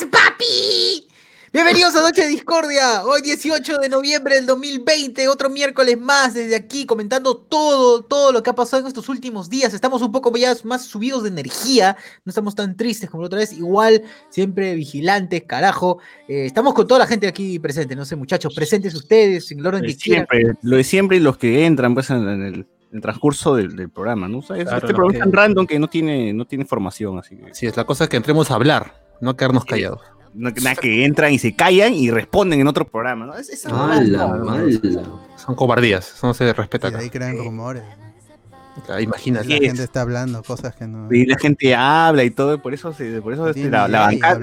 más, papi! Bienvenidos a Noche de Discordia, hoy 18 de noviembre del 2020, otro miércoles más desde aquí comentando todo, todo lo que ha pasado en estos últimos días. Estamos un poco ya más subidos de energía, no estamos tan tristes como la otra vez, igual, siempre vigilantes, carajo. Eh, estamos con toda la gente aquí presente, no sé muchachos, presentes ustedes en el orden Lo que de siempre, quieran. lo de siempre y los que entran pues en, en el, transcurso del, del programa, ¿no? O sea, es- Claro, este programa que- es tan random que no tiene, no tiene formación, así que Sí, es la cosa es que entremos a hablar, no quedarnos callados. no, nada que entran y se callan y responden en otro programa, ¿no? Es, Mala, ¿no? mala. Son cobardías, eso no se respeta Y de acá. ahí crean rumores. Claro, imagínate. La Sí. gente está hablando cosas que no. Y la gente habla y todo, por eso, se, por eso este, la,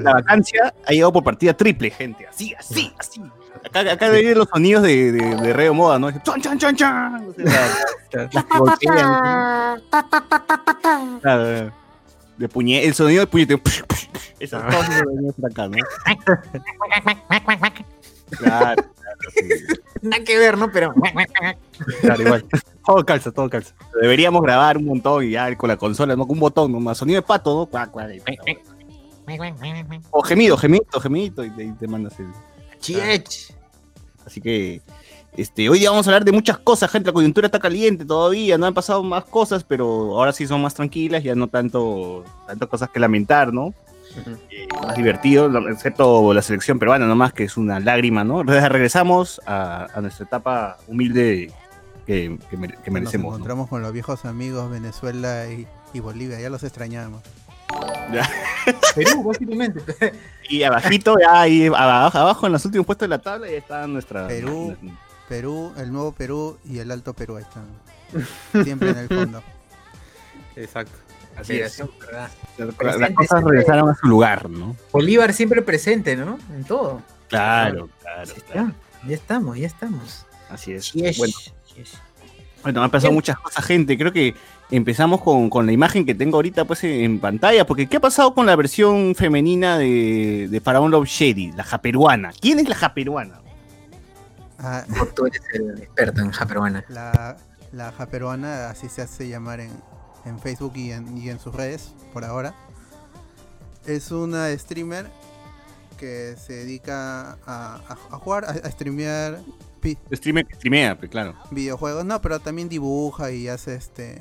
vacancia ha llegado por partida triple, gente. Así, así, así. Acá, acá de los sonidos de, de, de Reo Moda, ¿no? Chan, chan, chan, chan. De puñe, el sonido de puñete. Esas Ah. cosas deberían estar acá, ¿no? Claro, claro, sí. Nada que ver, ¿no? Pero... Claro, igual. Todo calza, todo calza. Deberíamos grabar un montón y ya con la consola, ¿no? Con un botón nomás. Sonido de pato, ¿no? Cuac, cuac, y- O gemido, gemito, gemito, y te, y te mandas el. Chiech. Así que este, hoy día vamos a hablar de muchas cosas, gente. La coyuntura está caliente todavía, no han pasado más cosas, pero ahora sí son más tranquilas, ya no tanto, tanto cosas que lamentar, ¿no? Eh, más divertido, excepto la selección peruana nomás, que es una lágrima, ¿no? Re- Regresamos a, a nuestra etapa humilde que, que mere- que Nos merecemos. ¿no? encontramos con los viejos amigos Venezuela y, y Bolivia, ya los extrañamos. Perú, básicamente. Y abajito, ya ahí abajo, abajo en los últimos puestos de la tabla, ya está nuestra... Perú. Perú, el nuevo Perú y el Alto Perú ahí están. Siempre en el fondo. Exacto. Así es. ¿verdad? Las cosas siempre. regresaron a su lugar, ¿no? Bolívar siempre presente, ¿no? En todo. Claro, claro, Ya claro. está, ya estamos, ya estamos. Así es. Bueno, Chiech. Bueno, han pasado muchas cosas, gente. Creo que empezamos con, con la imagen que tengo ahorita pues en pantalla, porque ¿qué ha pasado con la versión femenina de, de Faraón Love Shady, la japeruana? ¿Quién es la japeruana? Ah, Tú eres el experto en japeruana. la, la ja peruana, así se hace llamar en, en Facebook y en, y en sus redes por ahora. Es una streamer que se dedica a, a- a jugar, a, a streamear Streamer que streamea, pues claro. videojuegos, no, pero también dibuja y hace este,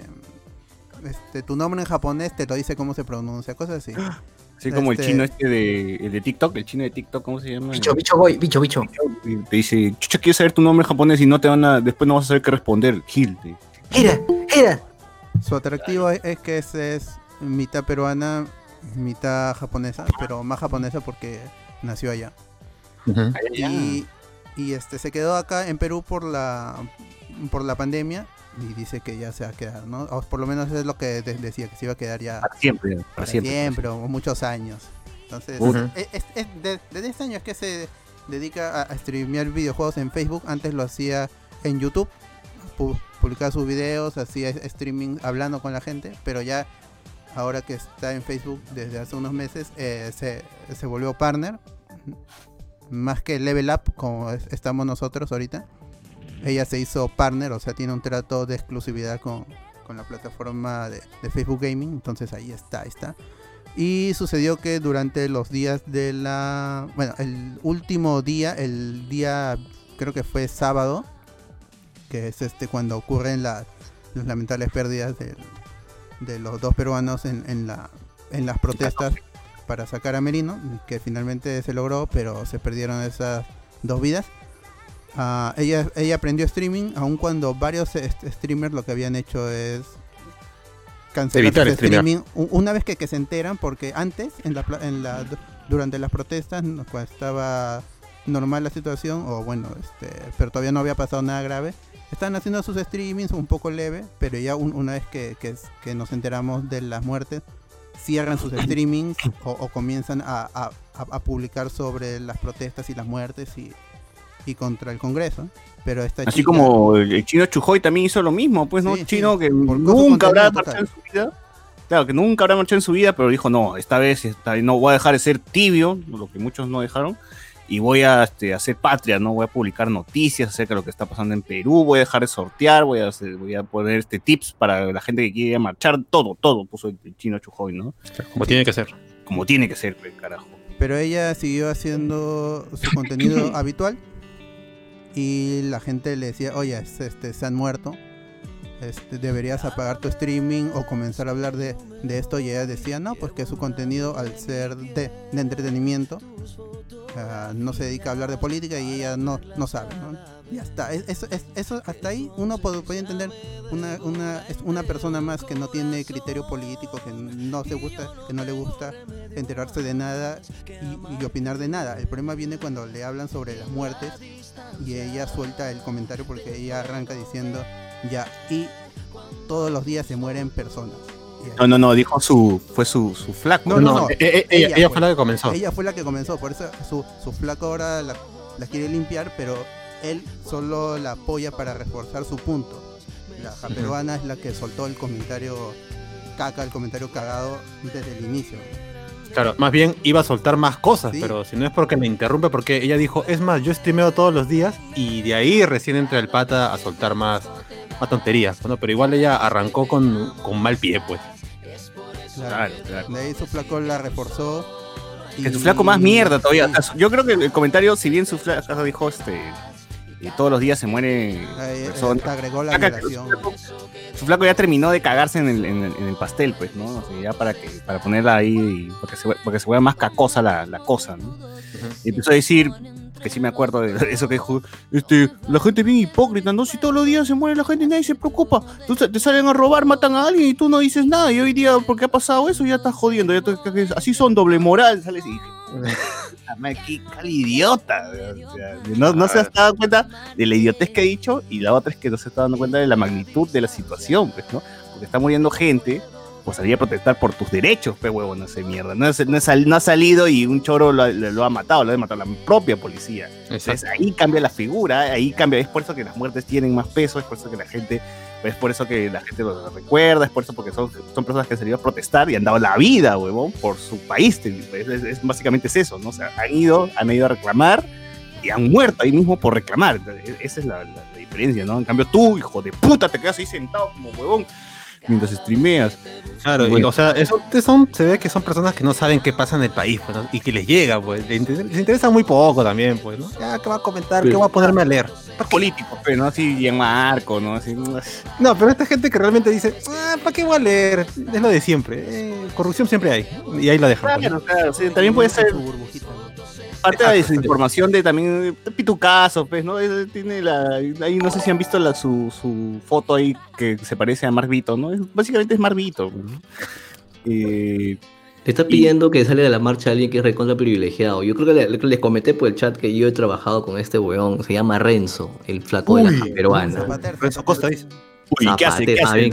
este tu nombre en japonés te lo dice cómo se pronuncia, cosas así. Así como Este- el chino este de, el de TikTok, el chino de TikTok, ¿cómo se llama? Bicho, bicho, voy, bicho, bicho. Te dice, chucha, quiero saber tu nombre en japonés y no te van a, después no vas a saber qué responder. Gil. te dice. Su atractivo es, es que es, es mitad peruana, mitad japonesa, pero más japonesa porque nació allá. Ujú. Y, y, este se quedó acá en Perú por la por la pandemia y dice que ya se va a quedar, ¿no? O por lo menos es lo que de- decía, que se iba a quedar ya Para siempre, para para siempre. siempre, o muchos años. Entonces, es, es- es de- desde este año es que se dedica a, a streamear videojuegos en Facebook. Antes lo hacía en YouTube, pu- publicaba sus videos, hacía streaming hablando con la gente, pero ya ahora que está en Facebook desde hace unos meses, eh, se, se volvió partner. Más que Level Up, como es- estamos nosotros ahorita. Ella se hizo partner, o sea, tiene un trato de exclusividad con, con la plataforma de, de Facebook Gaming. Entonces ahí está, ahí está. Y sucedió que durante los días de la... Bueno, el último día, el día creo que fue sábado, que es este cuando ocurren las, las lamentables pérdidas de los dos peruanos en, en la, en las protestas para sacar a Merino, que finalmente se logró, pero se perdieron esas dos vidas. Ah, ella, ella aprendió streaming, aun cuando varios est- streamers lo que habían hecho es cancelar Evitar streamear. streaming una vez que, que se enteran, porque antes, en la, en la, durante las protestas, cuando estaba normal la situación, o bueno, este, pero todavía no había pasado nada grave, estaban haciendo sus streamings un poco leve, pero ya un- una vez que, que, nos enteramos de las muertes, cierran sus streamings o, o comienzan a, a- a- a publicar sobre las protestas y las muertes y, y contra el Congreso. Pero esta Así chica- como el chino Chujoy también hizo lo mismo, pues, ¿no? Sí, sí, chino que nunca habrá marchado en su vida. Claro, que nunca habrá marchado en su vida, pero dijo, no, esta vez esta vez no voy a dejar de ser tibio, lo que muchos no dejaron, y voy a este, hacer patria, ¿no? Voy a publicar noticias acerca de lo que está pasando en Perú, voy a dejar de sortear, voy a, hacer- voy a poner este tips para la gente que quiere marchar, todo, todo puso el chino Chujoy, ¿no? Como tiene que ser. Como tiene que ser, carajo. Pero ella siguió haciendo su contenido habitual y la gente le decía, oye, este, se han muerto, este, deberías apagar tu streaming o comenzar a hablar de, de esto y ella decía, no, pues que su contenido al ser de, de entretenimiento no se dedica a hablar de política y ella no, no sabe, ¿no? Está, es- eso, es- eso hasta ahí uno puede, entender una, una, una persona más que no tiene criterio político, que no se gusta, que no le gusta enterarse de nada y, y opinar de nada. El problema viene cuando le hablan sobre las muertes y ella suelta el comentario porque ella arranca diciendo ya y todos los días se mueren personas. No, no, no, dijo su, fue su, su flaco. No, no, no. eh, eh, ella, fue. fue la que comenzó. Ella fue la que comenzó, por eso su, su flaco ahora la, la quiere limpiar, pero él solo la apoya para reforzar su punto. La japeruana es la que soltó el comentario caca, el comentario cagado desde el inicio. Claro, más bien iba a soltar más cosas, Sí. pero si no es porque me interrumpe, porque ella dijo, es más, yo streameo todos los días y de ahí recién entra el pata a soltar más, más tonterías, ¿no? Pero igual ella arrancó con, con mal pie, pues. Claro, claro. De ahí su flaco la reforzó. Que y- su flaco más mierda todavía. Yo creo que el comentario, si bien su flaco dijo, este, y todos los días se muere eh, agregó la violación. su, flaco, su flaco ya terminó de cagarse en el, en el, en el pastel, pues, ¿no? O sea, ya para que para ponerla ahí, para que se, vea- para que se vea más cacosa la, la cosa, ¿no? Y empezó a decir, que sí me acuerdo de eso que dijo, este, la gente bien hipócrita, ¿no? Si todos los días se muere la gente y nadie se preocupa. Sa- te salen a robar, matan a alguien y tú no dices nada. Y hoy día, porque ha pasado eso, ya estás jodiendo. Ya te- así son doble moral, sales y dije, "Puta madre, qué idiota. no, no se has dado cuenta de la idiotez que he dicho y la otra es que no se está dando cuenta de la magnitud de la situación, pues, ¿no? Porque está muriendo gente, pues salía a protestar por tus derechos, pe huevo, no sé mierda. No, es- no, es sal- no ha salido y un choro lo, ha- lo ha matado, lo ha matado la propia policía. Entonces ahí cambia la figura, ahí cambia, es por eso que las muertes tienen más peso, es por eso que la gente, es por eso que la gente lo recuerda, es por eso porque son, son personas que han salido a protestar y han dado la vida, huevón, por su país. Es, es- básicamente es eso, ¿no? O sea, han ido, han ido a reclamar y han muerto ahí mismo por reclamar. Esa es la, la- la diferencia, ¿no? En cambio tú, hijo de puta, te quedas ahí sentado como huevón mientras streameas. Claro, y, Bueno. o sea, eso son, se ve que son personas que no saben qué pasa en el país, pues, ¿no? y que les llega, pues, les interesa, les interesa muy poco también, pues, ¿no? Ya, ¿qué va a comentar? ¿Qué va a ponerme a leer? Político, pero no así bien marco, ¿no? Así, no, No, pero esta gente que realmente dice, ah, ¿para qué voy a leer? Es lo de siempre, eh, corrupción siempre hay, y ahí lo dejan. pues, ¿no? Claro, claro, sí, también puede ser Su burbujita, ¿no? Parte de la desinformación de también de pitucazo, pues, ¿no? Tiene la, ahí no sé si han visto la, su, su foto ahí que se parece a Marvito, ¿no? Es- básicamente es Marvito. ¿no? Eh, está pidiendo que sale de la marcha alguien que es recontra privilegiado. Yo creo que le- les comenté por el chat que yo he trabajado con este weón. Se llama Renzo, el flaco de la peruana. Zapatero, Renzo Costa dice. uy, ¿qué hace? ¿Qué hace?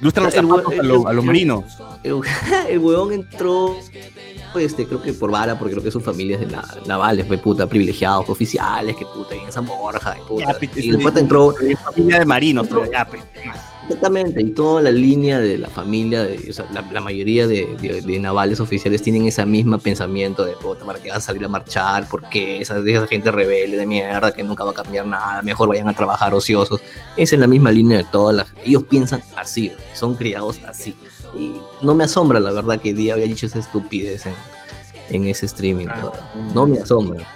Lustra los zapatos a, el- lo- a los el- marinos. El, el huevón entró, este, creo que por vara, porque creo que sus familias de la, navales, fue puta, privilegiados, oficiales, que puta, y en San Borja, y puta. Ya, pe, y el pata entró, familia de marinos, pero ya, pues, Exactamente, y toda la línea de la familia, de, o sea, la, la mayoría de, de- de navales oficiales tienen ese mismo pensamiento de, puta, ¿para qué van a salir a marchar? porque esa, esa gente rebelde de mierda que nunca va a cambiar nada? Mejor vayan a trabajar ociosos. Esa es la misma línea de todas las... Ellos piensan así, son criados así. Y no me asombra, la verdad, que Día había dicho esa estupidez en, en ese streaming. ¿no? No me asombra.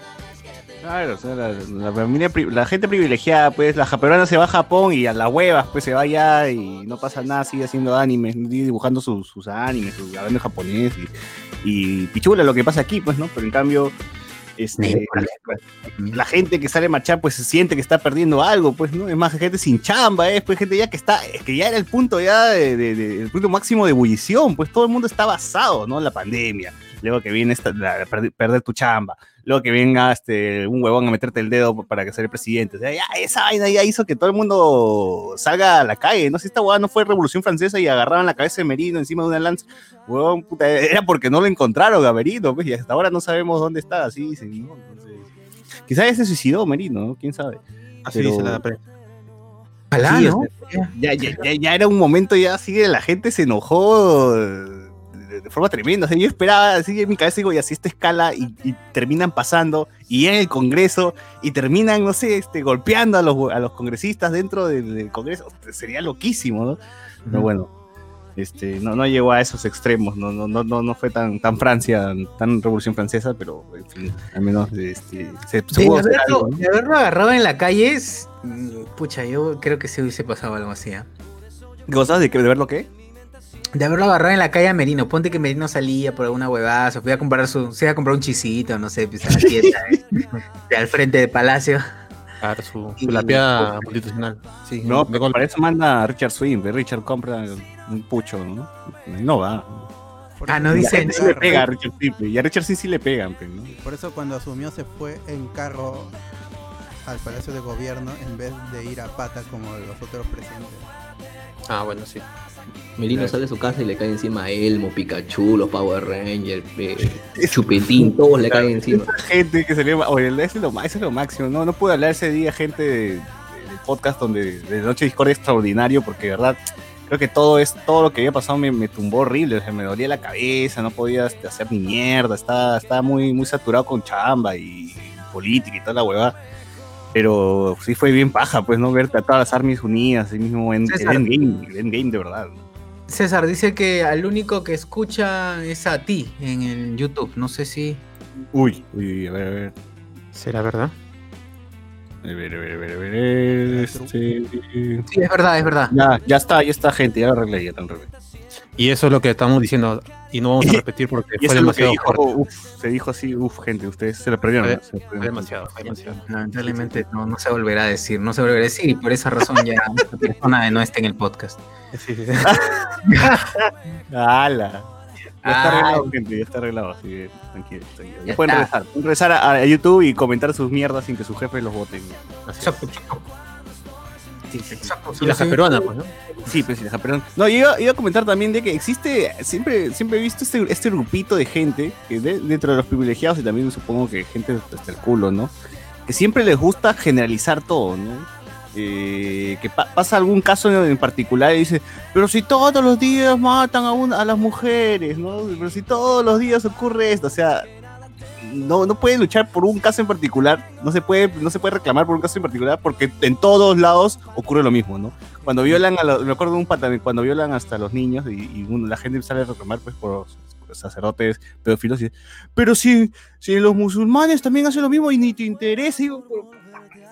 Claro, o sea, la, la familia la gente privilegiada, pues, la japeruana se va a Japón y a las huevas, pues, se va allá y no pasa nada, sigue haciendo animes, sigue dibujando sus, sus animes, hablando japonés y, y pichula lo que pasa aquí, pues, ¿no? Pero en cambio, este, la, la gente que sale a marchar, pues, se siente que está perdiendo algo, pues, ¿no? Es más, gente sin chamba, es, pues, gente ya que está, que ya era el punto ya, de, de- de- el punto máximo de ebullición, pues, todo el mundo está basado, ¿no? En la pandemia, luego que viene esta, la- perder- perder tu chamba, luego que venga este, un huevón a meterte el dedo para que sea el presidente. O sea, ya esa vaina ya hizo que todo el mundo salga a la calle. No sé si esta huevada no fue Revolución Francesa y agarraban la cabeza de Merino encima de una lanza. Huevón, puta, era porque no lo encontraron a Merino, pues, y hasta ahora no sabemos dónde está. Así dicen, ¿no? Entonces, quizás ya se suicidó Merino, ¿no? ¿Quién sabe? Así Pero- dice la prensa. Ojalá, Sí, ¿no? Ya, ya, ya, ya era un momento ya así de la gente se enojó de, de forma tremenda. O sea, yo esperaba así en mi cabeza digo, y así esta escala y, y terminan pasando y en el Congreso y terminan, no sé, este, golpeando a los, a los congresistas dentro del, del Congreso. Sería loquísimo, ¿no? Pero bueno. Este, no, no llegó a esos extremos, no, no, no, no, no fue tan, tan Francia, tan Revolución Francesa, pero en fin, al menos este, se, se De pudo hacer haberlo, algo, ¿no? de haberlo agarrado en la calle, es- mm, pucha, yo creo que se hubiese pasado algo así. ¿ah? ¿Cosas de, de ver lo que? De haberlo agarrado en la calle a Merino. Ponte que Merino salía por alguna huevada, se fue a comprar su, se iba a comprar un chisito, no sé, pues a la tienda, ¿eh? De al frente del palacio. Claro, su, su lapia constitucional. Sí, No, de pero para eso manda a Richard Swing, Richard compra un pucho, ¿no? No va. Ah, no Y a dice- sí le pega a Richard Swing, y a Richard Swing sí le pegan, pues, ¿no? Por eso cuando asumió se fue en carro al Palacio de Gobierno en vez de ir a pata como los otros presidentes. Ah, bueno, sí. Melino sale de su casa y le cae encima a Elmo, Pikachu, los Power Rangers, eh, Chupetín, todos le caen encima. gente que se le oye, eso es lo, es lo máximo, no, no pude hablar ese día, gente de, de- del podcast donde de Noche Discord extraordinario, porque de verdad creo que todo es, todo lo que había pasado me, me tumbó horrible, o sea, me dolía la cabeza, no podía este, hacer ni mierda, estaba, estaba muy, muy saturado con chamba y, política y toda la huevada. Pero sí fue bien paja, pues, ¿no? Ver a todas las armies unidas, el mismo en, el César. endgame, el endgame de verdad. César dice que al único que escucha es a ti en el YouTube. No sé si. Uy, uy, a ver, a ver. ¿Será verdad? A ver, a ver, a ver, a ver. Este... Sí, es verdad, es verdad. Ya, ya está, ya está, gente, ya lo arreglé, ya lo arreglé. Y eso es lo que estamos diciendo. Y no vamos a repetir porque fue demasiado dijo, fuerte. uf, se dijo así, uff, gente, ustedes se lo perdieron. Fue- ¿no? Se lo Fue perdieron. demasiado, fue demasiado. Lamentablemente no, no se volverá a decir, no se volverá a decir y por esa razón ya esta persona no está en el podcast. Sí, sí, sí. ¡Hala! Ya está arreglado, gente, ya está arreglado, así que tranquilo. tranquilo. Ya, Ya pueden está. regresar, pueden regresar a, a YouTube y comentar sus mierdas sin que sus jefes los voten. Así es. Exacto, Y la sí. peruana, pues, ¿no? Sí, pues sí, deja, perdón. No, yo iba, iba a comentar también de que existe, siempre, siempre he visto este, este grupito de gente, que de- dentro de los privilegiados y también supongo que gente hasta el culo, ¿no? Que siempre les gusta generalizar todo, ¿no? Eh, que pa- pasa algún caso en, en particular y dice, pero si todos los días matan a, una, a las mujeres, ¿no? Pero si todos los días ocurre esto, o sea, no, no puede luchar por un caso en particular, no se puede, no se puede reclamar por un caso en particular porque en todos lados ocurre lo mismo, ¿no? Cuando violan, a los, me acuerdo de un pata, cuando violan hasta los niños y, uno- la gente sale a reclamar pues por sacerdotes pedófilos, y, pero si, si los musulmanes también hacen lo mismo y ni te interesa, digo,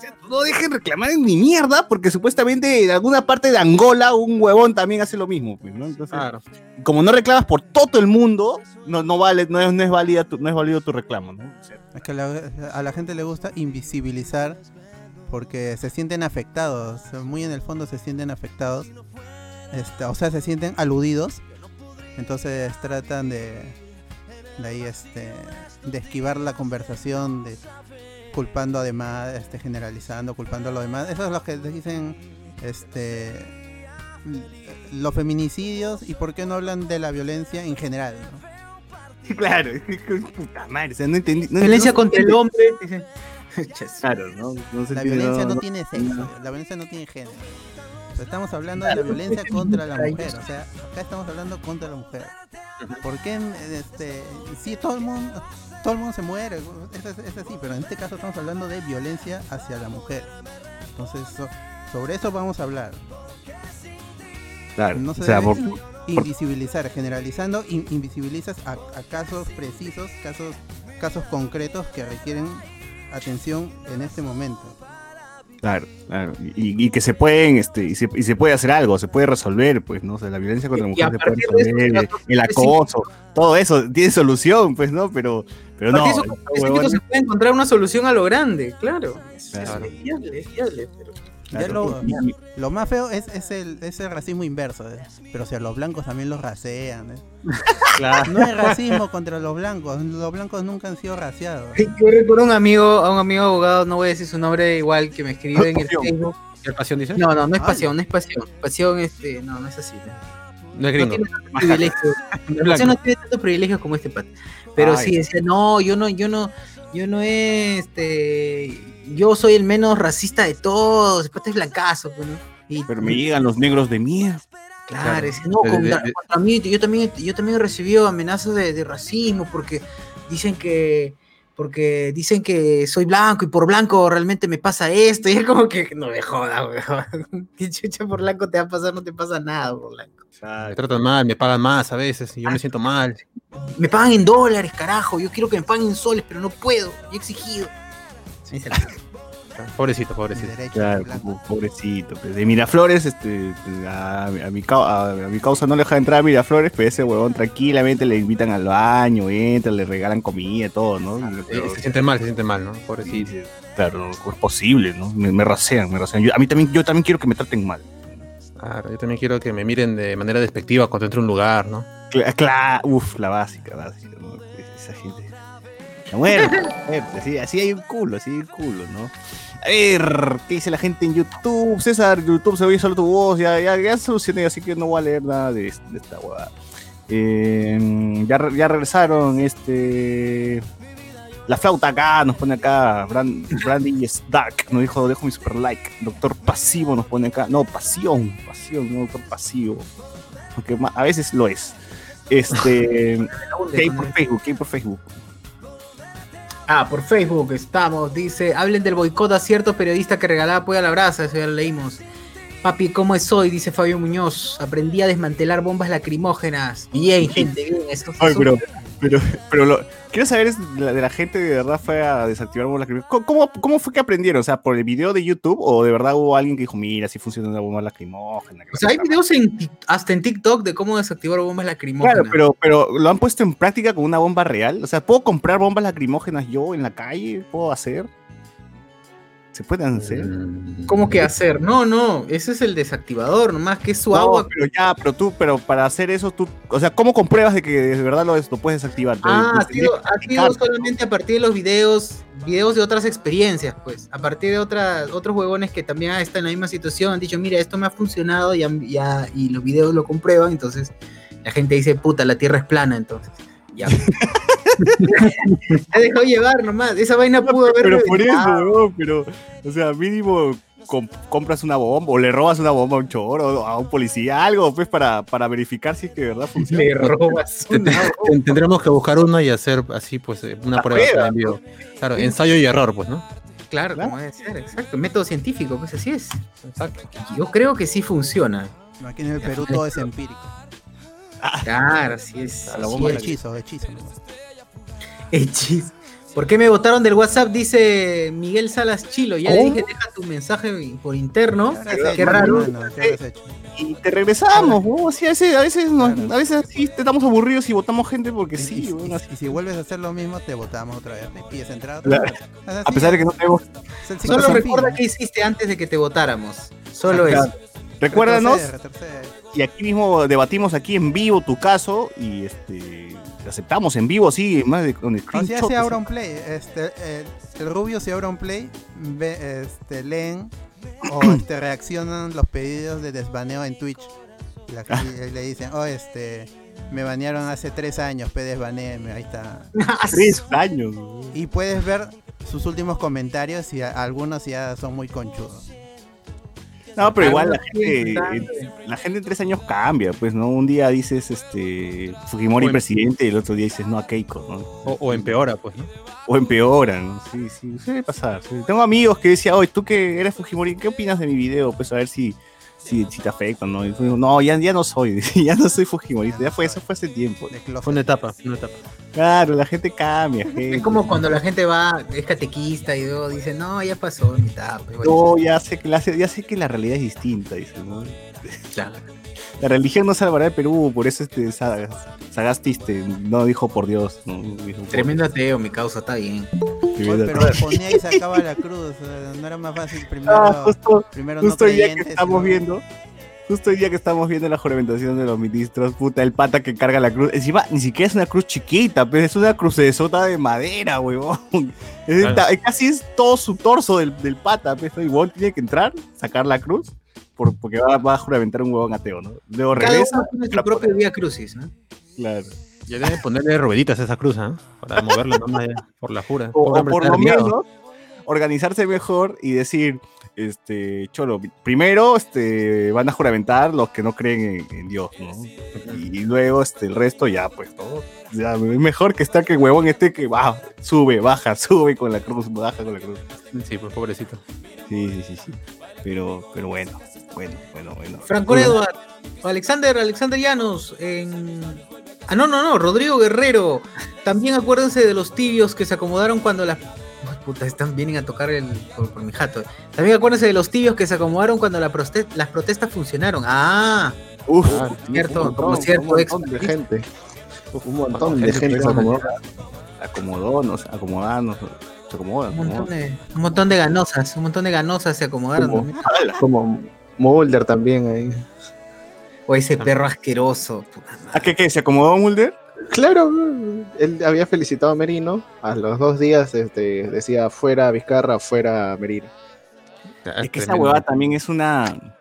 sea, no dejen reclamar en mi mierda porque supuestamente en alguna parte de Angola un huevón también hace lo mismo, pues, ¿no? Entonces, Claro. como no reclamas por todo el mundo, no, no vale, no es, no es válida tu- no es válido tu reclamo, ¿no? O sea, Es que la- a la gente le gusta invisibilizar porque se sienten afectados, muy en el fondo se sienten afectados, este, o sea, se sienten aludidos, entonces tratan de, de ahí, este, de esquivar la conversación, de culpando además, este, generalizando, culpando a los demás. Eso es lo que dicen, este, los feminicidios y por qué no hablan de la violencia en general, ¿no? claro, puta madre, o sea, no entendí. no- Violencia no- contra el hombre. Claro, ¿no? No se La violencia no no- tiene sexo, la violencia no tiene género. Estamos hablando de la violencia contra la mujer, o sea, acá estamos hablando contra la mujer. ¿Por qué este sí todo el mundo todo el mundo se muere, es, es- es así, pero en este caso estamos hablando de violencia hacia la mujer. Entonces, so- sobre eso vamos a hablar. Claro, No se o sea, debe por- in- invisibilizar, generalizando, in- invisibilizas a, a casos precisos, casos casos concretos que requieren atención en este momento. Claro, claro. Y, y que se pueden, este, y se, y se puede hacer algo, se puede resolver, pues, ¿no? O sea, la violencia contra la mujer se puede eso, resolver, los el acoso, todo eso tiene solución, pues, ¿no? Pero, pero no. Eso, ese se puede encontrar una solución a lo grande, claro. Es, es Claro. viable, es viable, pero- Ya claro, lo- y- y- Lo más feo es, es el, es el racismo inverso, ¿eh? pero si a los blancos también los rasean. ¿eh? claro. No hay racismo contra los blancos, los blancos nunca han sido raciados. Yo recuerdo un amigo, a un amigo abogado, no voy a decir su nombre igual, que me escribe en el. Facebook. ¿Qué pasión dice? No, no, no es Ay. pasión, no es pasión. Pasión, este, no, no es así. ¿no? No es No gringo. tiene tantos privilegios. No es blanco. no tiene tantos privilegios como este pat. Pero Ay. sí, decía, no, yo no, yo no, yo no este, yo soy el menos racista de todos, pata es blancazo, pues, ¿no? Y, Pero me llegan los negros de mierda. Claro, Claro. dice, no, contra mí, yo también, yo también he recibido amenazas de, de racismo porque dicen que, porque dicen que soy blanco y por blanco realmente me pasa esto y es como que no me jodas, weón. ¿Qué chucha por blanco te va a pasar? No te pasa nada por blanco. Me tratan mal, me pagan más a veces y yo me siento mal. Me pagan en dólares, carajo. Yo quiero que me paguen en soles, pero no puedo. Yo he exigido. Sí, se la- Pobrecito, pobrecito. derecho Claro, pobrecito. pues. De Miraflores, este, a, a mi, a, a mi causa no le deja entrar a Miraflores, pero ese huevón tranquilamente le invitan al baño, entra, le regalan comida, todo, ¿no? Pero- se siente mal, se siente mal, ¿no? Pobrecito. sí, claro, ¿cómo es posible, ¿no? Me, me rasean, me rasean. Yo- a mí también, yo también quiero que me traten mal. Claro, yo también quiero que me miren de manera despectiva cuando entro a un lugar, ¿no? Uf, la básica, básica, ¿no? Esa gente. La muerte, la muerte, así, así hay un culo, así hay un culo, ¿no? A ver, ¿qué dice la gente en YouTube? César, YouTube se oye solo tu voz, ya, ya, ya solucioné, así que no voy a leer nada de, de esta huevada. Eh, ya, ya regresaron, este... La flauta acá, nos pone acá, Brand, Brandy is Dark, nos dijo, dejo mi super like. Doctor Pasivo nos pone acá, no, pasión, pasión, no doctor pasivo. Ma- a veces lo es. Este, ¿qué hay por Facebook? ¿Qué hay por Facebook? Ah, por Facebook estamos. Dice, hablen del boicot a cierto periodista que regalaba apoyo a la brasa. Eso ya lo leímos. Papi, ¿cómo es hoy? Dice Fabio Muñoz. Aprendí a desmantelar bombas lacrimógenas. Bien, gente, bien. Eso, Ay, pero, pero, lo, quiero saber es de la, de la gente de verdad fue a desactivar bombas lacrimógenas. ¿Cómo, cómo, fue que aprendieron? O sea, ¿por el video de YouTube o de verdad hubo alguien que dijo, mira, así funciona una bomba lacrimógena? O sea, hay la videos en, hasta en TikTok de cómo desactivar bombas lacrimógenas. Claro, pero, pero lo han puesto en práctica con una bomba real. O sea, ¿puedo comprar bombas lacrimógenas yo en la calle? ¿Puedo hacer? ¿Se pueden hacer? Mm. ¿Cómo que hacer? No, no, ese es el desactivador, nomás que es su No, agua. pero ya, pero tú, pero para hacer eso, tú, o sea, ¿cómo compruebas de que de verdad lo, lo puedes desactivar? Ah, ha sido, ha sido solamente a partir de los videos, videos de otras experiencias, pues. A partir de otras, otros huevones que también están en la misma situación, han dicho, mira, esto me ha funcionado y, ya, y los videos lo comprueban, entonces la gente dice, puta, la tierra es plana, entonces. Ya. Se dejó llevar nomás, esa vaina pudo haber Pero por eso, weón, pero, o sea, mínimo com- compras una bomba o le robas una bomba a un choro, a un policía, algo, pues, para, para verificar si es que de verdad funciona. Le robas Te- una te- bomba. Tendremos que buscar una y hacer así, pues, eh, una La prueba prueba, en vivo. Claro, ensayo y error, pues, ¿no? Claro, como debe ser, exacto. Método científico, pues así es. Exacto. Yo creo que sí funciona. Aquí en el Perú todo es empírico. Claro, así es. A la bomba es. Hechizo, hechizo. ¿Por qué me votaron del WhatsApp? Dice Miguel Salas Chilo. Ya le dije, deja tu mensaje por interno. ¿Qué Qué raro. hecho? Y te regresamos, sí, a veces, a veces, nos- Claro. a veces sí estamos aburridos y votamos gente porque Y- sí, y, si vuelves a hacer lo mismo, te votamos otra vez. Y pides entrada Claro. A pesar de que no tenemos... es el Solo recuerda fin, qué hiciste antes de que te votáramos. Solo Claro. eso. Recuérdanos. Y aquí mismo debatimos aquí en vivo tu caso y este aceptamos en vivo así, más de con el O sea, screenshot, se un play. Este, el, el rubio se abre un play, ve, este, leen o este, reaccionan los pedidos de desbaneo en Twitch. Y, la- y- y le dicen, oh, este, me banearon hace tres años, pe desbaneeme, ahí está. Tres años. Y puedes ver sus últimos comentarios y a- algunos ya son muy conchudos. No, pero igual la gente, la gente en tres años cambia, pues, ¿no? Un día dices, este, Fujimori presidente y el otro día dices, no, a Keiko, ¿no? O, o empeora, pues, ¿no? O empeoran, sí, sí, suele pasar. Tengo amigos que decían, oye, tú que eres Fujimori, ¿qué opinas de mi video? Pues a ver si, si, si te afecta, ¿no? Y fue, no, ya, ya no soy, ya no soy Fujimori, ya fue, eso fue hace tiempo. Fue una etapa, fue una etapa. Claro, la gente cambia, gente. Es como cuando la gente va, es catequista y luego dice, no, ya pasó mi etapa. No, ya sé, que la, ya sé que la realidad es distinta, dice, ¿no? claro. La religión no salvará el Perú, por eso este Sagas- Sagasti este, no dijo por Dios. ¿no? Dijo por- Tremendo ateo, mi causa, está bien. Oye, pero ponía y sacaba la cruz. No era más fácil primero. Ah, justo, primero justo no el día que estamos viendo, justo el día que estamos viendo la juramentación de los ministros, puta, el pata que carga la cruz. Encima, ni siquiera es una cruz chiquita, pero es una cruz de sota de madera, huevón. Es Claro. casi es todo su torso del, del pata, ¿no? y huevón tiene que entrar, sacar la cruz, por- porque va, va a juramentar un huevón ateo, ¿no? Luego Cada regresa, tiene su la propio vía crucis, ¿no? claro. Ya deben ponerle rueditas a esa cruz, ¿ah? Para nomás ya, por la jura. O, por lo menos organizarse mejor y decir, este, Cholo, primero este, van a juramentar los que no creen en, en Dios, ¿no? Y luego este, el resto ya, pues, todo. Ya, es mejor que estar que el huevón este que va, sube, baja, sube con la cruz, baja con la cruz. Sí, pues pobrecito. Sí, sí, sí, sí. Pero, pero bueno. Bueno, bueno, bueno. Franco Edward, Alexander, Alexander Llanos, en... Ah, no, no, no, Rodrigo Guerrero. También acuérdense de los tibios que se acomodaron cuando las... Puta, están, vienen a tocar el, por, por mi jato. También acuérdense de los tibios que se acomodaron cuando la proste- las protestas funcionaron. Ah, Uf, Ah, cierto, como montón, cierto un ex- montón de gente. Un montón de gente se acomodó. acomodó, nos acomodarnos, se acomoda. un montón, de, un montón de ganosas, un montón de ganosas se acomodaron. Como- también. Como Mulder también ahí. O ese perro asqueroso. puta madre. ¿A qué, qué? ¿Se acomodó Mulder? Claro, él había felicitado a Merino. A los dos días este, decía fuera Vizcarra, fuera Merino. Es que esa huevada también es una.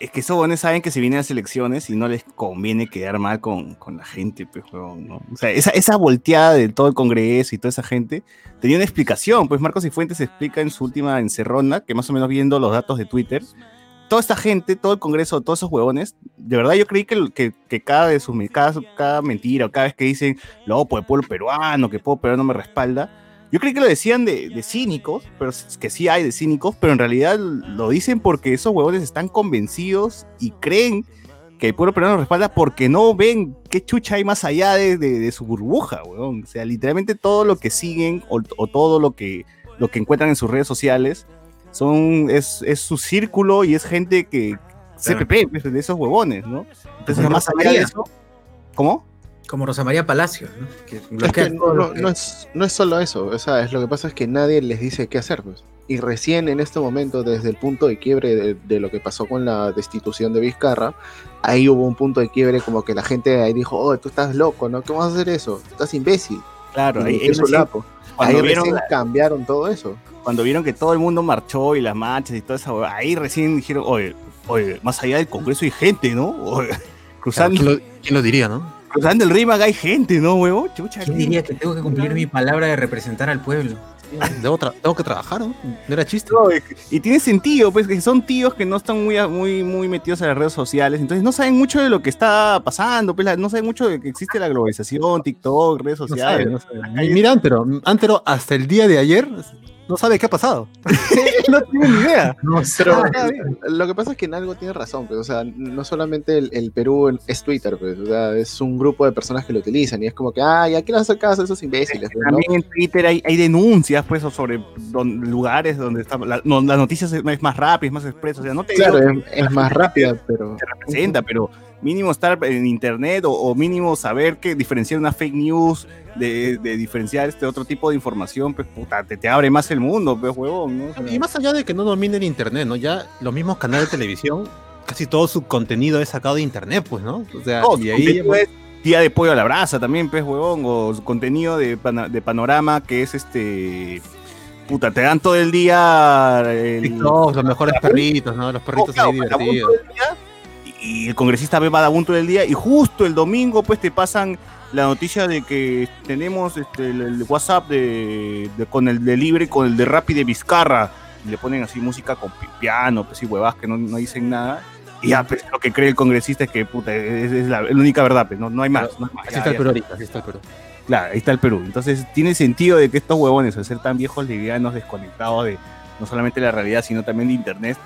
Es que esos huevones saben que se vienen las elecciones y no les conviene quedar mal con, con la gente, pues, huevón, ¿no? O sea, esa, esa volteada de todo el Congreso y toda esa gente tenía una explicación. Pues Marcos y Fuentes explica en su última encerrona, que más o menos viendo los datos de Twitter, toda esta gente, todo el Congreso, todos esos huevones, de verdad yo creí que, que, que cada, de sus, cada, cada mentira o cada vez que dicen, no, pues pueblo peruano, que el pueblo peruano me respalda, yo creí que lo decían de, de cínicos, pero que sí hay de cínicos, pero en realidad lo dicen porque esos huevones están convencidos y creen que el pueblo peruano respalda porque no ven qué chucha hay más allá de, de- de su burbuja, huevón. O sea, literalmente todo lo que siguen o, o todo lo que, lo que encuentran en sus redes sociales son, es, es su círculo y es gente que, CPP, pues, de esos huevones, ¿no? Entonces, Como más allá de eso, ¿cómo? Como Rosa María Palacios, ¿no? Que Es que no, lo no- que- no es, no es solo eso, o sea, es lo que pasa es que nadie les dice qué hacer, pues. Y recién en este momento, desde el punto de quiebre de, de lo que pasó con la destitución de Vizcarra, ahí hubo un punto de quiebre como que la gente ahí dijo, oh, tú estás loco, ¿no? ¿Cómo vas a hacer eso? Estás imbécil. Claro, Y ahí, su recién- lapo. Cuando Ahí vieron recién la- cambiaron todo eso. cuando vieron que todo el mundo marchó y las marchas y toda esa hueá, ahí recién dijeron, oye, oye, más allá del Congreso hay gente, ¿no? Oye, Claro, cruzando, ¿quién, lo, quién lo diría, no? cruzando el Rimac hay gente, ¿no, huevo? Chucha, ¿Quién diría que tengo que cumplir mi palabra de representar al pueblo? Debo, tra- tengo que trabajar, ¿no? No era chiste. No, y tiene sentido, pues que son tíos que no están muy, muy, muy metidos en las redes sociales, entonces no saben mucho de lo que está pasando, pues no saben mucho de que existe la globalización, TikTok, redes No sociales. no. Mi- Mira, Antero, Antero hasta el día de ayer no sabe qué ha pasado. no tienen ni idea. No Pero lo que pasa es que en algo tiene razón, pues, o sea, no solamente el, el Perú es Twitter, pues, o sea, es un grupo de personas que lo utilizan y es como que, ay, ¿a qué le hacer caso a esos imbéciles? pues, ¿no? También en Twitter hay, hay denuncias, pues, sobre don- lugares donde está, la, no, las noticias es, más rápida, es más expresa, o sea, no te digo Claro, es, es más rápida, pero te representa, pero mínimo estar en internet o, o mínimo saber que diferenciar una fake news de, de diferenciar este otro tipo de información, pues puta, te, te abre más el mundo, pues huevón, ¿no? O sea, Y más allá de que no domine el internet, ¿no? Ya los mismos canales de televisión, casi todo su contenido es sacado de internet, pues, ¿no? O sea, no, y su ahí día de pollo a la brasa también, pues huevón, o su contenido de, pana- de panorama que es este puta, te dan todo el día el, TikTok, los mejores perritos, ¿no? Los perritos Oh, claro, ahí divertidos. día, y, el congresista ve Vagabundo del día y justo el domingo pues te pasan la noticia de que tenemos este, el, el WhatsApp de, de- con el delivery con el de Rappi de Vizcarra y le ponen así música con pi- piano pues y huevas que no, no dicen nada y ya pues lo que cree el congresista es que puta es, es la, es la única verdad pues no, no hay más, no hay más. Así Ya, está el Perú ahorita, así está el Perú. Claro, ahí está el Perú. Entonces tiene sentido de que estos huevones, al ser tan viejos, livianos, desconectados de no solamente la realidad, sino también de internet,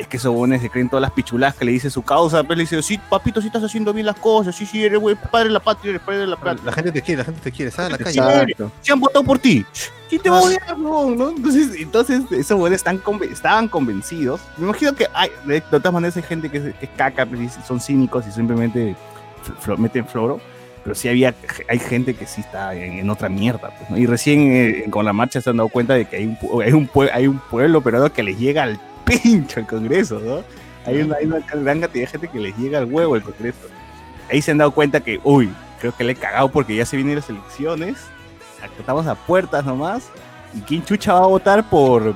es que esos huevones se creen todas las pichuladas que le dice su causa, pero le dice, sí, papito, sí estás haciendo bien las cosas, sí, sí, eres güey, padre de la patria, eres padre de la patria. La gente te quiere, la gente te quiere, sal a la Sí, calle. exacto. Se han votado por ti. ¿Quién te va a odiar, no? ¿no? Entonces, entonces esos están conven- estaban convencidos. Me imagino que hay, de, todas maneras hay gente que es, que es caca, pues, son cínicos y simplemente fl- meten floro. Pero sí había, hay gente que sí está en, en otra mierda. pues, ¿no? Y recién eh, con la marcha se han dado cuenta de que hay un, hay un, pue- hay un pueblo peruano que les llega al pincho el Congreso, ¿no? Hay una, hay una gran cantidad de gente que les llega al huevo el Congreso. Ahí se han dado cuenta que, uy, creo que le he cagado porque ya se vienen las elecciones. Estamos a puertas nomás. ¿Y quién chucha va a votar por,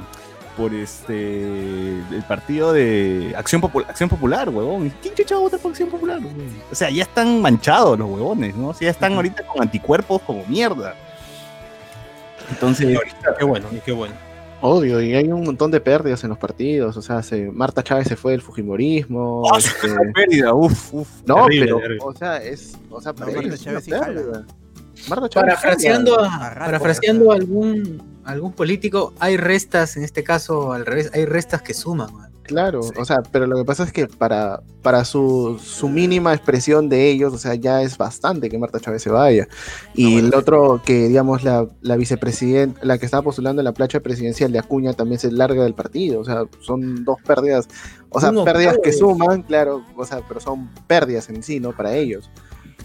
por este el partido de Acción, Popul- Acción Popular, huevón? ¿Quién chucha va a votar por Acción Popular? huevón? O sea, ya están manchados los huevones, ¿no? O sea, ya están ahorita con anticuerpos como mierda. Entonces, Qué bueno, qué bueno. Obvio, y hay un montón de pérdidas en los partidos, o sea, se, Marta Chávez se fue del Fujimorismo. ¡Oh, este, qué pérdida! Uf, uf. no, terrible, pero, terrible. o sea, es, o sea, No, para Marta ellos es Chávez una. Marta Chávez Parafraseando, a- parafraseando algún, algún político, hay restas, en este caso al revés, hay restas que suman. man. Claro, o sea, pero lo que pasa es que para, para su, su mínima expresión de ellos, o sea, ya es bastante que Marta Chávez se vaya. Y el otro, que digamos, la, la vicepresidenta, la que estaba postulando en la plancha presidencial de Acuña también se larga del partido. O sea, son dos pérdidas, o sea, pérdidas que suman, claro, o sea, pero son pérdidas en sí, ¿no? Para ellos.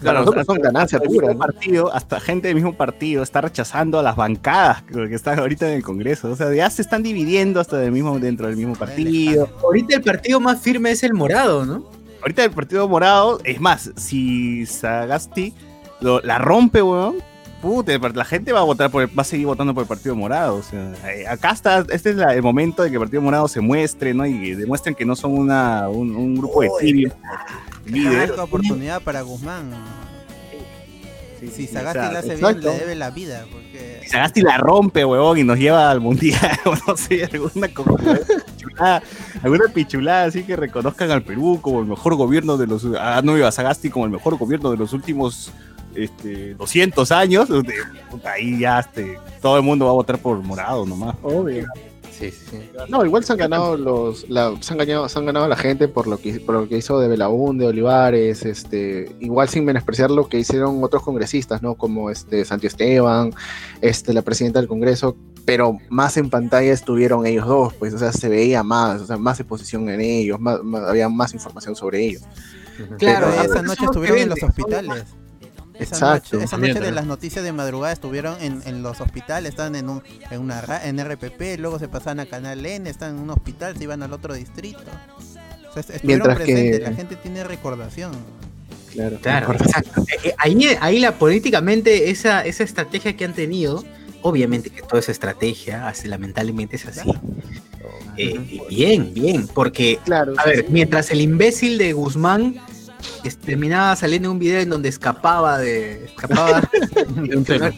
Claro, nosotros son ganancia hasta el pura, mismo ¿no? partido, hasta gente del mismo partido está rechazando a las bancadas que que están ahorita en el Congreso. O sea, ya se están dividiendo hasta del mismo, dentro del mismo partido. Ahorita el partido más firme es el morado, ¿no? Ahorita el Partido Morado, es más, si Sagasti lo- la rompe, weón, puta, la gente va a votar por el- va a seguir votando por el Partido Morado. O sea, eh, acá está, este es la- el momento de que el Partido Morado se muestre, ¿no? Y demuestren que no son una, un, un grupo de tibios. Líderes. Única oportunidad para Guzmán. Si Sagasti o sea, la hace bien, le debe la vida. Porque Si Sagasti la rompe, huevón, y nos lleva al mundial, o no sé, alguna como- pichulada, alguna pichulada así que reconozcan al Perú como el mejor gobierno de los, a no a Sagasti como el mejor gobierno de los últimos este, 200 años, de- puta, ahí ya este, todo el mundo va a votar por morado nomás. Obvio. Sí, sí, sí. No, igual se han ganado los, la- se han ganado, se han ganado la gente por lo que por lo que hizo de Belaúnde, Olivares, este, igual sin menospreciar lo que hicieron otros congresistas, ¿no? Como este Santi Esteban, este, la presidenta del Congreso, pero más en pantalla estuvieron ellos dos, pues, o sea, se veía más, o sea, más exposición en ellos, más, más- había más información sobre ellos. Claro, Pero esa noche estuvieron en los hospitales. Esa Exacto. noche, esa noche de las noticias de madrugada estuvieron en, en los hospitales, estaban en un, en una ra- en RPP, luego se pasaban a Canal N, estaban en un hospital, se iban al otro distrito. O sea, est- estuvieron Mientras que- presentes, la gente tiene recordación. Claro. Claro, exacto. Eh, eh, Ahí, ahí la políticamente, esa, esa estrategia que han tenido, obviamente que toda esa estrategia, así, lamentablemente es así. Eh, bien, bien, porque, Claro. a ver, mientras el imbécil de Guzmán terminaba saliendo en un video en donde escapaba de. escapaba de un tema.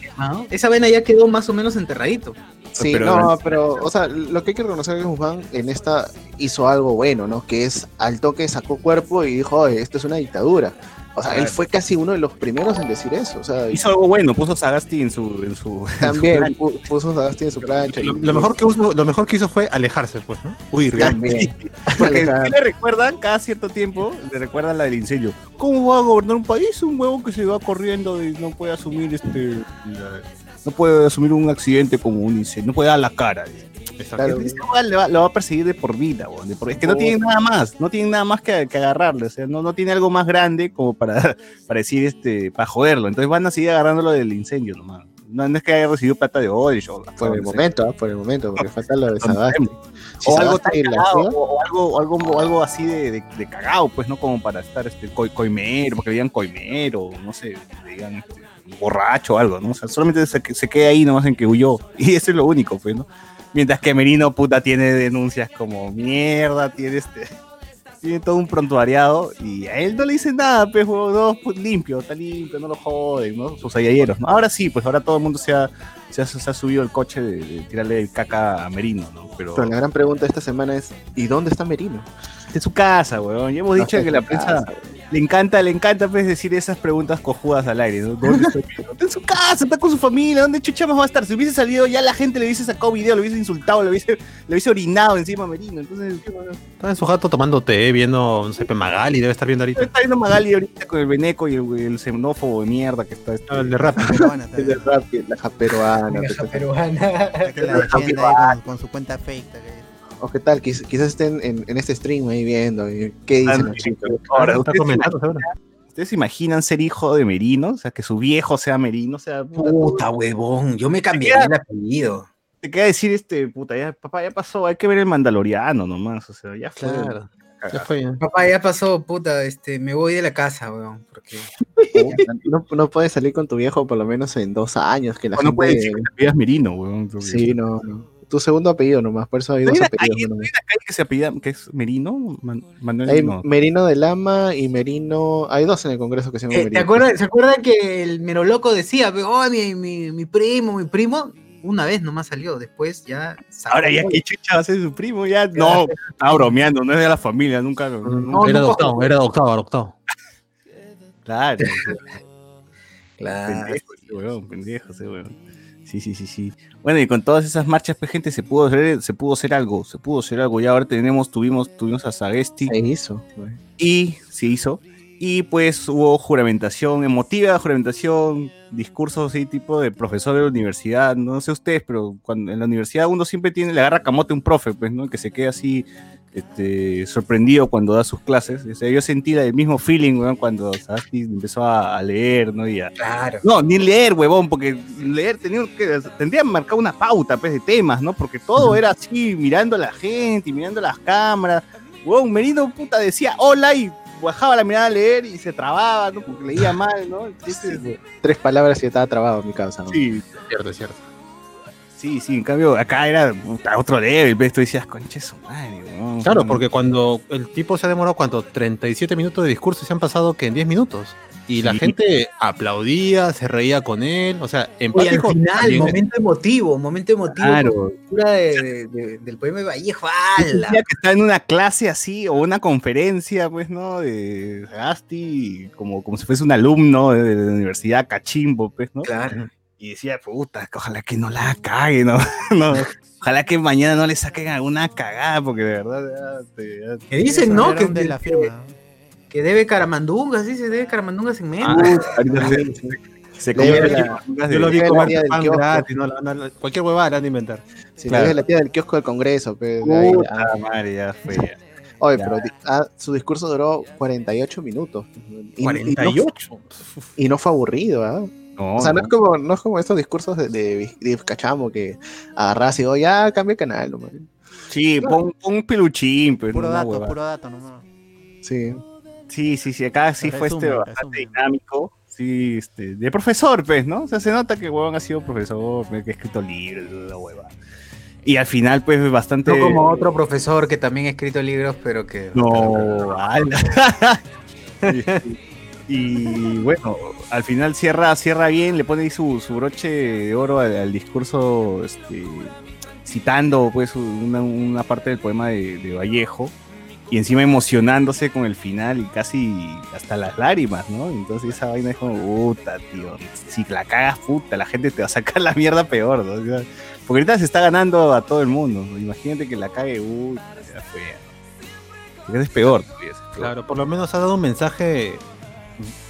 esa vena ya quedó más o menos enterradito. Sí, Pero- no, pero, o sea, lo que hay que reconocer es que Guzmán en esta hizo algo bueno, ¿no? Que es al toque sacó cuerpo y dijo, oye, esto es una dictadura. O sea, él fue casi uno de los primeros en decir eso. O sea, Hizo algo bueno, puso Sagasti en su, en su, también pu- puso a Sagasti en su plancha. Lo, lo mejor que hizo, lo mejor que hizo fue alejarse, pues, ¿no? Uy, También. Porque Alejar. ¿qué le recuerdan cada cierto tiempo, le recuerdan la del incendio. ¿Cómo va a gobernar un país? Un huevo que se va corriendo y no puede asumir este no puede asumir un accidente como un incendio, no puede dar la cara. Claro. Ese le va- lo va a perseguir de por vida, huevón, de por- es que no tiene nada más, no tiene nada más que, que agarrarle, o sea, no, no tiene algo más grande como para, para decir este, para joderlo. Entonces van a seguir agarrándolo del incendio nomás. No, no es que haya recibido plata de Odebrecht o Por el momento, ¿ah? por el momento, porque falta lo de Sagasti. Si o algo cagado, o, o algo, o algo, algo así de, de, de cagado, pues, ¿no? Como para estar este coi- coimero, porque digan coimero, no sé, digan este, borracho o algo, ¿no? O sea, solamente se, se queda ahí nomás en que huyó. Y eso es lo único, pues, ¿no? Mientras que Merino, puta, tiene denuncias como mierda, tiene este. Tiene todo un prontuariado y a él no le dicen nada, pues, no, pues limpio, está limpio, no lo joden, ¿no? Sus ayayeros, ¿no? Ahora sí, pues ahora todo el mundo se ha, se ha, se ha subido el coche de, de tirarle el caca a Merino, ¿no? Pero Pero la gran pregunta de esta semana es, ¿y dónde está Merino? de su casa, weón. Ya hemos dicho que la prensa casa, le encanta, le encanta pues, decir esas preguntas cojudas al aire. ¿no? ¿Dónde está en su casa, está con su familia, ¿dónde chucha más va a estar? Si hubiese salido, ya la gente le hubiese sacado video, le hubiese insultado, le hubiese, le hubiese orinado encima a Merino. Entonces, ¿qué, weón? Está en su jato tomando té, viendo, no sé, Magali, debe estar viendo ahorita. está viendo Magali ahorita con el veneco y el, el xenófobo de mierda que está. este- Ah, El de rap. Peruana de rap, la ja peruana. Caja pues, peruana. Que la defienda ahí con, con su cuenta fake. O qué tal, Quiz- quizás estén en, en este stream ahí viendo. y ¿Qué dicen los chicos? Ahora, está ¿ustedes, comentando, seguro. ¿ustedes se imaginan ser hijo de Merino? O sea, que su viejo sea Merino. O sea, puta, huevón, yo me cambiaría el apellido. te queda decir este, puta, ya, papá, ya pasó, hay que ver el Mandaloriano nomás. O sea, ya fue. Claro. Ya fue. Papá, ya pasó, puta, este, me voy de la casa, weón, porque... No, no puedes salir con tu viejo por lo menos en dos años. Que la O no gente- puede decir que te pidas Merino, weón. Sí, no, no. Tu segundo apellido nomás, por eso hay ¿No dos apellidos. hay una calle que se apellida, que es Merino? Man- Manuel Hay no. Merino de Lama y Merino. Hay dos en el Congreso que se llaman Eh, ¿te Merino. acuerdas, ¿Se acuerdan que el Meroloco decía, oh, mi, mi, mi primo, mi primo? Una vez nomás salió, después ya... sacó Ahora ya que chucha va a ser su primo, ya no, está bromeando, no es de la familia, nunca. No, era adoptado, era adoptado, adoptado. Claro, Claro. pendejo ese weón, pendejo ese weón. Sí, sí, sí, sí. Bueno, y con todas esas marchas, pues, gente, se pudo hacer, se pudo hacer algo, se pudo hacer algo. Ya ahora tenemos, tuvimos, tuvimos a Sagesti Se hizo. güey. y se hizo. Y pues hubo juramentación emotiva, juramentación, discursos así tipo de profesor de la universidad, no sé ustedes, pero cuando en la universidad uno siempre tiene, le agarra camote a un profe, pues, ¿no? Que se queda así este, sorprendido cuando da sus clases. O sea, yo sentí el mismo feeling, weón, cuando empezó a, a leer, ¿no? Y a, Claro. no, ni leer, huevón, porque leer tenía que, tendría marcar una pauta pues, de temas, ¿no? Porque todo era así, mirando a la gente, y mirando las cámaras. Huevón, Merino puta decía hola y bajaba la mirada a leer y se trababa, ¿no? Porque leía mal, ¿no? Entonces, Tres palabras y estaba trabado mi causa. ¿no? sí, Cierto, es cierto. Sí, sí, en cambio acá era otro level, ¿ves? Tú decías, conche su madre, huevón". Claro, porque cuando el tipo se ha demorado, ¿cuánto? 37 minutos de discurso y se han pasado que en 10 minutos. Y la gente aplaudía, se reía con él, o sea, Y al empático. final, también momento emotivo, momento emotivo. Claro. con la lectura de- de- de- del poema de Vallejo. Sentía que estaba en una clase así o una conferencia, pues, ¿no? De Sagasti, como, como si fuese un alumno de la Universidad Cachimbo, pues, ¿no? Claro. Y decía, puta, ojalá que no la cague, ¿no? No, Ojalá que mañana no le saquen alguna cagada, porque de verdad. ya te- ya- Que dicen, ¿no? Que, de la firma. que debe caramandungas, sí, se debe caramandungas en medio. Ah, se, se la- Yo lo vi comer pan gratis, no, no, cualquier huevada la han de inventar. Si Claro. la tía del kiosco del Congreso, pues, de ahí, Puta ah. madre, ya fue. ya. Oye, Ya. pero ah, su discurso duró 48 minutos. Y, y no- 48. Y, no, fue aburrido, ¿ah? No, O sea, no no. es como, no es como estos discursos de, de, de Cachamo que agarras y digo, ya cambia el canal, nomás". Sí, pon, pon un peluchín, pues. Puro no, dato, puro dato nomás. Sí. Sí, sí, sí, acá sí fue este bastante dinámico. Sí, este, de profesor, pues, ¿no? O sea, se nota que huevón ha sido profesor, que ha escrito libros, la hueva. Y al final, pues, bastante. No como otro profesor que también ha escrito libros, pero que. No, ala. Sí, sí. Y bueno, al final cierra, cierra bien, le pone ahí su, su broche de oro al, al discurso, este, citando pues una, una parte del poema de, de Vallejo y encima emocionándose con el final y casi hasta las lágrimas, ¿no? Entonces esa vaina es como, puta, tío, si la cagas, puta, la gente te va a sacar la mierda peor, ¿no? Porque ahorita se está ganando a todo el mundo, ¿no? imagínate que la cague, puta, ya fue. Es peor, todavía, es peor. Claro, por lo menos ha dado un mensaje,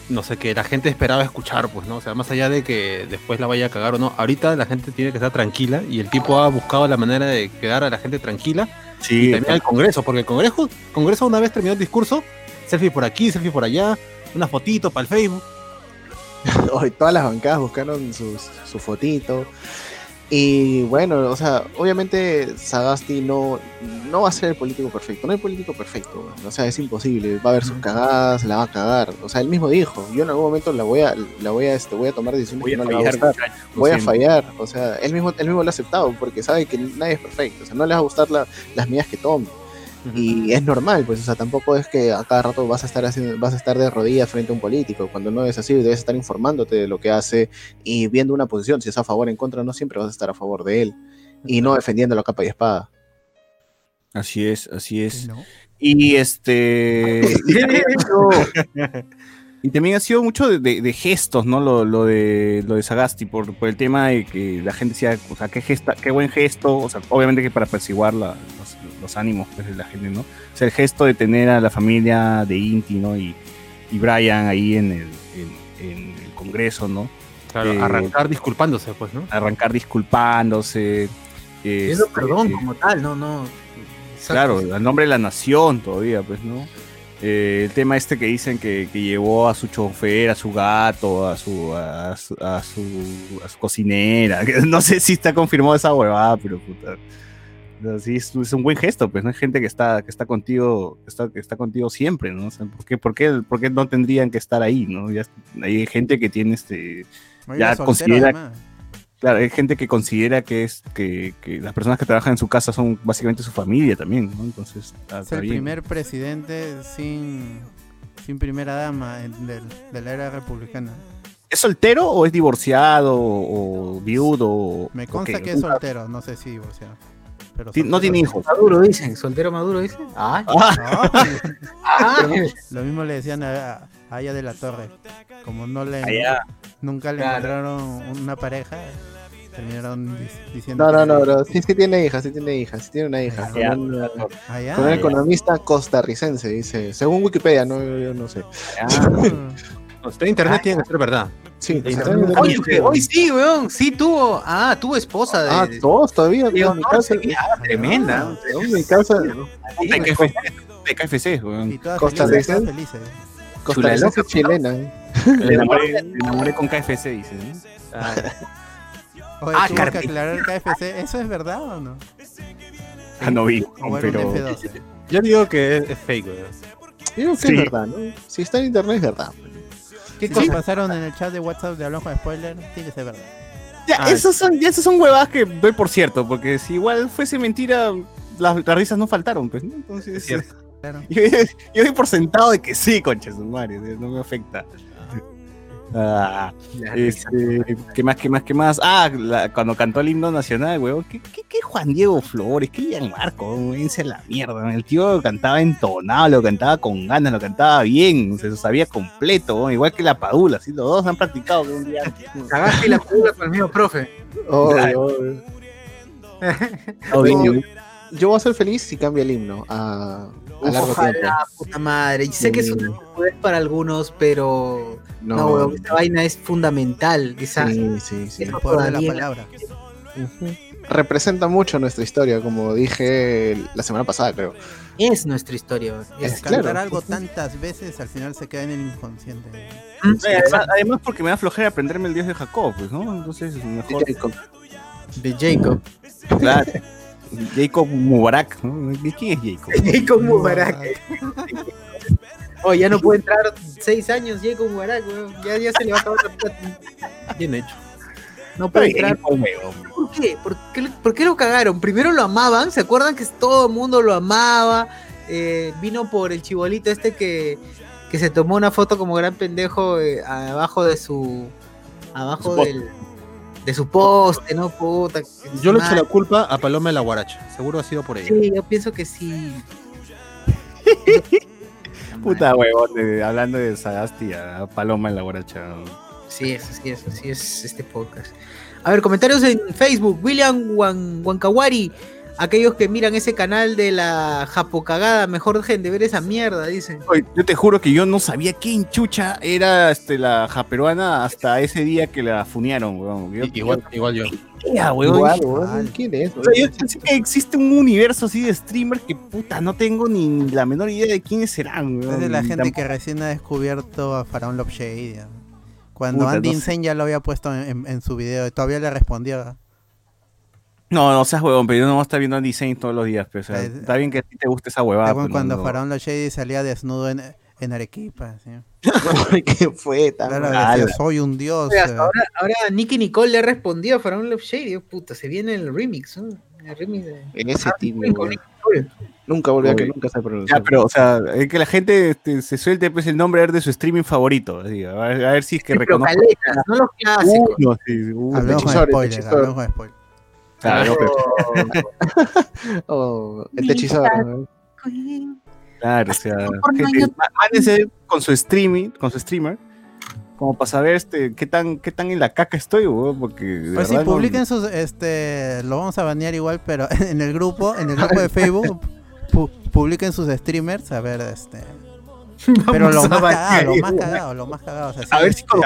no sé, que la gente esperaba escuchar, pues, ¿no? O sea, más allá de que después la vaya a cagar o no, ahorita la gente tiene que estar tranquila y el tipo ha buscado la manera de quedar a la gente tranquila Sí, y también al Congreso, porque el Congreso, Congreso una vez terminó el discurso, selfie por aquí, selfie por allá, una fotito para el Facebook. Hoy todas las bancadas buscaron sus, su fotito. Y bueno, o sea, obviamente Sagasti no, no va a ser el político perfecto. No hay político perfecto. O sea, es imposible. Va a haber sus cagadas, la va a cagar. O sea, él mismo dijo, yo en algún momento la voy a, la voy a, este, voy a tomar decisiones voy que a no le va a fallar, gustar. Voy a fallar. O sea, él mismo, él mismo lo ha aceptado porque sabe que nadie es perfecto. O sea, no le va a gustar la- las medidas que tome. Y es normal, pues, o sea, tampoco es que a cada rato vas a estar haciendo, vas a estar de rodillas frente a un político. Cuando no es así, debes estar informándote de lo que hace y viendo una posición. Si es a favor o en contra, no siempre vas a estar a favor de él. Y no defendiéndolo a capa y espada. Así es, así es. ¿no? Y este. y también ha sido- mucho de, de- de gestos, ¿no? Lo, lo de lo de Sagasti, por, por el tema de que la gente decía, o sea, qué gesta, qué buen gesto, o sea, obviamente que para apaciguar la- los, los ánimos pues, de la gente, ¿no? O sea, el gesto de tener a la familia de Inti, ¿no? Y, y Brian ahí en el, en, en el Congreso, ¿no? Claro, Eh, arrancar disculpándose, pues, ¿no? Arrancar disculpándose. Pidiendo este, perdón como tal, no, no. Exacto. Claro, al nombre de la nación todavía, pues, ¿no? Eh, el tema este que dicen que, que llevó a su chofer, a su gato, a su, a su, a su, a su cocinera. No sé si está confirmado esa huevada, pero puta. Sí, es, es un buen gesto, pues, ¿no? Hay gente que está, que está contigo, que está, que está contigo siempre, ¿no? O sea, ¿por, qué, por, qué, por qué no tendrían que estar ahí, no? Ya, hay gente que tiene este. Ya soltero, considera- además. Claro, hay gente que considera que es que, que las personas que trabajan en su casa son básicamente su familia también, ¿no? Entonces, está, Es el bien. primer presidente sin, sin primera dama en- del- de la era republicana. ¿Es soltero o es divorciado o viudo? Me consta que es soltero, no sé si divorciado. Pero No tiene hijos. Maduro dicen, soltero maduro dicen. Ah, Ah, ah, Lo mismo le decían a, a Aya de la Torre. Como no le allá. nunca le Claro. encontraron una pareja, terminaron dic- diciendo. No, no, no, bro. Sí, sí tiene hija, sí tiene hija, sí tiene una hija. Ya, Con un, Ah, ya. con un economista costarricense, dice. Según Wikipedia, no, yo no sé. Ah. No, en internet tiene que ser verdad. Sí, internet. Oye, que hoy sí, weón. Sí tuvo. Ah, tuvo esposa de. Ah, todos todavía. Digo, en mi no, casa, sí, ah, tremenda. en mi casa De KFC, de KFC, weón. Y todas Costa Rica. costarricense chilena. Me enamoré, me enamoré con KFC, dice. ¿no? Oye, Ah, tuvo que aclarar el KFC. ¿Eso es verdad o no? Ah, no vi, pero... F12. Yo digo que es, es fake, weón. Digo que Sí. es verdad, ¿no? Si está en internet es verdad. ¿Qué Sí. cosas pasaron en el chat de WhatsApp de Hablamos con Spoiler? Tiene que ser verdad. Ya, Ah, esos son, ya esos son huevadas que doy por cierto, porque si igual fuese mentira, las, las risas no faltaron, pues, ¿no? Entonces, Es cierto. Claro. Yo, yo doy por sentado de que sí, concha su madre, no me afecta. Ah, este, ¿Qué más, qué más, qué más? Ah, la- cuando cantó el himno nacional, weón. ¿Qué, qué, qué Juan Diego Flores? ¿Qué Gianmarco? Vence a la mierda. El tío cantaba entonado, lo cantaba con ganas, lo cantaba bien, se lo sabía completo, weón, igual que la Padula, ¿sí? Los dos han practicado un día. Cagaste la pula con el mismo profe. Obvio, obvio. Oye, Yo voy a ser feliz si cambia el himno a, a largo tiempo. Ojalá, puta madre. Y sé que es una estupidez para algunos, pero. No, No, weón, esta vaina es fundamental. Esa, sí, sí, sí. El poder de la palabra. Representa mucho nuestra historia, como dije la semana pasada, creo. Es nuestra historia. Es Es, claro. Cantar algo tantas veces al final se queda en el inconsciente. Mm, Eh, además, además porque me da flojera aprenderme el dios de Jacob, pues, ¿no? Entonces, mejor. de Jacob. Claro. Jacob Mubarak, ¿no? ¿Quién es Jacob? Jacob Mubarak. Oh, ya no puede entrar seis años Jacob Mubarak, weón. Ya, ya se le va a acabar la plata. Bien hecho. No puede Pero entrar. Jacob. ¿Por qué? ¿Por qué, lo- por qué lo cagaron? Primero lo amaban, ¿se acuerdan que todo el mundo lo amaba? Eh, vino por el chibolito este que, que se tomó una foto como gran pendejo eh, abajo de su. abajo del. De su poste, ¿no? Puta. Yo le echo la culpa a Paloma de la Guaracha. Seguro ha sido por ella. Sí, yo pienso que sí. Puta huevón, de- hablando de Sagasti a Paloma en la guaracha. Sí, eso sí, eso sí es este podcast. A ver, comentarios en Facebook. William Wan- Wankawari. Aquellos que miran ese canal de la Japocagada, mejor dejen de ver esa mierda, dicen. Oye, yo te juro que yo no sabía quién chucha era este, la japeruana hasta ese día que la funearon, weón. Yo- Igual, igual yo. Ya, weón. Igual, weón, ¿quién es? o sea, yo pensé que existe un universo así de streamers que puta, no tengo ni la menor idea de quiénes serán, weón. Es de la gente Tampoco- que recién ha descubierto a Faraón Love. Cuando Puta, Andy no sé. Insane ya lo había puesto en, en- en su video y todavía le respondió. No, no seas huevón, pero yo no voy a estar viendo Design todos los días, pero, o sea, Eh, está bien que a ti te guste esa huevada. Cuando- pero cuando no- Faraón Love Shady salía desnudo en, en Arequipa. ¿sí? ¿Qué fue? tan Claro, mal? decía, soy un dios. Oye, hasta eh". ahora, ahora Nicky Nicole le ha respondido a Faraón Love Shady. Puta, se viene el remix, ¿no? El remix de. Ese tipo. Nicky Nicole. Nunca volvió a que nunca se pronunció. Ya, pero, o sea, es que la gente este, se suelte pues, el nombre a ver de su streaming favorito. así, a, ver, a ver si es que Pero reconozco. caletas, no los clásicos. Uno, sí, uno. Hablamos con Techisor, spoiler, Techisor. hablamos con spoiler. Claro, Oh, el techizor. ¿no? claro, o sea, Por gente, año- má- mándense con su streaming, con su streamer, como para saber este, qué tan, qué tan en la caca estoy, weón, porque de Pues no- publiquen sus, este, lo vamos a banear igual, pero en el grupo, en el grupo de Facebook, pu- publiquen sus streamers, a ver, este, pero lo más cagado, lo más cagado, lo más cagado, o a ver si este,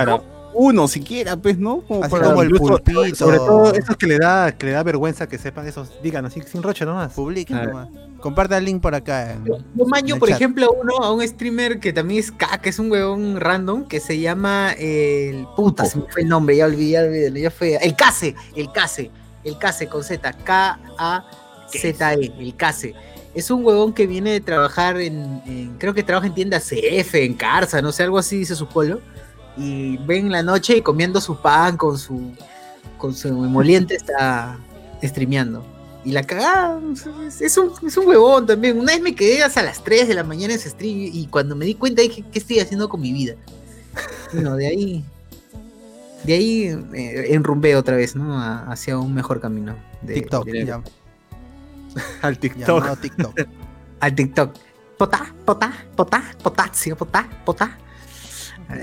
uno siquiera, pues, ¿no? Como así para como el incluso- pulpito, Sobre todo esos que le da, que le da vergüenza que sepan esos, digan así sin roche nomás. publiquen nomás. Comparta el link por acá. en- Yo maño, por chat. ejemplo, a uno, a un streamer que también es K, que es un huevón random, que se llama el puta, se me fue el nombre, ya olvidé, ya olvidé, ya fue. El Case, el Case, el Case con Z, K-A-Z-E, el Case. Es un huevón que viene de trabajar en, en- creo que trabaja en tienda CF, en Carza, no sé, algo así dice su polo. Y ven la noche comiendo su pan con su, con su emoliente, está streameando. Y la cagada, es, es un, es un huevón también. Una vez me quedé hasta las 3 de la mañana en ese stream y cuando me di cuenta dije, ¿qué estoy haciendo con mi vida? No, de ahí. De ahí eh, enrumbé otra vez, ¿no? A- hacia un mejor camino. de- TikTok, de- ya- Al TikTok. llamado TikTok. al TikTok. Potá, potá, potá, potasio, potá, potá.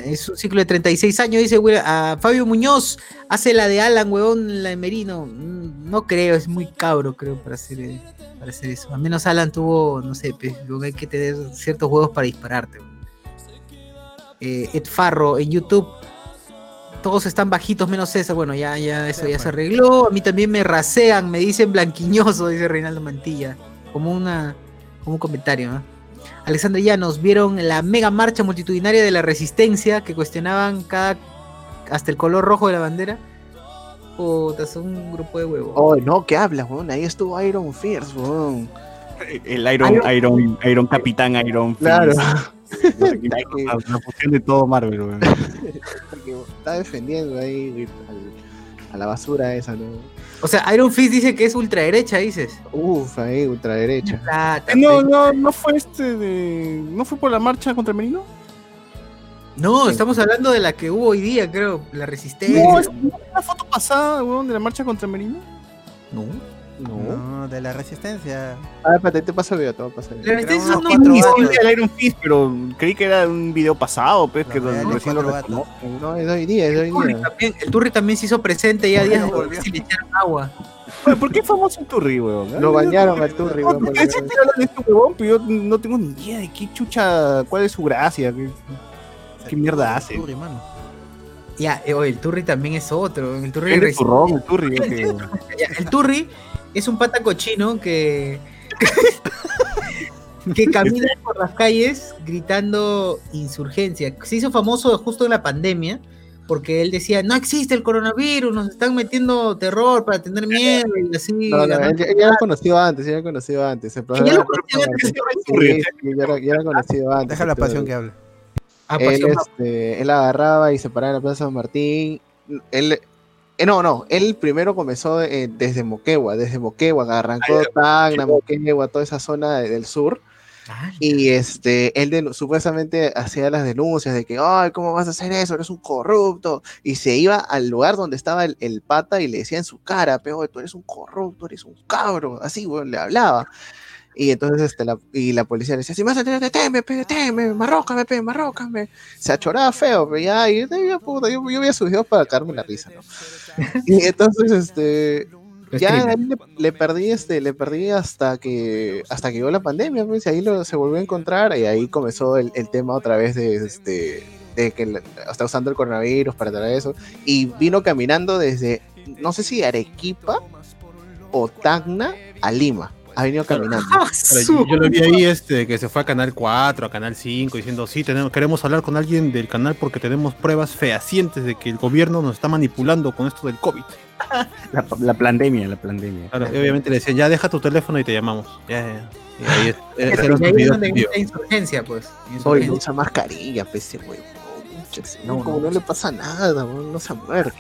Es un ciclo de 36 años, dice Will- a Fabio Muñoz. Hace la de Alan, huevón, la de Merino. Mm, No creo, es muy cabro, creo, para hacer, eh, para hacer eso. Al menos Alan tuvo, no sé, hay que tener ciertos juegos para dispararte. Eh, Ed Farro en YouTube. Todos están bajitos menos César. Bueno, ya, ya, eso ya se arregló. A mí también me rasean, me dicen blanquiñoso, dice Reinaldo Mantilla. Como una, como un comentario, ¿no? Alexander Llanos, ¿vieron la mega marcha multitudinaria de la resistencia que cuestionaban cada hasta el color rojo de la bandera? Puta, son un grupo de huevos. Oh, no, ¿qué hablas, weón? Ahí estuvo Iron Fierce, weón. El Iron, Iron, Iron Capitán, Iron Claro. La fusión de todo Marvel, weón. Porque está defendiendo ahí a la basura esa, ¿no? O sea, Iron Fist dice que es ultraderecha, dices. Uf, ahí, ultraderecha. Plata, Eh, No, no, no fue este de. ¿No fue por la marcha contra Merino? No, estamos hablando de la que hubo hoy día, creo. La resistencia. No, es una foto pasada, weón, de la marcha contra Merino. No. No. No, de la resistencia. A ver, espérate, te paso el video, te voy a pasar el La video. resistencia unos no cuatro no, gatos. Sí, el Iron Fist, pero creí que era un video pasado, pues, que recién lo cuatro gatos. reconozco. No, es de hoy día, es de hoy día. también- el Turri también se hizo presente ya días volvió. después si le echaron agua. Oye, ¿Por qué es famoso el Turri, weón? Lo bañaron al Turri, No, weón. ¿por qué siempre hablan de este huevón? Pero yo no tengo ni idea de qué chucha, cuál es su gracia. qué- ¿Qué mierda hace? Turri, mano. Ya, eh, oye, el Turri también es otro. El Turri, turrón, el el Turri es un pata cochino que. que camina por las calles gritando insurgencia. Se hizo famoso justo en la pandemia porque él decía: No existe el coronavirus, nos están metiendo terror para tener miedo y así. No, no, él, él ya lo conocido antes, ya lo conocido antes. El ya lo conocían antes, ya lo, conocido antes. Deja la Entonces, pasión que hable. Ah, Él, este, él agarraba y se paraba en la Plaza San Martín. Él, eh, no, no, él primero comenzó eh, desde Moquegua, desde Moquegua, arrancó Tacna, Moquegua, toda esa zona de- del sur. Ah, Y este, él denu- supuestamente hacía las denuncias de que, ay, ¿cómo vas a hacer eso? Eres un corrupto. Y se iba al lugar donde estaba el, el pata y le decía en su cara, pero tú eres un corrupto, eres un cabro. Así, bueno, le hablaba. Y entonces este, la, y la policía le decía, si me vas a tener, deteme, deteme, marrócame, pe, marrócame. Se achoraba feo, pero ya, y yo, puta, yo, yo sus videos para caerme la risa, ¿no? Y entonces, este, ya le, le perdí este le perdí hasta que hasta que llegó la pandemia pues y ahí lo, se volvió a encontrar y ahí comenzó el, el tema otra vez de este de que está usando el coronavirus para traer eso y vino caminando desde no sé si Arequipa o Tacna a Lima ha venido caminando Ah, Pero yo, yo lo vi ahí este, que se fue a Canal 4, a Canal 5, diciendo, sí, tenemos, queremos hablar con alguien del canal porque tenemos pruebas fehacientes de que el gobierno nos está manipulando con esto del COVID. La, la pandemia, la pandemia. Claro, y obviamente le decían, ya deja tu teléfono y te llamamos. Ya, ya, ya. Y ahí es- Pero ahí es donde en insurgencia, pues. Hoy Insurgencia. usa mascarilla pese huevo no, No, como no. no le pasa nada no se ha muerto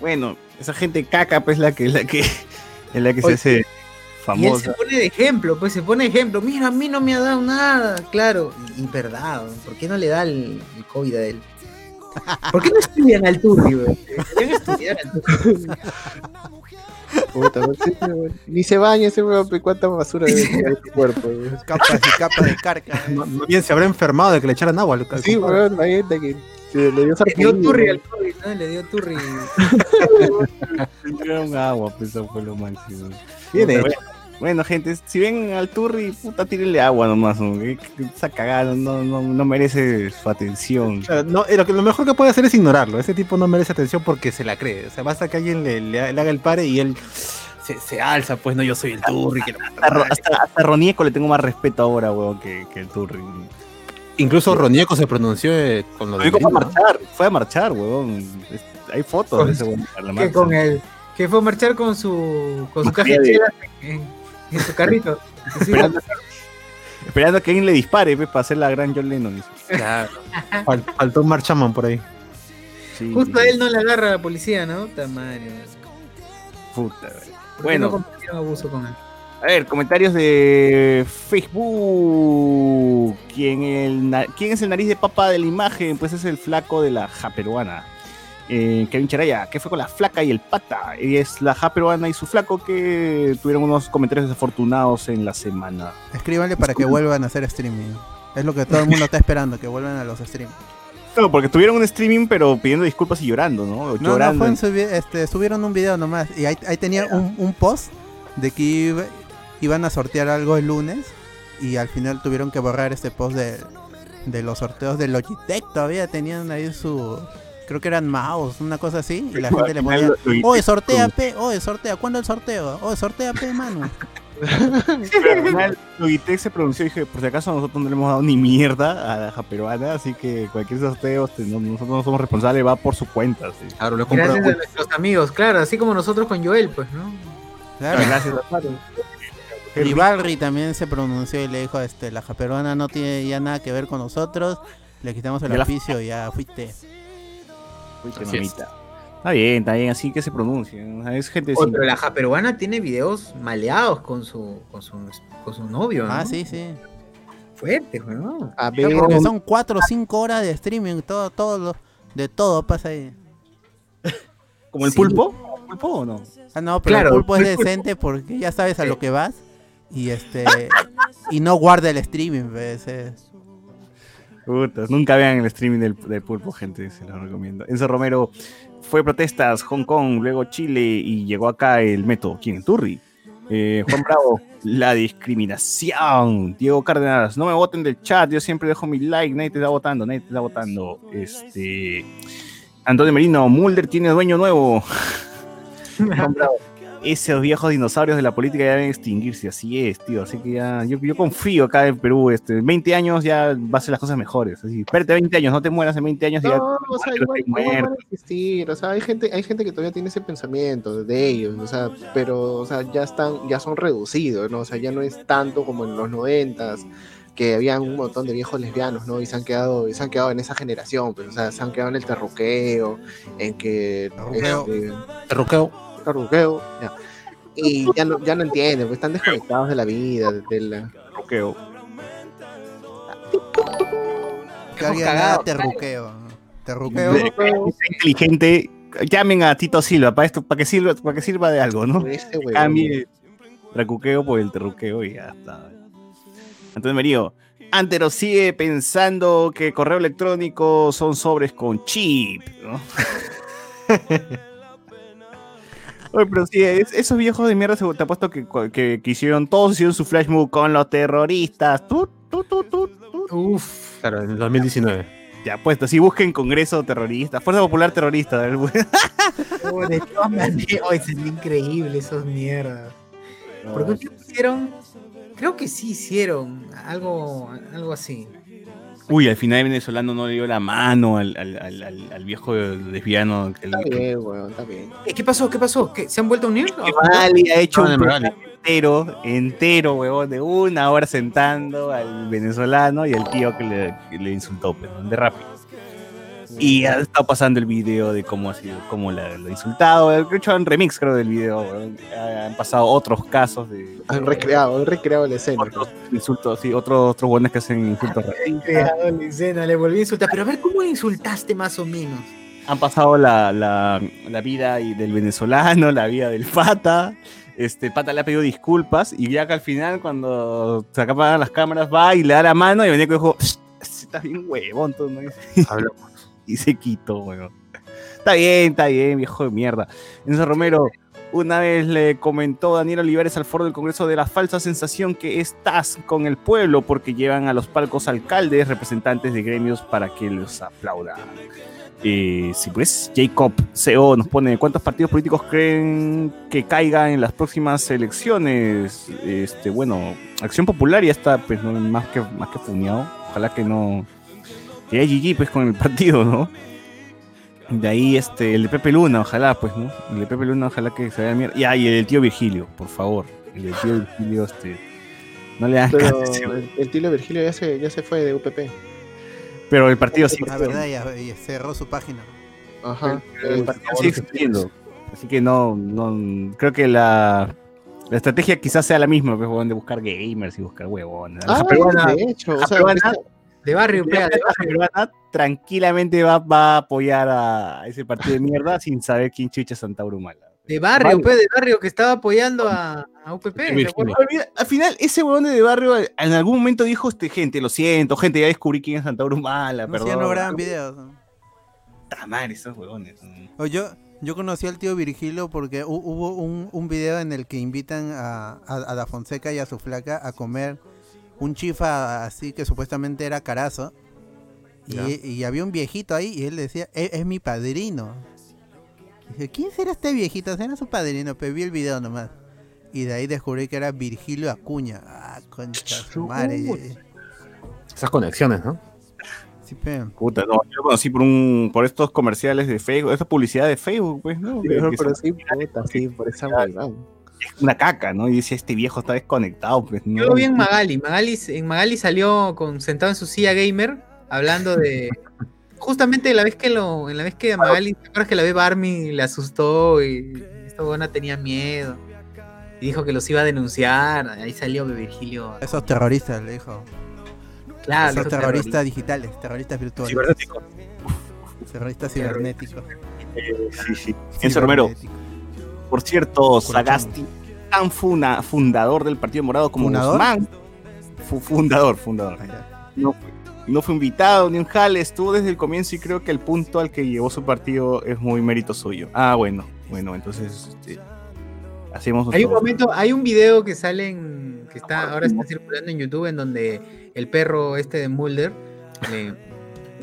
Bueno, esa gente caca, pues la que, la que, es la que se Oye, Y él se pone de ejemplo, pues se pone de ejemplo. Mira, a mí no me ha dado nada, claro. Y, y verdad, ¿por qué no le da el, el COVID a él? ¿Por qué no estudian al Turri, güey? Estudiar al Turri. Puta, weón. ni se baña ese weón cuánta basura debe tener su cuerpo weón. Capas y capas de carca. eh. Más bien se habrá enfermado de que le echaran agua. al- Sí, weón, la gente que se le dio Le dio sarpullido, Turri al COVID, ¿no? Le dio Turri. Un agua, pues eso fue lo máximo. Bien hecho. Bueno, gente, si ven al Turri, puta, tírenle agua nomás. ¿no? Esa cagada no, no, no merece su atención. Claro, no, eh, lo, que, lo mejor que puede hacer es ignorarlo. Ese tipo no merece atención porque se la cree. O sea, basta que alguien le, le- le haga el pare y él se, se alza, pues no, yo soy el turri. que Hasta, hasta, hasta Ronieco le tengo más respeto ahora, weón, que, que el Turri. Incluso Ronieco se pronunció eh, con lo de fue a marchar, fue a marchar, weón. Hay fotos de ese weón. Que con el. Que fue a marchar con su. con su caja de chelas en, en su carrito. Esperando, esperando a que alguien le dispare, pues, para hacer la gran John Lennon. Claro. Fal- faltó un marchaman por ahí. Sí, Justo a él no le agarra a la policía, ¿no? Tamario. Puta, weón. ¿Por qué Bueno. no abuso con él? A ver, comentarios de Facebook. ¿Quién, el ¿Quién es el nariz de papa de la imagen? Pues es el flaco de la ja peruana. Eh, Kevin Charaya, ¿qué fue con la flaca y el pata? Y es la ja peruana y su flaco que tuvieron unos comentarios desafortunados en la semana. Escríbanle para que vuelvan a hacer streaming. Es lo que todo el mundo está esperando, que vuelvan a los streams. No, porque tuvieron un streaming, pero pidiendo disculpas y llorando, ¿no? No, llorando. subi- este, subieron un video nomás. Y ahí, ahí tenía un, un post de que iba- iban a sortear algo el lunes. Y al final tuvieron que borrar este post de, de los sorteos de Logitech. Todavía tenían ahí su. Creo que eran mouse, una cosa así. Y la gente le ponía. Oye, sortea P, oye, sortea. ¿Cuándo el sorteo? Oye, sortea P, mano. Pero al final Logitech se pronunció y dije, por si acaso nosotros no le hemos dado ni mierda a la japeruana, así que cualquier sorteo, este, no- nosotros no somos responsables, va por su cuenta. sí. Claro, lo. Gracias a nuestros amigos, claro, así como nosotros con Joel, pues, ¿no? Claro. Gracias a Pato. Rivalry también se pronunció y le dijo, este, la japeruana no tiene ya nada que ver con nosotros. Le quitamos el Ya la- oficio y ya fuiste. Uy, qué Así es. mamita. Está bien, está bien, así que se pronuncia. Es gente Oye, sin- pero la japeruana tiene videos maleados con su, con su, con su novio, ¿no? Ah, sí, sí. Fuerte, weón. A Claro, ver, porque son 4 o 5 horas de streaming, todo, todo, lo- de todo pasa ahí. ¿Como el Sí. pulpo? ¿Pulpo o no? Ah, no, pero Claro, el pulpo es el pulpo. decente porque ya sabes a lo que vas y este y no guarda el streaming, pues, es- Nunca vean el streaming del, pulpo, gente, se lo recomiendo. Enzo Romero fue protestas, Hong Kong, luego Chile y llegó acá el Meto. ¿Quién? El Turri. Eh, Juan Bravo, la discriminación. Diego Cárdenas, no me voten del chat, yo siempre dejo mi like, nadie te está votando, nadie te está votando. Este. Antonio Merino, Mulder tiene dueño nuevo. Juan Bravo, esos viejos dinosaurios de la política ya deben extinguirse, así es, tío. Así que ya, yo, yo confío acá en Perú, este, en 20 años ya va a ser las cosas mejores. Así, espérate 20 años, no te mueras en 20 años y ya. No, o sea, igual, igual van a existir, o sea, hay gente, hay gente que todavía tiene ese pensamiento de ellos, o sea, pero, o sea, ya están, ya son reducidos, ¿no? O sea, ya no es tanto como en los noventas, que habían un montón de viejos lesbianos, ¿no? Y se han quedado, y se han quedado en esa generación, pues, o sea, se han quedado en el terruqueo, en que Terruqueo. este, Terruqueo. Terruqueo, ya. Y ya no, ya no entienden, pues están desconectados de la vida, de, la. Alguien cagado, haga terruqueo. Terruqueo. De- que sea inteligente, llamen a Tito Silva para esto, para que sirva, para que sirva de algo, ¿no? Este huevón. Cambie Tracuqueo por el terruqueo y ya está. Antonio Merío, Antero sigue pensando que correo electrónico son sobres con chip, ¿no? Oye, pero sí, es- esos viejos de mierda se te apuesto que, que, que hicieron, todos hicieron su flash move con los terroristas. Tut, tut, tut, tut, tut. Uf. Claro, en el 2019. Ya, puesto, así busquen Congreso Terrorista, Fuerza Popular Terrorista. de todas maneras, increíble esos mierdas. ¿Por qué no pusieron? Creo que sí hicieron algo, algo así. Uy, al final el venezolano no le dio la mano al, al, al, al- al viejo lesbiano. que- Está bien, weón, está bien. ¿Qué pasó? ¿Qué pasó? ¿Qué, ¿Se han vuelto a unir? Magali ha hecho un entero, entero, huevón, de una hora sentando al venezolano y al tío que le, que le insultó, pues, ¿no? de rápido. Y ha estado pasando el video de cómo ha sido, cómo la- lo ha insultado. De hecho, han remix, creo, del video. Han pasado otros casos de Han recreado, han recreado la escena. otros insultos, sí, otros, otros buenos que hacen insultos raros. Creado la escena, le volví a insultar. Pero a ver, ¿cómo le insultaste más o menos? han pasado la, la, la vida y del venezolano, la vida del pata. Este, pata le ha pedido disculpas y ya que al final, cuando se acaban las cámaras, va y le da la mano y venía que dijo: Estás bien huevón, tú, ¿no? y se quitó, huevón. Está bien, está bien, viejo de mierda. Enzo Romero, una vez le comentó Daniel Olivares al foro del Congreso de la falsa sensación que estás con el pueblo porque llevan a los palcos alcaldes, representantes de gremios para que los aplaudan. Eh, si pues Jacob CO nos pone cuántos partidos políticos creen que caigan en las próximas elecciones. Este, bueno, Acción Popular ya está pues más que más que funeado. Ojalá que no que haya GG pues con el partido, ¿no? De ahí este el de Pepe Luna, ojalá pues, ¿no? El de Pepe Luna, ojalá que se vaya a mierda. Y, ah, y el del tío Virgilio, por favor. El del tío Virgilio, este no le hagas Pero el, el Tilo Virgilio ya se, ya se fue de UPP. pero el partido sí La verdad, ya, ya cerró su página. Ajá. el El- partido sigue existiendo. Así que no, no, creo que la, la estrategia quizás sea la misma, pues, de buscar gamers y buscar huevones. Ah, peruana, de hecho, o la sea, peruana- De barrio, pega, de barrio. peruana tranquilamente va, va a apoyar a ese partido de mierda sin saber quién chucha es Santa Brumala. De barrio, Vale. pues, de barrio que estaba apoyando a, A UPP, Al final, ese huevón de barrio en algún momento dijo, este, gente, lo siento, gente, ya descubrí quién es Santa Brumala, No, perdón. si no graban videos. madre, esos huevones. O yo, yo conocí al tío Virgilio porque hu- hubo un, un video en el que invitan a, a, a Da Fonseca y a su flaca a comer un chifa así que supuestamente era carazo. Y, y había un viejito ahí y él decía, "E- es, mi padrino. Dije, ¿quién será este viejito? Será su padrino, pero vi el video nomás. Y de ahí descubrí que era Virgilio Acuña. Ah, concha su madre. Esas conexiones, ¿no? Sí, pe. Puta, no, yo lo conocí por un, por estos comerciales de Facebook, esta publicidad de Facebook, pues, ¿no? Que- Pero, que pero son- sí, puta, sí, por esa huevada. Es una caca, ¿no? Y decía, este viejo está desconectado, pues, ¿no? Yo lo vi en Magali. Magali. En Magali salió con, sentado en su silla gamer hablando de. Justamente la vez que lo. En la vez que a Magali, ¿te acuerdas que la ve Barmy le asustó y esta buena tenía miedo? Y dijo que los iba a denunciar. Ahí salió Virgilio. Esos terroristas, le dijo. Claro, Esos terroristas digitales, terroristas virtuales. Cibernético. Terroristas cibernéticos. Sí, sí. Enzo Romero, Cibernéticos. Por cierto, Sagasti, tan funa- fundador del Partido Morado como ¿Fundador? Guzmán, fu- fundador, fundador. Ah, ya. No fue, no fue invitado ni un jale, estuvo desde el comienzo y creo que el punto al que llevó su partido es muy mérito suyo. Ah, bueno, bueno, entonces este, hacemos Hay un momento, hay un video que sale en, que está, ahora está circulando en YouTube en donde el perro este de Mulder, le-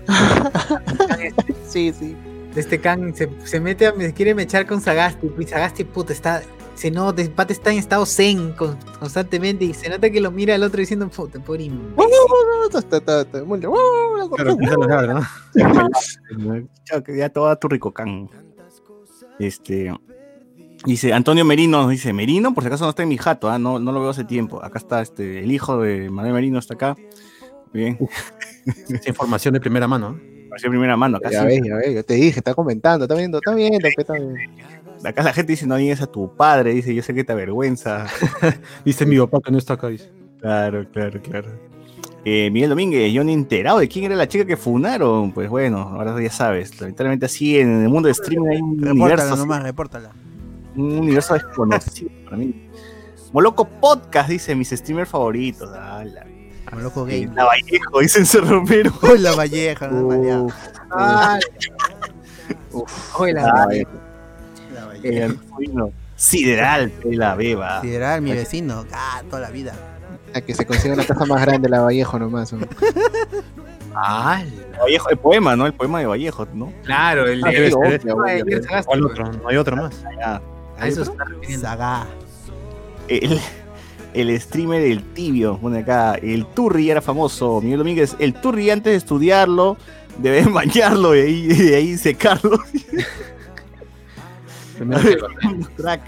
Sí, sí. Este can se, se mete a me quiere mechar con Sagasti, y Sagasti puta está se nota, el pata está en estado zen con- constantemente y se nota que lo mira al otro diciendo puta, pobre imbécil". Está- está- está muy- ¡Uh! ¿no? Que ya toda tu ricocán. Este. Dice Antonio Merino, dice, Merino, por si acaso no está en mi jato, ah, no, no lo veo hace tiempo. Acá está este, el hijo de Manuel Merino, está acá. Bien, Esa información de primera mano. ¿No? pareció primera mano. Acá, Ya sí- ves, ya ves, yo te dije, está comentando, está viendo, está viendo, está viendo. acá la gente dice, no digas a tu padre, dice, yo sé que te avergüenza. Dice mi papá que no está acá. Dice. Claro, claro, claro. Eh, Miguel Domínguez, yo ni enterado de quién era la chica que funaron. Pues bueno, ahora ya sabes. Lamentablemente así en el mundo de streaming hay un Repórtala universo, nomás, repórtala. un universo desconocido para mí. Moloco Podcast, dice mis streamers favoritos. Ala. Como loco game. La Vallejo, dice Enzo Romero. Uy, la Valleja, no Valleja. Uf, Ay. Oye, la- ay, La Valleja. Antonio, Sideral, la beba. Sideral, mi vecino. Ah, toda la vida. a que se consiga una casa más grande la Vallejo nomás. ¿no? Vallejo, el poema, ¿no? El poema de Vallejo, ¿no? claro, el Ah, de obvio, obvio. el Sagasti, ¿Cuál pues. otro? No hay otro más. Ya. A eso está refiriendo. Saga. El, el streamer El Tibio, pone acá. El Turri era famoso. Miguel Domínguez, el Turri antes de estudiarlo, deben bañarlo y ahí, y ahí secarlo. Crack.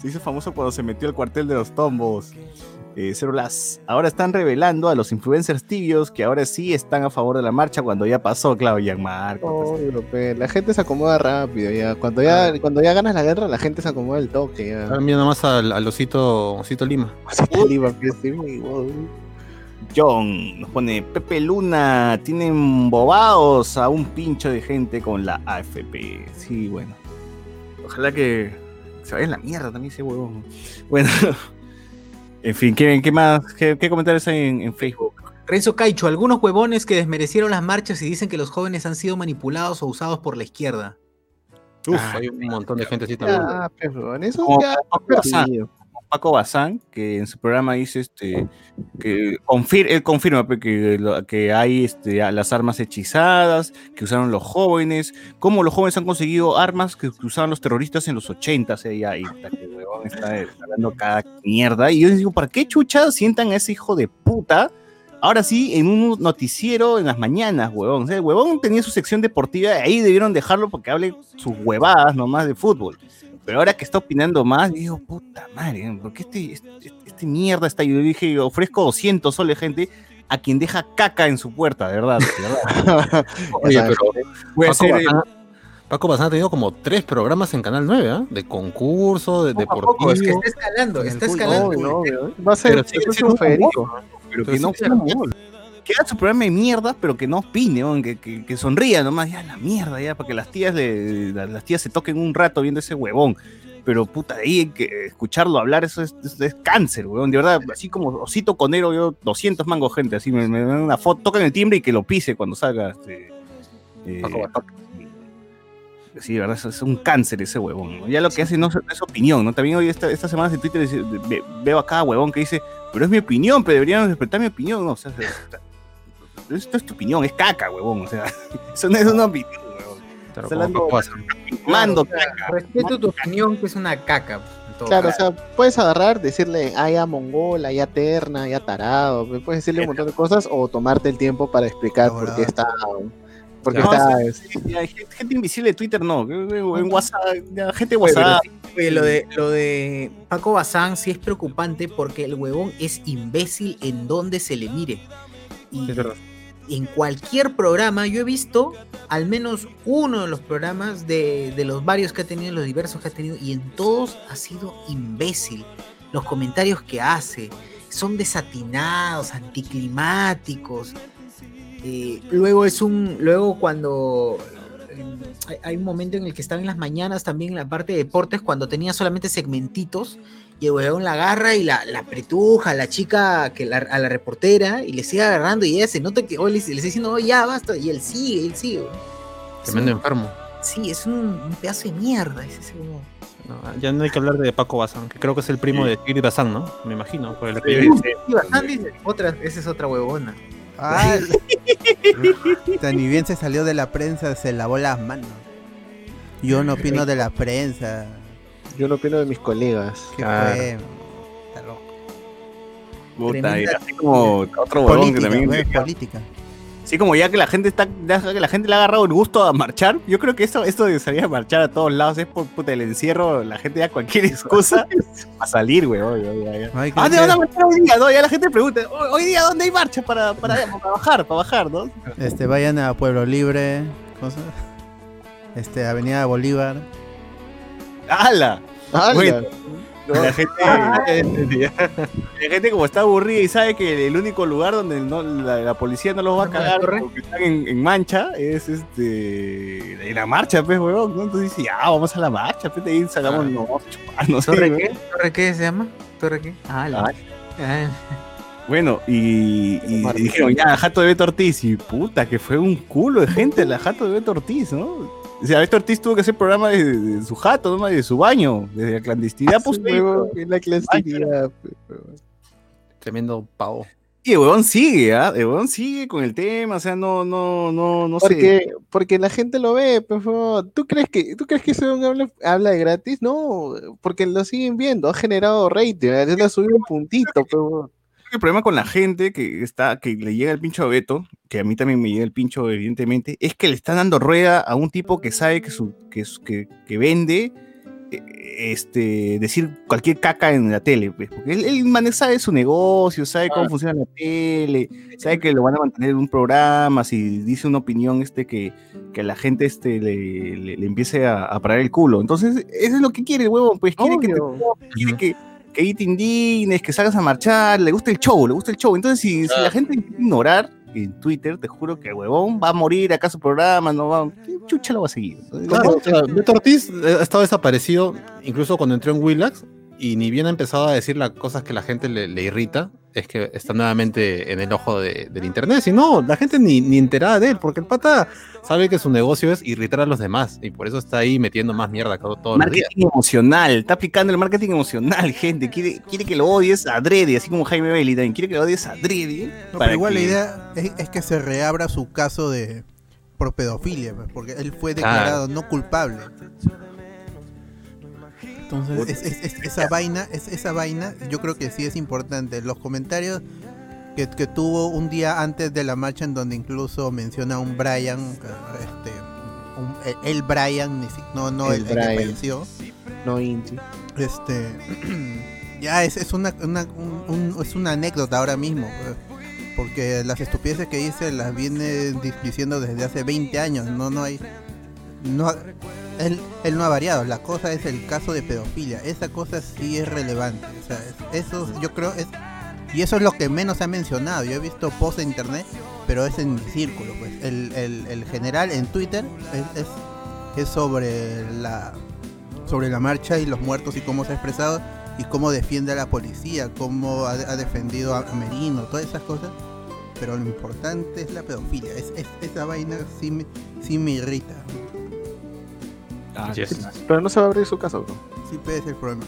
Se hizo famoso cuando se metió al cuartel de los tombos. Eh, Cero Las. Ahora están revelando a los influencers tibios que ahora sí están a favor de la marcha cuando ya pasó, claro, Gianmarco. Pe, la gente se acomoda rápido ya. Cuando ya, cuando ya ganas la guerra, la gente se acomoda el toque ya. Ahora mira nomás al, al osito, osito Lima. Sí, wow. John nos pone Pepe Luna, tienen bobados a un pincho de gente con la AFP. Sí, bueno. Ojalá que se vaya en la mierda también ese huevón. Bueno, en fin, ¿qué, qué más? ¿Qué, qué comentarios hay en, en Facebook? Renzo Caicho, algunos huevones que desmerecieron las marchas y dicen que los jóvenes han sido manipulados o usados por la izquierda. Uf, Ah, hay un montón de gente así también. Ya, pe, weón, eso ya Paco Bazán, que en su programa dice este que confir- él confirma pe, que, que hay este, las armas hechizadas, que usaron los jóvenes, cómo los jóvenes han conseguido armas que, usaban los terroristas en los 80 s ya, y puta, que huevón está hablando cada mierda. Y yo les digo, ¿para qué chucha sientan a ese hijo de puta? Ahora sí, en un noticiero en las mañanas, huevón. Huevón tenía su sección deportiva, ahí debieron dejarlo porque hable sus huevadas nomás de fútbol. Pero ahora que está opinando más, digo, puta madre, ¿por qué este, este, este mierda está ahí? Yo dije, ofrezco 200 soles, gente, a quien deja caca en su puerta, de verdad. de verdad. Oye, pero Voy a Paco hacer Paco Bazán ha tenido como tres programas en Canal 9, ¿ah? De concurso, de deportivo. es que está escalando, está escalando. obvio, obvio. Va a ser Pero próximo siendo un Federico. pero que no sí, claro. Que haga su programa de mierda, pero que no opine, weón, que, que, que sonría nomás, ya la mierda, ya, para que las tías le, la- las tías se toquen un rato viendo ese huevón. pero puta, ahí hay que escucharlo hablar, eso es, es- es cáncer, weón. De verdad, así como Osito Conero, yo 200 mangos gente, así me, me dan una foto, tocan el timbre y que lo pise cuando salga. Este, eh. Sí, de verdad, es un cáncer ese huevón. ¿no? Ya lo que hace no es, opinión, ¿no? También hoy esta, estas semanas en Twitter veo a cada huevón que dice, pero es mi opinión, pero deberían respetar mi opinión. No, o sea, es- esto es tu opinión, es caca, huevón. O sea, eso no es una opinión, huevón. Claro, hablando-. Mando, Claro, sea, Respeto tu opinión, que es una caca. Claro, o sea, puedes agarrar, decirle, ah, ya mongola, ya terna, ya tarado, puedes decirle un montón de cosas o tomarte el tiempo para explicar por qué está, porque No, está, gente, gente invisible de Twitter, no. En WhatsApp, ya, gente WhatsApp. Oye, lo de, lo de Paco Bazán sí es preocupante porque el huevón es imbécil en donde se le mire. Y Es verdad. En cualquier programa, yo he visto al menos uno de los programas de, de los varios que ha tenido, los diversos que ha tenido, y en todos ha sido imbécil. Los comentarios que hace son desatinados, anticlimáticos. Eh, luego es un. Luego cuando. eh, hay- un momento en el que estaba en las mañanas también en la parte de deportes cuando tenía solamente segmentitos y el huevón la agarra y la, la apretuja a la chica, que la- a la reportera y le sigue agarrando y ella se nota que oh, le, le está diciendo, oh, ya basta, y él sigue, él sigue. Tremendo enfermo. sí, es un, un pedazo de mierda ese. No, ya no hay que hablar de Paco Bazán, que creo que es el primo de Tigri Bazán, ¿no? Me imagino, por el apellido. Y bastante, dice, otra, esa es otra huevona. Ah, ni bien se salió de la prensa, se lavó las manos. Yo no opino de la prensa. Yo no opino de mis colegas. ¿Qué Claro. fue? Está loco. Puta, y así como otro huevón que también. política. Sí, como ya que la gente está, ya que la gente le ha agarrado el gusto a marchar, yo creo que esto, esto de salir a marchar a todos lados es por puta, el encierro, la gente ya cualquier excusa a salir, güey. oye, oye, oye. Ay, ¿A dónde van a marchar hoy día? No, ya la gente pregunta, "Hoy- día dónde hay marcha para, para, para bajar, para bajar, ¿no? Este, vayan a Pueblo Libre, cosa. Este, Avenida Bolívar. ¡Hala! ¡Hala! Bueno, La gente, la gente como está aburrida y sabe que el único lugar donde no- la, la policía no los va a ¿Arma de cagar porque están en, en mancha es este en la marcha, pues, huevón, ¿no? Entonces dice, ya, vamos a la marcha, pues, de ahí sacamos, no, vamos a chupar, no sé, ¿Torre ¿no? qué? ¿Torre qué se llama? ¿Torre qué? Ah, la... Ah, Bueno, y, y dijeron, ya, Jato de Beto Ortiz, y puta, que fue un culo de gente la Jato de Beto Ortiz, ¿no? O sea, Beto Ortiz tuvo que hacer programa de, de su jato, ¿no? de su baño, desde la clandestinidad, pues, Su huevo, en la clandestinidad. pues, Tremendo pavo. Y el huevón sigue, ¿ah? El huevón sigue con el tema, o sea, no, no, no, no sé. Porque, porque la gente lo ve, por favor. ¿Tú crees que, tú crees que ese habla, habla de gratis? No, porque lo siguen viendo, ha generado rating, le ha subido un puntito, por favor. El problema con la gente que está, que le llega el pincho a Beto, que a mí también me llega el pincho, evidentemente, es que le están dando rueda a un tipo que sabe que su, que, que, que vende eh, este decir cualquier caca en la tele, pues, porque él, él sabe su negocio, sabe cómo funciona la tele, sabe que lo van a mantener en un programa, si dice una opinión este que, que a la gente este le, le- le empiece a, a parar el culo. Entonces, eso es lo que quiere el huevón, pues quiere que quiere que, que ahí te indignes, que salgas a marchar, le gusta el show, le gusta el show. Entonces, si, si la gente ignorar en Twitter, te juro que huevón va a morir acá su programa, no va, ¿qué chucha lo va a seguir. Claro, o sea, Beto Ortiz eh, ha estado desaparecido incluso cuando entró en Willax y ni bien ha empezado a decir las cosas que la gente le, le irrita, es que está nuevamente en el ojo de- del internet. Si no, la gente ni, ni enterada de él, porque el pata sabe que su negocio es irritar a los demás y por eso está ahí metiendo más mierda los días. marketing emocional, está aplicando el marketing emocional, gente. Quiere, quiere que lo odies adrede, así como Jaime Bailey también. Quiere que lo odies adrede. No, para pero igual que- la idea es, es que se reabra su caso de por pedofilia, pues, porque él fue Claro. declarado no culpable. Entonces, es- es- es- esa vaina, es, esa vaina, yo creo que sí es importante. Los comentarios que, que tuvo un día antes de la marcha, en donde incluso menciona a un Brian, este, un- el Brian, no, no El el, el que falleció. No Inti. Este, ya es, es una, una- un- un- es una anécdota ahora mismo, pues, porque las estupideces que dice las viene di- diciendo desde hace 20 años, no, no hay, no, él, él no ha variado, la cosa es el caso de pedofilia, esa cosa sí es relevante, o sea, es- eso yo creo es, y eso es lo que menos se ha mencionado, yo he visto posts en internet, pero es en mi círculo, pues, el, el- el general en Twitter es, es, es sobre la sobre la marcha y los muertos y cómo se ha expresado y cómo defiende a la policía, cómo ha, ha defendido a Merino, todas esas cosas. Pero lo importante es la pedofilia. Es, es- esa vaina sí me, sí me irrita. Ah, Yes. Pero no se va a abrir su caso. ¿no? Sí puede ser el problema.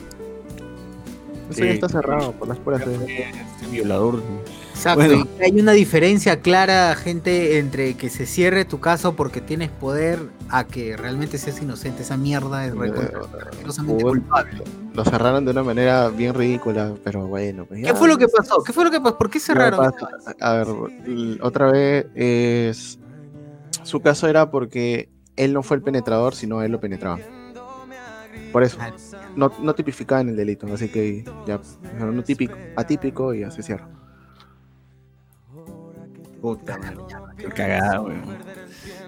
Eso Sí. ya está cerrado por las puras de... Este violador. Exacto, Bueno. y hay una diferencia clara, gente, entre que se cierre tu caso porque tienes poder a que realmente seas inocente. Esa mierda es asquerosamente Uy, culpable. Lo cerraron de una manera bien ridícula, pero bueno. pues ¿Qué fue lo que pasó? ¿Qué fue lo que pasó? ¿Por qué cerraron? A ver, otra vez es. Su caso era porque él no fue el penetrador, sino él lo penetraba. Por eso. Ah. No, no tipificaban el delito, así que ya. No típico, atípico y ya se cierra. Puta, qué cagada, weón.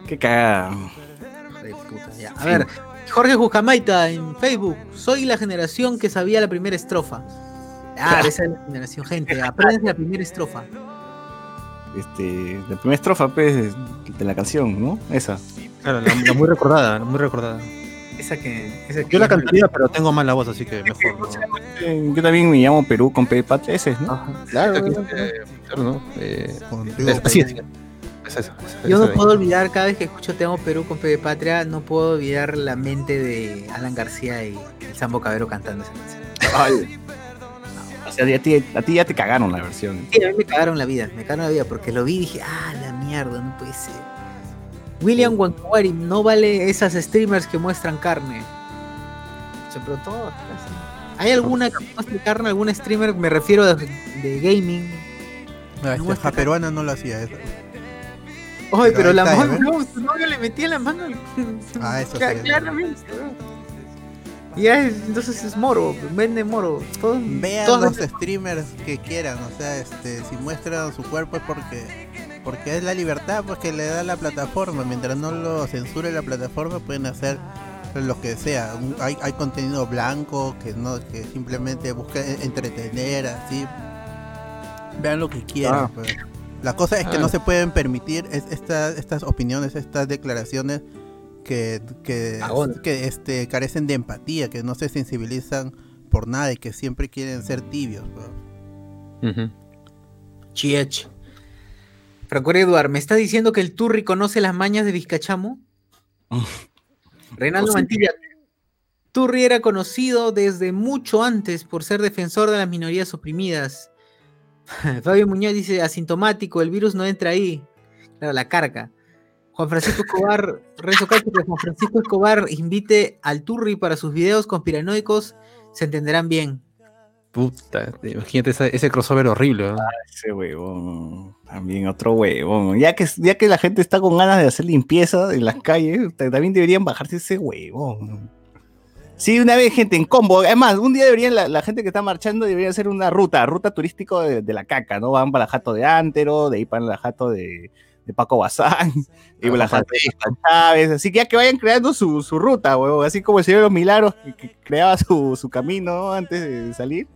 Qué cagada. Puta, ya. A ver, Jorge Jujamaita en Facebook. Soy la generación que sabía la primera estrofa. Ah, esa es la generación, gente. Aprendan la primera estrofa. Este, la primera estrofa, pues, de la canción, ¿no? Esa. Claro, la, la muy recordada, la muy recordada. Esa que. Esa que Yo la cantaría, pero tengo mala voz, así que mejor no. Eh, Yo también me llamo Perú con P de patria, ese es, ¿no? Claro, Eh, claro. claro, ¿no? Eh, Contigo, es- sí, sí. Es eso, es- Yo no puedo olvidar, cada vez que escucho Te amo Perú con P de Patria, no puedo olvidar la mente de Alan García y el Sambo Cabero cantando esa canción. O sea, a ti, a ti ya te cagaron la versión. Sí, a mí me cagaron la vida, me cagaron la vida porque lo vi y dije, ah, la mierda, no puede ser. William Wankawari, no vale esas streamers que muestran carne. Se casi. ¿Hay alguna que muestre carne, algún streamer? Me refiero de, de gaming. Ah, No peruana no lo hacía eso. Oye, Pero la mano, no, su novio le metía la mano al... Ah, eso sí. Claramente. Ya, es- entonces es moro, vende moro. Todo, Vean todo- los streamers que quieran, o sea, este, si muestran su cuerpo es porque porque es la libertad pues que le da la plataforma, mientras no lo censure la plataforma pueden hacer lo que sea. Hay, hay contenido blanco que no que simplemente busca e- entretener así. Vean lo que quieran. Ah. pues. La cosa es que Ah. no se pueden permitir es- esta- estas opiniones, estas declaraciones que, que, Cagón. que este, carecen de empatía, que no se sensibilizan por nada y que siempre quieren ser tibios. pues. Ujú. Chiech. Franco Eduard, ¿me está diciendo que el Turri conoce las mañas de Vizcachamo? Reinaldo. Mantilla. Turri era conocido desde mucho antes por ser defensor de las minorías oprimidas. Fabio Muñoz dice, asintomático, el virus no entra ahí. Claro, la carga. Juan Francisco Escobar, Renzo Cacho, que Juan Francisco Escobar invite al Turri para sus videos conspiranoicos, se entenderán bien. Puta, imagínate ese crossover horrible. ¿no? Ese huevón. También otro huevón. Ya que, ya que la gente está con ganas de hacer limpieza en las calles, ta- también deberían bajarse ese huevón. Sí, una vez, gente, en combo. Además, un día deberían, la, la gente que está marchando debería hacer una ruta, ruta turístico de, de la caca, ¿no? Van para la jato de Antero, de ahí para la jato de, de Paco Bazán, y para la jato de Chávez. Así que ya que vayan creando su, su ruta, huevón. Así como el Señor de los Milagros que, que creaba su, su camino ¿no? antes de salir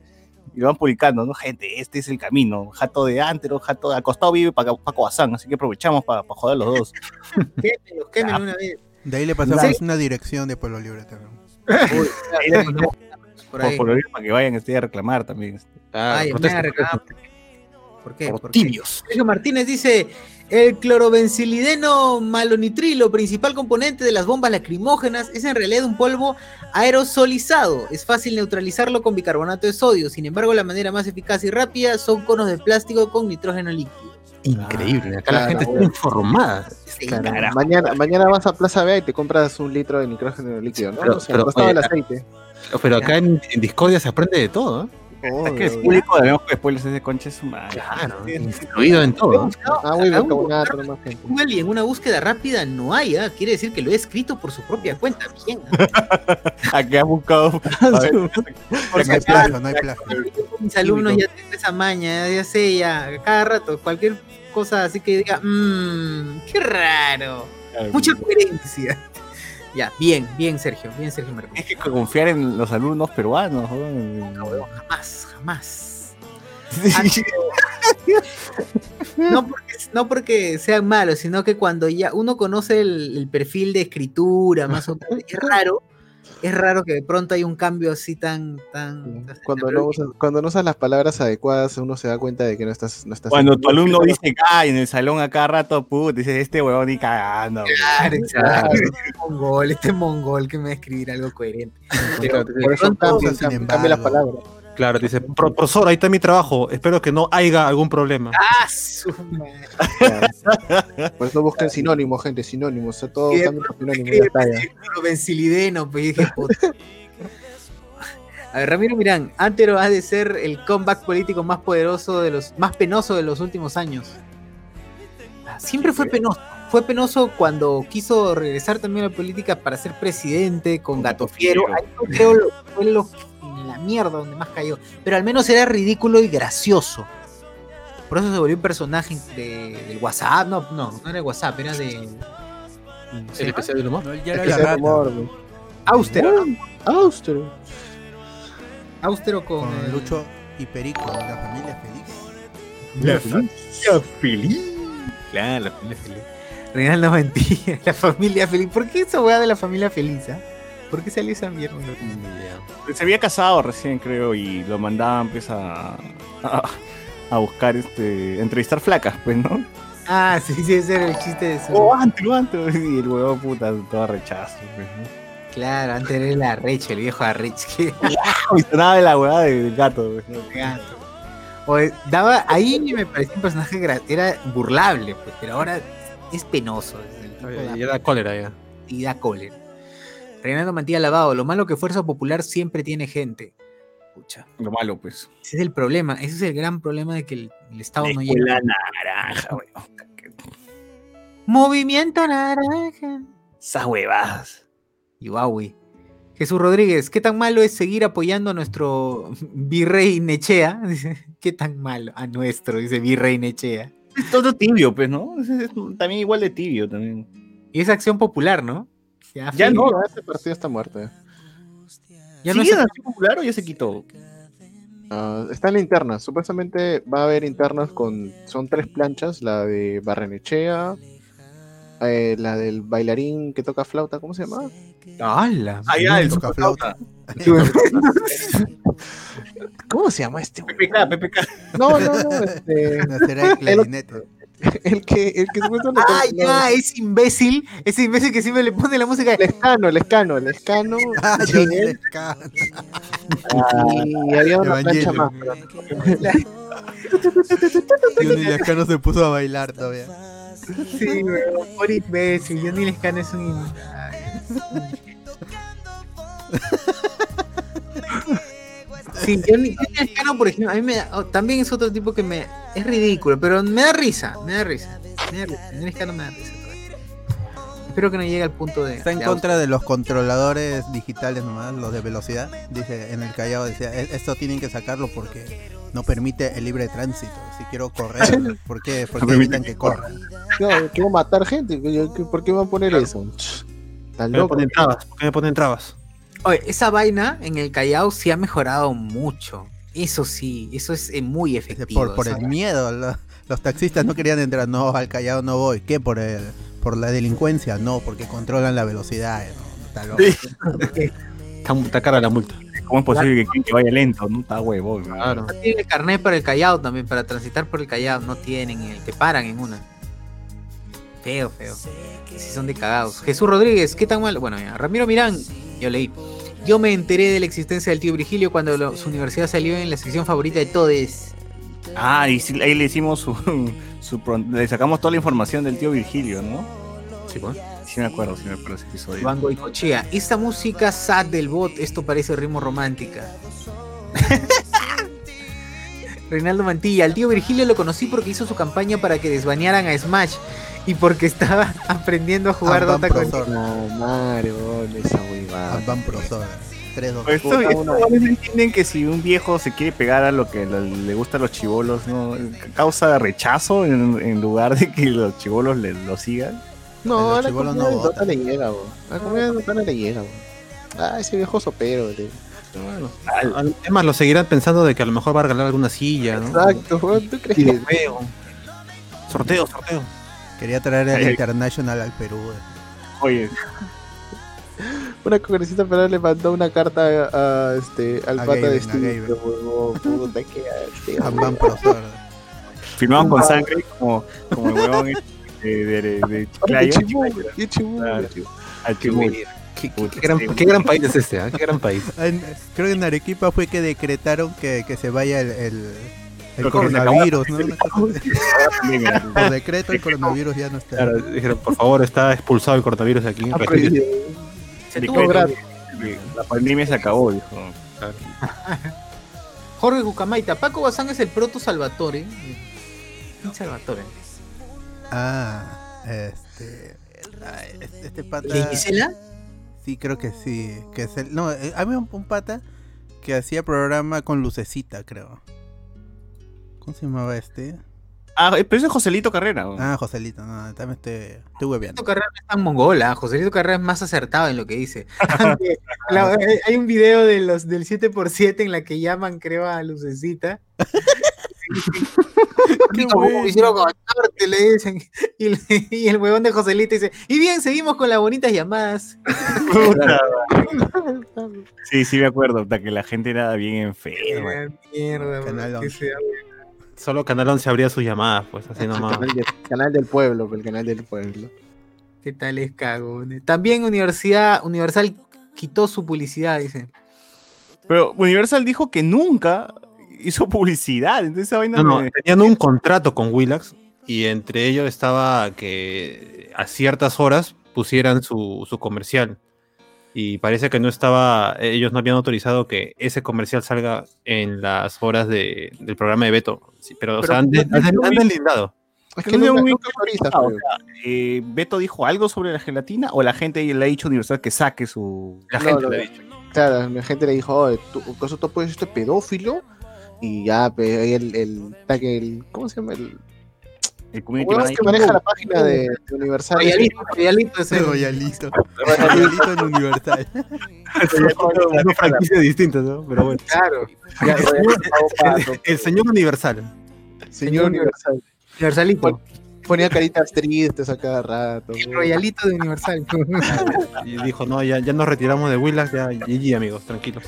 y lo van publicando, ¿no? Gente, este es el camino. Jato de Antero, Jato de Acostado vive Paco, Paco Bazán, así que aprovechamos para joder los dos. Quémenlos, quémenlos una vez. De ahí le pasamos Sí. una dirección de Pueblo Libre también. Uy, Ahí le mandamos por ahí. por oír para que vayan este, a reclamar también. Ay, me protesta, han reclamado. protesta. ¿Por qué? Por tibios. Sergio Martínez dice, el clorobencilideno malonitrilo, principal componente de las bombas lacrimógenas, es en realidad un polvo aerosolizado. Es fácil neutralizarlo con bicarbonato de sodio. Sin embargo, la manera más eficaz y rápida son conos de plástico con nitrógeno líquido. Increíble. Acá claro, la gente está informada. Sí, Claro, mañana, mañana vas a Plaza Vea y te compras un litro de nitrógeno líquido, ¿no? Pero- o sea, pero, costaba el aceite. Pero acá en, en Discordia se aprende de todo. ¿eh? Es que Obvio. público debemos que spoilers ese concha es su madre. Claro, incluido en todo. ¿eh? Ah. Google y en una búsqueda rápida no hay, ¿ah? quiere decir que lo he escrito por su propia cuenta. Bien. A que has buscado. No hay plagio, no hay plagio. Yo con mis alumnos ya tengo esa maña, ya sé, ya, cada rato, cualquier cosa así que diga, mmm, qué raro. Mucha coherencia. Ya, bien, bien, Sergio, bien, Sergio Marcos. Es que confiar en los alumnos peruanos. ¿no? Jamás, jamás. Sí. No porque, no porque sean malos, sino que cuando ya uno conoce el, el perfil de escritura, más o menos, es raro es raro que de pronto hay un cambio así tan, tan. tan- Cuando no, usas, cuando no usas las palabras adecuadas, uno se da cuenta de que no estás. No estás Cuando tu alumno dice ay en el salón a cada rato, puta, dices este huevón ni cagando. güey". Claro, exacto. Este mongol, este mongol que me va a escribir algo coherente. Pero Por eso cambia las palabras. Claro, dice, "Pro- profesor, ahí está mi trabajo. Espero que no haya algún problema. ¡Ah, su. Por eso busquen sinónimos, gente, sinónimos. O sea, todo sinónimos. Benzilideno, pues dije, puta. A ver, Ramiro Mirán, Antero ha de ser el comeback político más poderoso de los, más penoso de los últimos años. Ah, Siempre fue penoso. Fue penoso cuando quiso regresar también a la política para ser presidente con Gato Fiero. Ahí yo creo lo, fue lo, la mierda donde más cayó. Pero al menos era ridículo y gracioso. Por eso se volvió un personaje de- del WhatsApp. No, no, no era de WhatsApp, era de. ¿cómo se ¿El especial del humor? No, ya Es era que la ese rata. rumor, güey. Austero. Austero. Austero con, Con el- Lucho y Perico, la familia feliz. La familia feliz. Claro, la familia feliz. Reinaldo Mantilla, la familia feliz. ¿Por qué esa weá de la familia feliz? ah? ¿Por qué salió esa mierda? Se había casado recién, creo, y lo mandaban pues a, a, a buscar este. entrevistar flacas, pues, ¿no? Ah, sí, sí, ese era el chiste de su. Oh, antes, antes. Y el huevo puta, todo rechazo, pues, ¿no? Claro, antes era el arrecho, el viejo arrecho. que Y sonaba de la hueá del gato, pues, ¿no? gato. O, daba, ahí me parecía un personaje era burlable, pues, pero ahora es penoso. es el tipo da- Ya da cólera ya. y da cólera. Reinaldo Mantilla Lavado, lo malo que Fuerza Popular siempre tiene gente. Pucha, Lo malo, pues. ese es el problema, ese es el gran problema de que el, el Estado La no llega. naranja, weón. Movimiento naranja. Esas huevadas. Y Huawei. Jesús Rodríguez, ¿qué tan malo es seguir apoyando a nuestro virrey Nechea? Dice, ¿qué tan malo? A nuestro, dice virrey Nechea. Es todo tibio, pues, ¿no? Es- es también igual de tibio, también. Y es acción popular, ¿no? Ya no. Ese partido está muerto. ya. ya no ¿Sigue es- acción popular o ya se quitó? Ah, está en la interna. Supuestamente va a haber internas con. Son tres planchas: la de Barrenechea, eh, la del bailarín que toca flauta, ¿cómo se llama? ¡Hala! Ah, ya, el Toca superflauta. ¿Cómo se llama este? PPK, PPK. No, no, no. Este, No, será el clarinete. el que, el que supuestamente. ¡Ah, ya! Es imbécil. Ese imbécil que siempre le pone la música. El escano, el escano, el escano. Ah. Lescano. Y había una plancha más. Johnny Lescano se puso a bailar todavía. Sí, weón, por imbécil. Johnny Lescano es un. im- Sí, Lescano, por ejemplo, a mí me da- oh, también es otro tipo que me es ridículo, pero me da risa, me da risa. Me da risa. Johnny Lescano me da risa. Espero que no llegue al punto de. Está en de contra de los controladores digitales nomás, los de velocidad. Dice en el Callao decía, "E- esto tienen que sacarlo porque no permite el libre tránsito. Si quiero correr, ¿por qué? ¿Por qué evitan que corra? No, quiero matar gente. ¿Por qué van a poner eso? Me loco. ponen trabas. ¿Por qué me ponen trabas? Oye, esa vaina en el Callao sí ha mejorado mucho. Eso sí, eso es eh, muy efectivo. por, el miedo, lo- los taxistas no querían entrar, no, al Callao no voy. ¿Qué? ¿Por, el, por la delincuencia? No, porque controlan la velocidad. eh, no, está loco. Está, está cara la multa. ¿Cómo es posible que, quieren que vaya lento? No está huevón. ¿no? Claro. No tienen el carnet para el Callao también, para transitar por el Callao. No tienen, el, te paran en una. Feo, feo. Si son de cagados. Jesús Rodríguez, ¿qué tan mal? Bueno, ya, Ramiro Mirán, yo leí. Yo me enteré de la existencia del tío Virgilio cuando lo- su universidad salió en la sección favorita de todes. Ah, y ahí le hicimos su, Le sacamos toda la información del tío Virgilio, ¿no? Sí, pues. Sí me acuerdo, sí me acuerdo ese episodio. Bango y Cochea. Esta música sad del bot, esto parece ritmo romántica. Reinaldo Mantilla, al tío Virgilio lo conocí porque hizo su campaña para que desbanearan a Smash y porque estaba aprendiendo a jugar Dota con. No, Mario, esa huevada. Advan Prosor. 3, 2, Pues Esto, entienden que si un viejo se quiere pegar a lo que le gusta a los chivolos, ¿no? Causa rechazo en, en lugar de que los chivolos le, lo sigan. No, Los a la comunidad no. Dota le llega, bo. A la comunidad de Dota no le llega, bo. Ah, ese viejo sopero, le- Bueno, Al- Es más, lo seguirán pensando de que a lo mejor va a regalar alguna silla, ¿no? Exacto, ¿tú crees que sorteo. Sorteo, sorteo. Quería traer el Ay. International al Perú. eh. Oye, una congresista federal le mandó una carta a, a, este, al A pata de Gaben, a Steve. Firmaban con sangre como, como el huevón este de, de, de, de Ay, Chiclayo. qué qué chimuelo, Claro. tío. Al Chibuli. ¿Qué, qué- Puta, qué gran, sí. qué gran país es este, ¿ah? Qué gran país. En- creo que en Arequipa fue que decretaron que, que se vaya el, el, el coronavirus, ¿no? Claro, Por decreto el coronavirus ya no está. dijeron, por favor, está expulsado el coronavirus de aquí. Ah, retire. prohibido. Se tuvo gratis. La pandemia se acabó, dijo. Jorge Jucamaita, Paco Bazán es el proto Salvatore. ¿Quién Salvatore? Ah, este. este, este pata. ¿De Gisela? Sí, creo que sí. Que es el, no, eh, había un, un pata que hacía programa con lucecita, creo. ¿Cómo se llamaba este? Ah, pero ese es Joselito Carrera. Ah, Joselito, no, también estoy, estoy. Joselito Carrera no es tan mongola, Joselito Carrera es más acertado en lo que dice. La- hay- un video de los del 7x7 en la que llaman, creo, a Lucecita. Y, le- y el huevón de Joselito dice, y bien, seguimos con las bonitas llamadas. Sí, sí me acuerdo, puta, que la gente era bien enferma. Mierda, Canal man, que 11. sea- Solo Canal 11 abría sus llamadas, pues así nomás. Canal, de- canal del pueblo, el canal del pueblo. ¿Qué tal es cagones? También Universidad Universal quitó su publicidad, dice. Pero Universal dijo que nunca hizo publicidad, entonces esa vaina No, no, me- tenían un contrato con Willax y entre ellos estaba que a ciertas horas pusieran su, su comercial. Y parece que no estaba, ellos no habían autorizado que ese comercial salga en las horas de- del programa de Beto. Sí, pero, o sea, han, deslindado. Es que nunca, nunca autoriza, o pero- sea, eh, ¿Beto dijo algo sobre la gelatina o la gente le ha dicho a Universal que saque su... La No, gente no, le ha dicho. Claro, la gente le dijo, tú, ¿acaso tú puedes este pedófilo? Y ya, el, el, el, ¿cómo se llama? El, El community manager? que maneja la página de, de Universal. Royalito, Royalito ese. Royalito. Royalito en Universal. Son dos franquicias distintas, ¿no? Pero bueno. Claro. El, el- el señor Universal. Señor Universal. Universalito. Ponía caritas tristes a cada rato. El Royalito de Universal. Y dijo, no, ya, ya nos retiramos de Willax, ya GG amigos, tranquilos.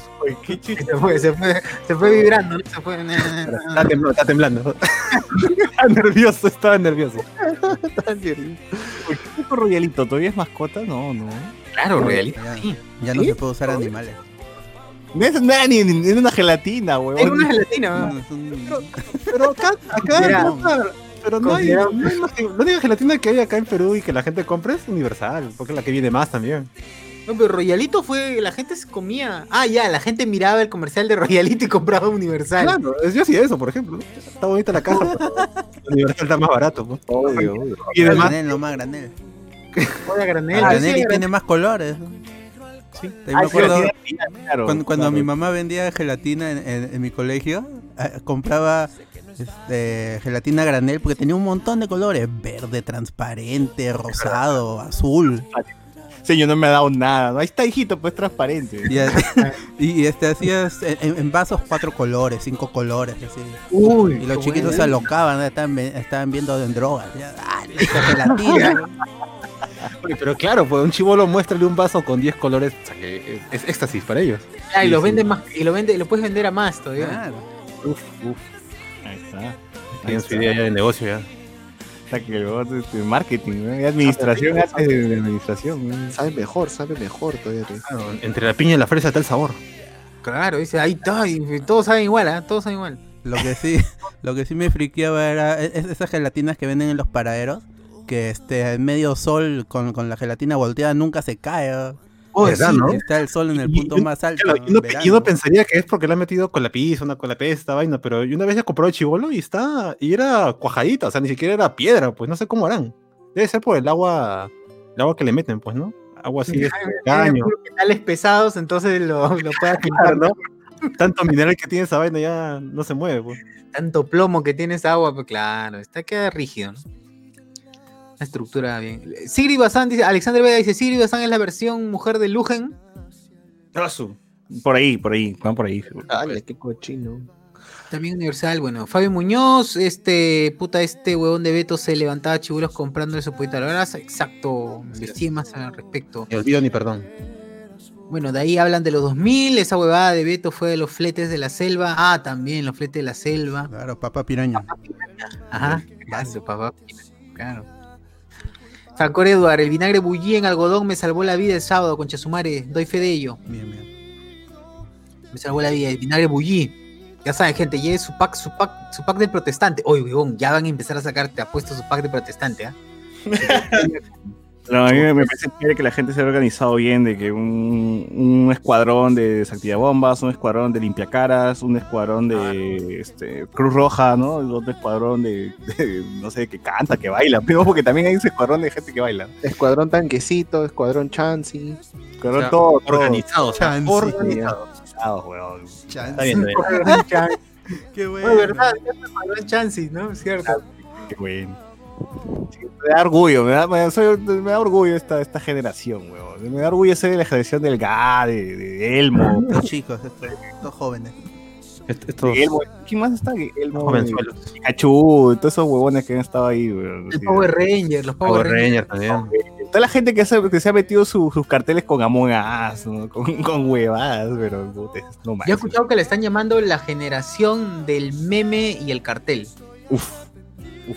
se, fue, se, fue, se fue vibrando, ¿no? Se fue. Está temblando, está temblando. está nervioso, estaba nervioso. ¿Qué con Royalito? ¿Todavía es mascota? No, no. Claro, Royalito. Ya, sí. ya no se puede usar animales. No es nada ni ni- ni una gelatina, Es huevón. una gelatina, No, es un- Pero acá, acá, Mira, acá- pero no hay, considera- no hay más que- la única gelatina que hay acá en Perú y que la gente compra es universal, porque es la que viene más también. No, pero Royalito fue. La gente se comía. Ah, ya, la gente miraba el comercial de Royalito y compraba Universal. Claro, es- yo hacía eso, por ejemplo. Está bonita la caja, pero universal está más barato. pues. Obvio, obvio. Y además, granel, no más granel. Joder, granel. El Ah, granel sí, y tiene más colores. Sí. También me acuerdo Claro, cuando, cuando claro. mi mamá vendía gelatina en, en- en mi colegio, eh, compraba este, gelatina a granel porque tenía un montón de colores: verde, transparente, rosado, azul. Sí, yo no me ha dado nada. ¿no? Ahí está, hijito, pues transparente. Y, y, este, hacías en, en vasos cuatro colores, cinco colores, así. Uy, Y los chiquitos se alocaban, ¿no? estaban, estaban viendo en drogas. ya, ¡Ah, gelatina! Pero claro, pues un chivolo muéstrale un vaso con 10 colores, o sea que es éxtasis para ellos. Ah, y lo Sí, vende sí. más. Y lo vende, y lo puedes vender a más todavía. Claro. Uf, uf. Ahí está. Tienen su idea ya de negocio ya. Está que el marketing, ¿no? Y administración antes de, de administración. ¿no? Sabe mejor, sabe mejor todavía. Claro, entre la piña y la fresa está el sabor. Claro, dice, ahí está, y todos saben igual, ¿ah? Todos saben igual. Lo que sí, lo que sí me friqueaba era e- es- esas gelatinas que venden en los paraderos, que este en medio sol con, con la gelatina volteada nunca se cae. ¿no? Oh, ¿verdad, Sí, no? Está el sol en el punto y- más alto. Claro, en y uno, verano. y uno pensaría que es porque le han metido con la pizza, una con la pesta, vaina, pero yo una vez ya compró el chivolo y está, y era cuajadita, o sea, ni siquiera era piedra, pues no sé cómo harán. Debe ser por el agua, el agua que le meten, pues, ¿no? Agua así de caño. puros metales pesados, entonces lo, lo puedes Claro, ¿no? Tanto mineral que tiene esa vaina ya no se mueve, pues. Tanto plomo que tiene esa agua, pues claro, está queda rígido, ¿no? Estructura bien. Sigrid Bazán dice, Alexander Vega dice, Sigrid Bazán es la versión mujer de Lugen. Por ahí, por ahí, van por ahí. Dale, qué cochino. También Universal, bueno, Fabio Muñoz, este puta, este huevón de Beto se levantaba chibulos comprándole su poquito a la grasa. Exacto, investigué más al respecto. Ni olvido ni perdón. Bueno, de ahí hablan de los 2000, esa huevada de Beto fue de los fletes de la selva. Ah, también los fletes de la selva. Claro, papá piraña. Ajá, claro, papá. Claro. Facor Eduard, el vinagre bullí en algodón me salvó la vida el sábado, con Chasumare. Doy fe de ello. Bien, bien. Me salvó la vida, el vinagre bullí. Ya saben, gente, lleve su pack, su pack, su pack del protestante. Oye, huevón, ya van a empezar a sacar, te apuesto su pack de protestante, ¿ah? No, a mí me me parece que la gente se ha organizado bien, de que un, un escuadrón de desactivabombas, un escuadrón de limpiacaras, un escuadrón de este, Cruz Roja, ¿no? Y otro escuadrón de, de, no sé, que canta, que baila, pero porque también hay ese escuadrón de gente que baila. Escuadrón Tanquecito, Escuadrón Chansey. Escuadrón O sea, todo, todo. Organizado, o sea, Chance. organizado. organizado, weón. Está bien, está bien. Qué bueno. Verdad, el Chansis, ¿no? Cierto. Qué bueno. Sí, me da orgullo, me da, me da- soy- me da orgullo esta, esta generación, weón. Me da orgullo ser de la generación del GA, de, de Elmo. Estos chicos, estos, estos jóvenes. Est- Estos de Elmo. ¿Quién más está? Elmo. Pikachu, todos esos huevones que han estado ahí, weón. El Sí. Power Ranger, los Power, Power Rangers. Ranger también. Toda la gente que se, que se ha metido su- sus carteles con Among Us, ¿no? con, con huevadas, pero no más. Yo he escuchado que le están llamando la generación del meme y el cartel. Uf. Uf.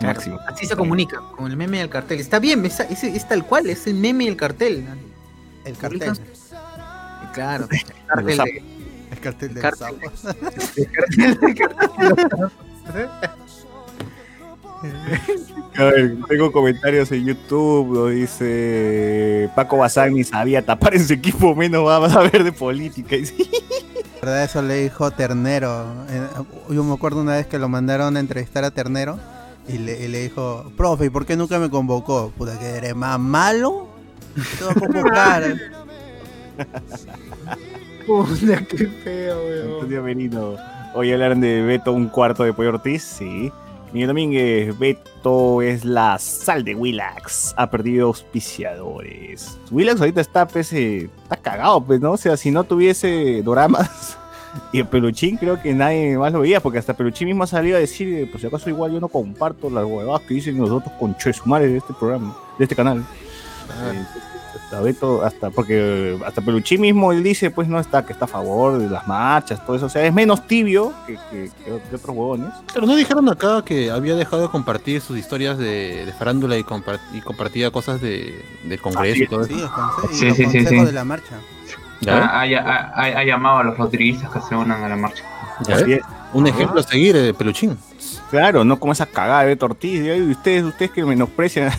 Máximo. Así se comunica, con el meme y el cartel. Está bien, es, es- es tal cual, es el meme y el cartel. El cartel. Claro, el cartel de- El cartel de Cartel. el cartel el cartel ver, tengo comentarios en YouTube, lo dice Paco Bazán ni sabía tapar en su equipo, menos va a saber de política. ¿Verdad? Eso le dijo Ternero. Eh, Yo me acuerdo una vez que lo mandaron a entrevistar a Ternero y le, y le dijo, profe, ¿y por qué nunca me convocó? Puta, que eres más malo. Te voy a convocar. Puta, qué feo, weón. Antonio Merino. Hoy hablaron de Beto un cuarto de Pollo Ortiz, sí. Miguel Domínguez, Beto es la sal de Willax. Ha perdido auspiciadores. Willax ahorita está, pues, eh, está cagado, pues, ¿no? O sea, si no tuviese doramas y el peluchín, creo que nadie más lo veía, porque hasta peluchín mismo ha salido a decir, por si acaso igual yo no comparto las huevadas que dicen nosotros con Chesumares de este programa, de este canal. Eh, hasta Beto, hasta porque hasta Peluchín mismo él dice, pues no está, que está a favor de las marchas, todo eso, o sea, es menos tibio que, que- que- que otros huevones. Pero no dijeron acá que había dejado de compartir sus historias de, de farándula y, compar- y compartía cosas de, del Congreso y todo eso. Sí, el consejo, Sí, y los sí, sí. de la marcha. ¿Ya ves? Ha, ha- ha- ha llamado a los rodriguistas que se unan a la marcha. ¿Ya Así ves? es. Un ejemplo a seguir, eh, Peluchín. Claro, no como esa cagada de Ortiz, y ustedes, ustedes que menosprecian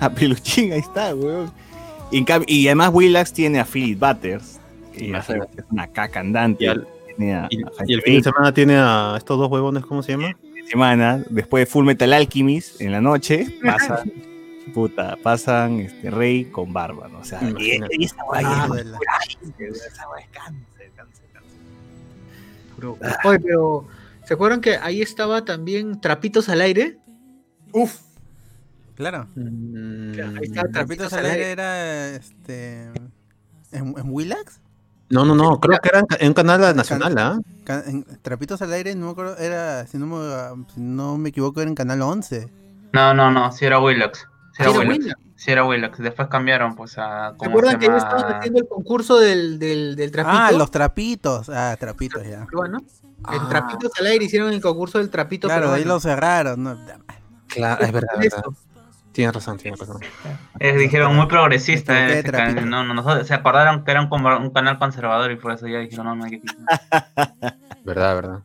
a, Peluchín, ahí está, huevón. Y, en cambio- y además Willax tiene a Philip Butters, que es una caca andante. Y al- tiene a- Y, a y el fin de semana tiene a estos dos huevones, ¿cómo se llama? semana, después de Full Metal Alchemist, en la noche, pasan, puta, pasan este, Rey con barba, ¿no? O sea, y, y esa guay Ah, es de la- esa guay es cáncer, cáncer, cáncer. Bro. Oye, pero ¿se acuerdan que ahí estaba también Trapitos al aire? Uf, Claro. Mm, Ahí está, Trapitos al aire era este. ¿En, en Willax? No, no, no, creo que era en, un canal nacional, ¿ah? Trapitos al aire, no me acuerdo, era, si no me, si no me equivoco, era en Canal 11. No, no, no, si era Willax. Si era Willax. Willax. Sí era Willax. Después cambiaron, pues, a. ¿Se ¿cómo acuerdan que llama? estaban haciendo el concurso del, del, del trapito? Ah, los trapitos. Ah, trapitos ya. El Ah. Trapitos al aire hicieron el concurso del trapito Claro, ahí peruano. lo cerraron. ¿no? Claro, es verdad, ¿Qué es verdad. Tienes razón, tienes razón. Eh, dijeron muy progresista. Eh, trapito. no, no, nosotros- se acordaron que era un, un canal conservador y por eso ya dijeron, no, no hay que quitar. Verdad, verdad.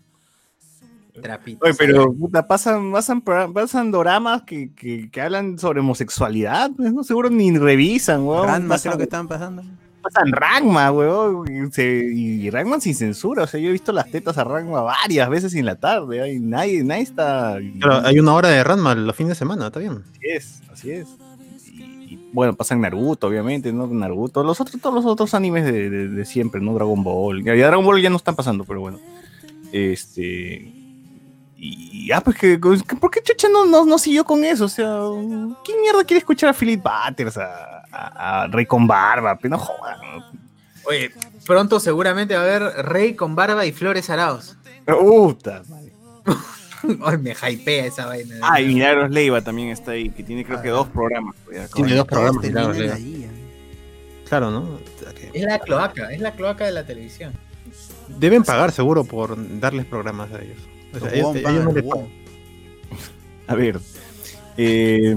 Trapitos Oye, pero puta, pasan, pasan, pasan doramas que, que, que hablan sobre homosexualidad, pues, no seguro ni revisan, weón. Ranma pasan, creo que estaban pasando. pasan Ragma, weón. Y, se- y Ragma sin censura, o sea, yo he visto las tetas a Ragma varias veces en la tarde, ¿eh? y nadie, nadie está. Pero hay una hora de Ranma los fines de semana, está bien. Así es, así es. Y, y, bueno, pasan Naruto, obviamente, ¿no? Naruto, los otros, todos los otros animes de, de- de siempre, ¿no? Dragon Ball. Ya, ya Dragon Ball ya no están pasando, pero bueno. Este. Y ah, pues que, que- ¿por qué Chucha no, no, no siguió con eso? O sea, ¿quién mierda quiere escuchar a Philip Butters, a, a- a Rey con Barba? Pero no jodan. Oye, pronto seguramente va a haber Rey con barba y flores araos. Puta. Ay, me hypea esa vaina. Ah, y Milagros Leiva también está ahí, que tiene creo que dos programas. pues, Tiene dos programas, ahí, eh. Claro, ¿no? Es la cloaca, es la cloaca de la televisión. deben pagar seguro por darles programas a ellos. O sea, ellos- ellos no les pagan. A ver. eh,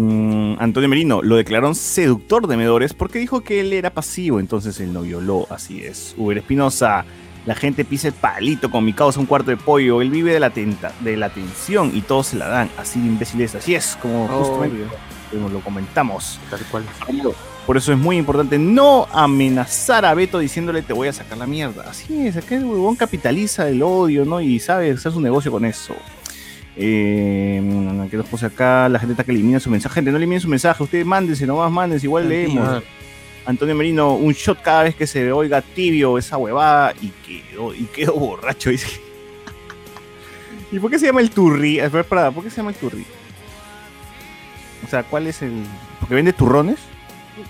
Antonio Merino lo declararon seductor de Medores porque dijo que él era pasivo, entonces él no violó. Así es. Uber Espinosa, la gente pisa el palito con mi causa un cuarto de pollo. Él vive de la, tenta, de la atención y todos se la dan. Así de imbéciles. Así es, como justamente como lo comentamos. Tal cual. Por eso es muy importante no amenazar a Beto diciéndole te voy a sacar la mierda. Así es, acá el huevón capitaliza el odio, ¿no? Y sabe hacer su negocio con eso. Eh, ¿Qué nos puse acá? La gente está que elimina su mensaje. Gente, no eliminen su mensaje. Ustedes mándense, nomás mándense, igual leemos. Antonio Merino, un shot cada vez que se oiga tibio esa huevada y quedó, y quedó borracho. Dice. ¿Y por qué se llama el turri? A ver, pará, ¿por qué se llama el turri? O sea, ¿cuál es el...? ¿Porque vende turrones?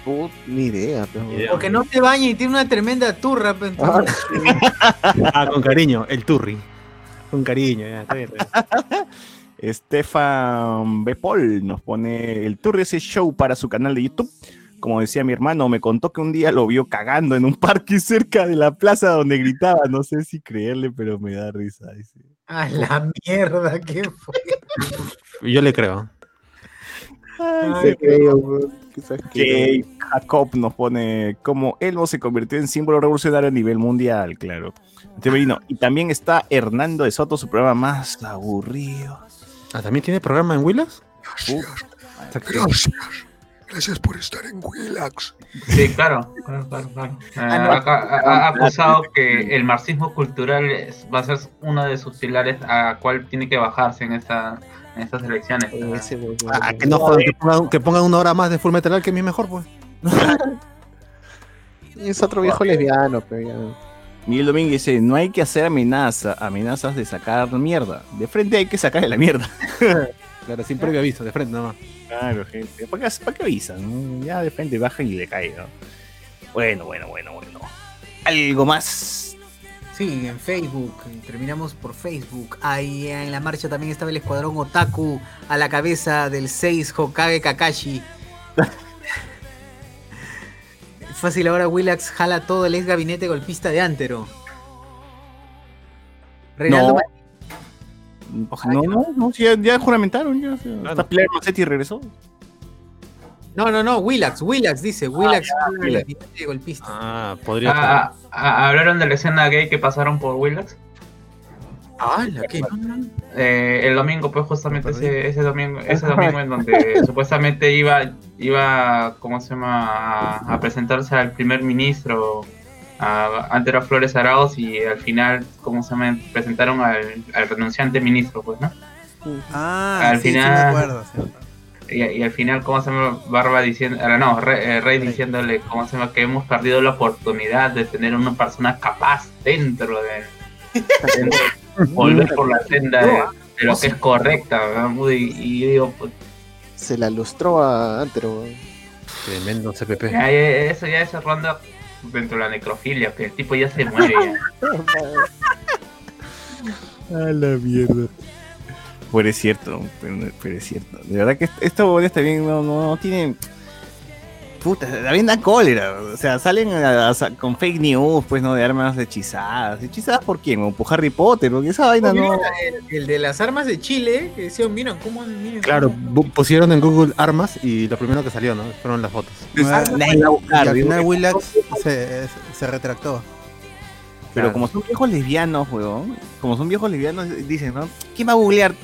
Oh, ni idea, pero. Porque no te baña y tiene una tremenda turra. pues, entonces- Ah, con cariño, el turri. Con cariño, ya, está bien, está bien. Estefan Bepol nos pone el tour de ese show para su canal de YouTube. Como decía mi hermano, me contó que un día lo vio cagando en un parque cerca de la plaza donde gritaba. No sé si creerle, pero me da risa. dice. A la mierda, ¿qué fue? Yo le creo. Ay, creo, weón. Quizás que- Jacob nos pone como Elmo se convirtió en símbolo revolucionario a nivel mundial, claro. Y también está Hernando de Soto, su programa más aburrido. Ah, ¿también tiene programa en Willas? Gracias. Por estar en Willax. Sí, claro, claro, claro, claro. Eh, Ah, no. ha, acusado que el marxismo cultural es- va a ser uno de sus pilares a cual tiene que bajarse en, esta, en estas elecciones. Huevón. Ah, que no jodan, que pongan, que pongan una hora más de Full Metal Alchemy mejor, pues. Es otro viejo lesbiano, pero ya. Miguel Domínguez dice, no hay que hacer amenaza, amenazas de sacar mierda. De frente hay que sacarle la mierda. Claro, sin previo aviso, de frente nada más. Claro, gente. ¿Para qué, para qué avisan? Ya de frente bajan y le cae, ¿no? Bueno, bueno, bueno, bueno. ¿Algo más? Sí, en Facebook, terminamos por Facebook. Ahí en la marcha también estaba el escuadrón Otaku a la cabeza del 6 Hokage Kakashi. Fácil ahora Willax jala todo el ex gabinete golpista de Antero. Reinaldo No. Ojalá No, no, no, sí, ya, ya juramentaron. Ya, Claro. hasta Pilar Massetti regresó. no, no, no, Willax, Willax dice, Willax el Willax. gabinete golpista. Ah, podría Ah, ah, ¿Hablaron de la escena gay que pasaron por Willax? Ah, la que. Eh, el domingo, pues justamente ese, ese domingo, ese domingo en donde supuestamente iba, iba, ¿cómo se llama? A, a presentarse al primer ministro, a Antero Flores Arauz, y al final, ¿cómo se llama? Presentaron al, al renunciante ministro, pues, ¿no? Ah, Al sí, sí me final- acuerdo. sí. Y, y al final, ¿cómo se llama? Barba diciendo, ahora no, Re- eh, Rey diciéndole, ¿cómo se llama? Que hemos perdido la oportunidad de tener una persona capaz dentro de... dentro- volver por la senda de, de lo que es correcta, ¿verdad? Y, y yo digo, pues, Se la lustró a Antero. Tremendo CPP. ya, eso ya es ronda dentro de la necrofilia, que el tipo ya se muere ya. A la mierda. Pero es cierto, pero, pero es cierto. De verdad que estos huevones también no, no, no tienen. Puta, también dan cólera. O sea, salen a- a- con fake news, pues, ¿no? De armas hechizadas. ¿Hechizadas por quién? ¿O por Harry Potter? Porque esa vaina no. El, el de las armas de Chile, que decían, miren cómo miren Claro, pusieron en Google armas y lo primero que salió, ¿no? Fueron las fotos. Ah, Nadie va a y buscar, al final que- Willax se, se retractó. Pero Claro. como son viejos lesbianos, weón, como son viejos lesbianos, dicen, ¿no? ¿Quién va a googlear?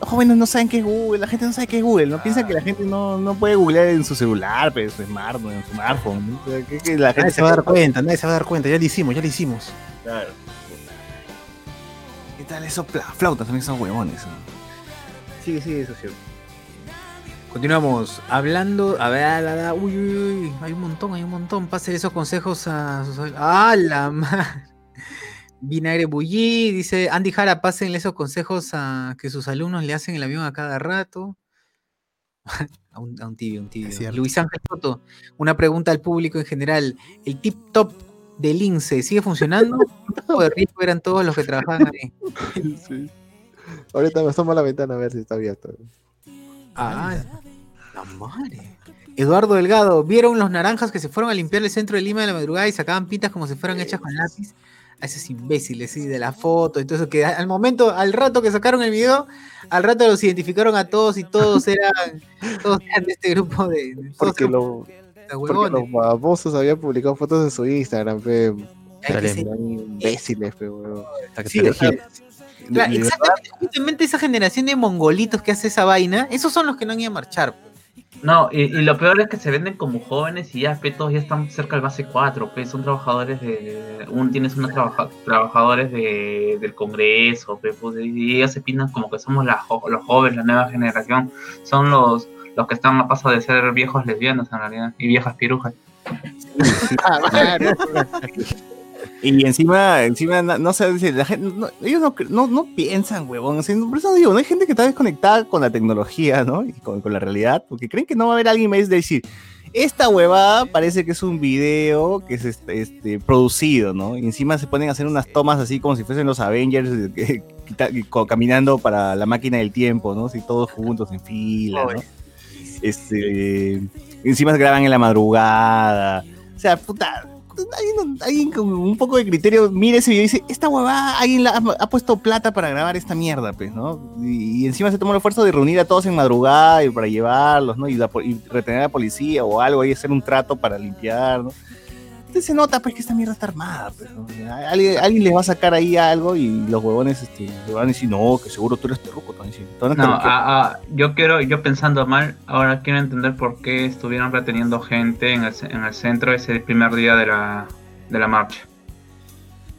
Los jóvenes no saben qué es Google, la gente no sabe qué es Google, ¿no? Piensan que la gente no, no puede googlear en su celular, pero en su smartphone, en su smartphone. ¿no? O sea, que, que la gente Nadie se va a dar cuenta, nadie se va a dar cuenta. Ya lo hicimos, ya lo hicimos. Claro. ¿Qué tal esos flautas? También son huevones. ¿no? Sí, sí, eso es cierto. Continuamos hablando. A ver, a la- la- uy, uy, uy, hay un montón, hay un montón. Pasen esos consejos a sus. ¡Ah, la madre! Vinagre Bullí, dice Andy Jara, pasen esos consejos a que sus alumnos le hacen el avión a cada rato. a, un, a un tibio, un tibio. Luis Ángel Soto, una pregunta al público en general. ¿El tip top del INSE sigue funcionando? ¿O de riesgo eran todos los que trabajaban ahí? Sí. Ahorita me asomo a la ventana a ver si está abierto. Ah, la madre. Eduardo Delgado, ¿vieron los naranjas que se fueron a limpiar el centro de Lima de la madrugada y sacaban pintas como si fueran hechas con lápiz? A esos imbéciles, sí, de la foto, entonces que al momento, al rato que sacaron el video, al rato los identificaron a todos y todos eran, todos eran de este grupo de, Porque, lo, los babosos habían publicado fotos en su Instagram, pe. Eran imbéciles, pe, weón. Sí, o sea, claro, exactamente, justamente esa generación de mongolitos que hace esa vaina, esos son los que no han ido a marchar. No, y, y lo peor es que se venden como jóvenes y ya, pe, todos ya están cerca del base 4, pues son trabajadores de... Un, tienes unos trabaja- trabajadores de, del Congreso, pe, pues, y ellos se pintan como que somos la los jóvenes, la nueva generación. Son los, los que están a paso de ser viejos lesbianos en realidad, y viejas pirujas. Y encima, encima, no, no sé, dice, la gente, no- ellos no, no, no piensan, huevón. sea, por eso digo, no hay gente que está desconectada con la tecnología, ¿no? Y con, con la realidad, porque creen que no va a haber alguien más de decir, esta huevada parece que es un video que es este, este, producido, ¿no? Y encima se ponen a hacer unas tomas así como si fuesen los Avengers eh, caminando para la máquina del tiempo, ¿no? Así todos juntos en fila, ¿no? Este, encima se graban en la madrugada. O sea, puta, alguien, con un poco de criterio mira ese video y dice, esta huevada, alguien la ha, puesto plata para grabar esta mierda, pues, ¿no? Y, encima se tomó el esfuerzo de reunir a todos en madrugada y para llevarlos, ¿no? Y, la y retener a la policía o algo, y hacer un trato para limpiar, ¿no? Se nota, pues, que esta mierda está armada, pues, ¿no? Alguien, alguien les va a sacar ahí algo y los huevones este, le van a decir, no, que seguro tú eres terruco, te van a decir. Te van a No, terruquear". ah, ah, yo quiero, yo pensando mal, ahora quiero entender por qué estuvieron reteniendo gente en el, en el centro ese primer día de la, de la marcha.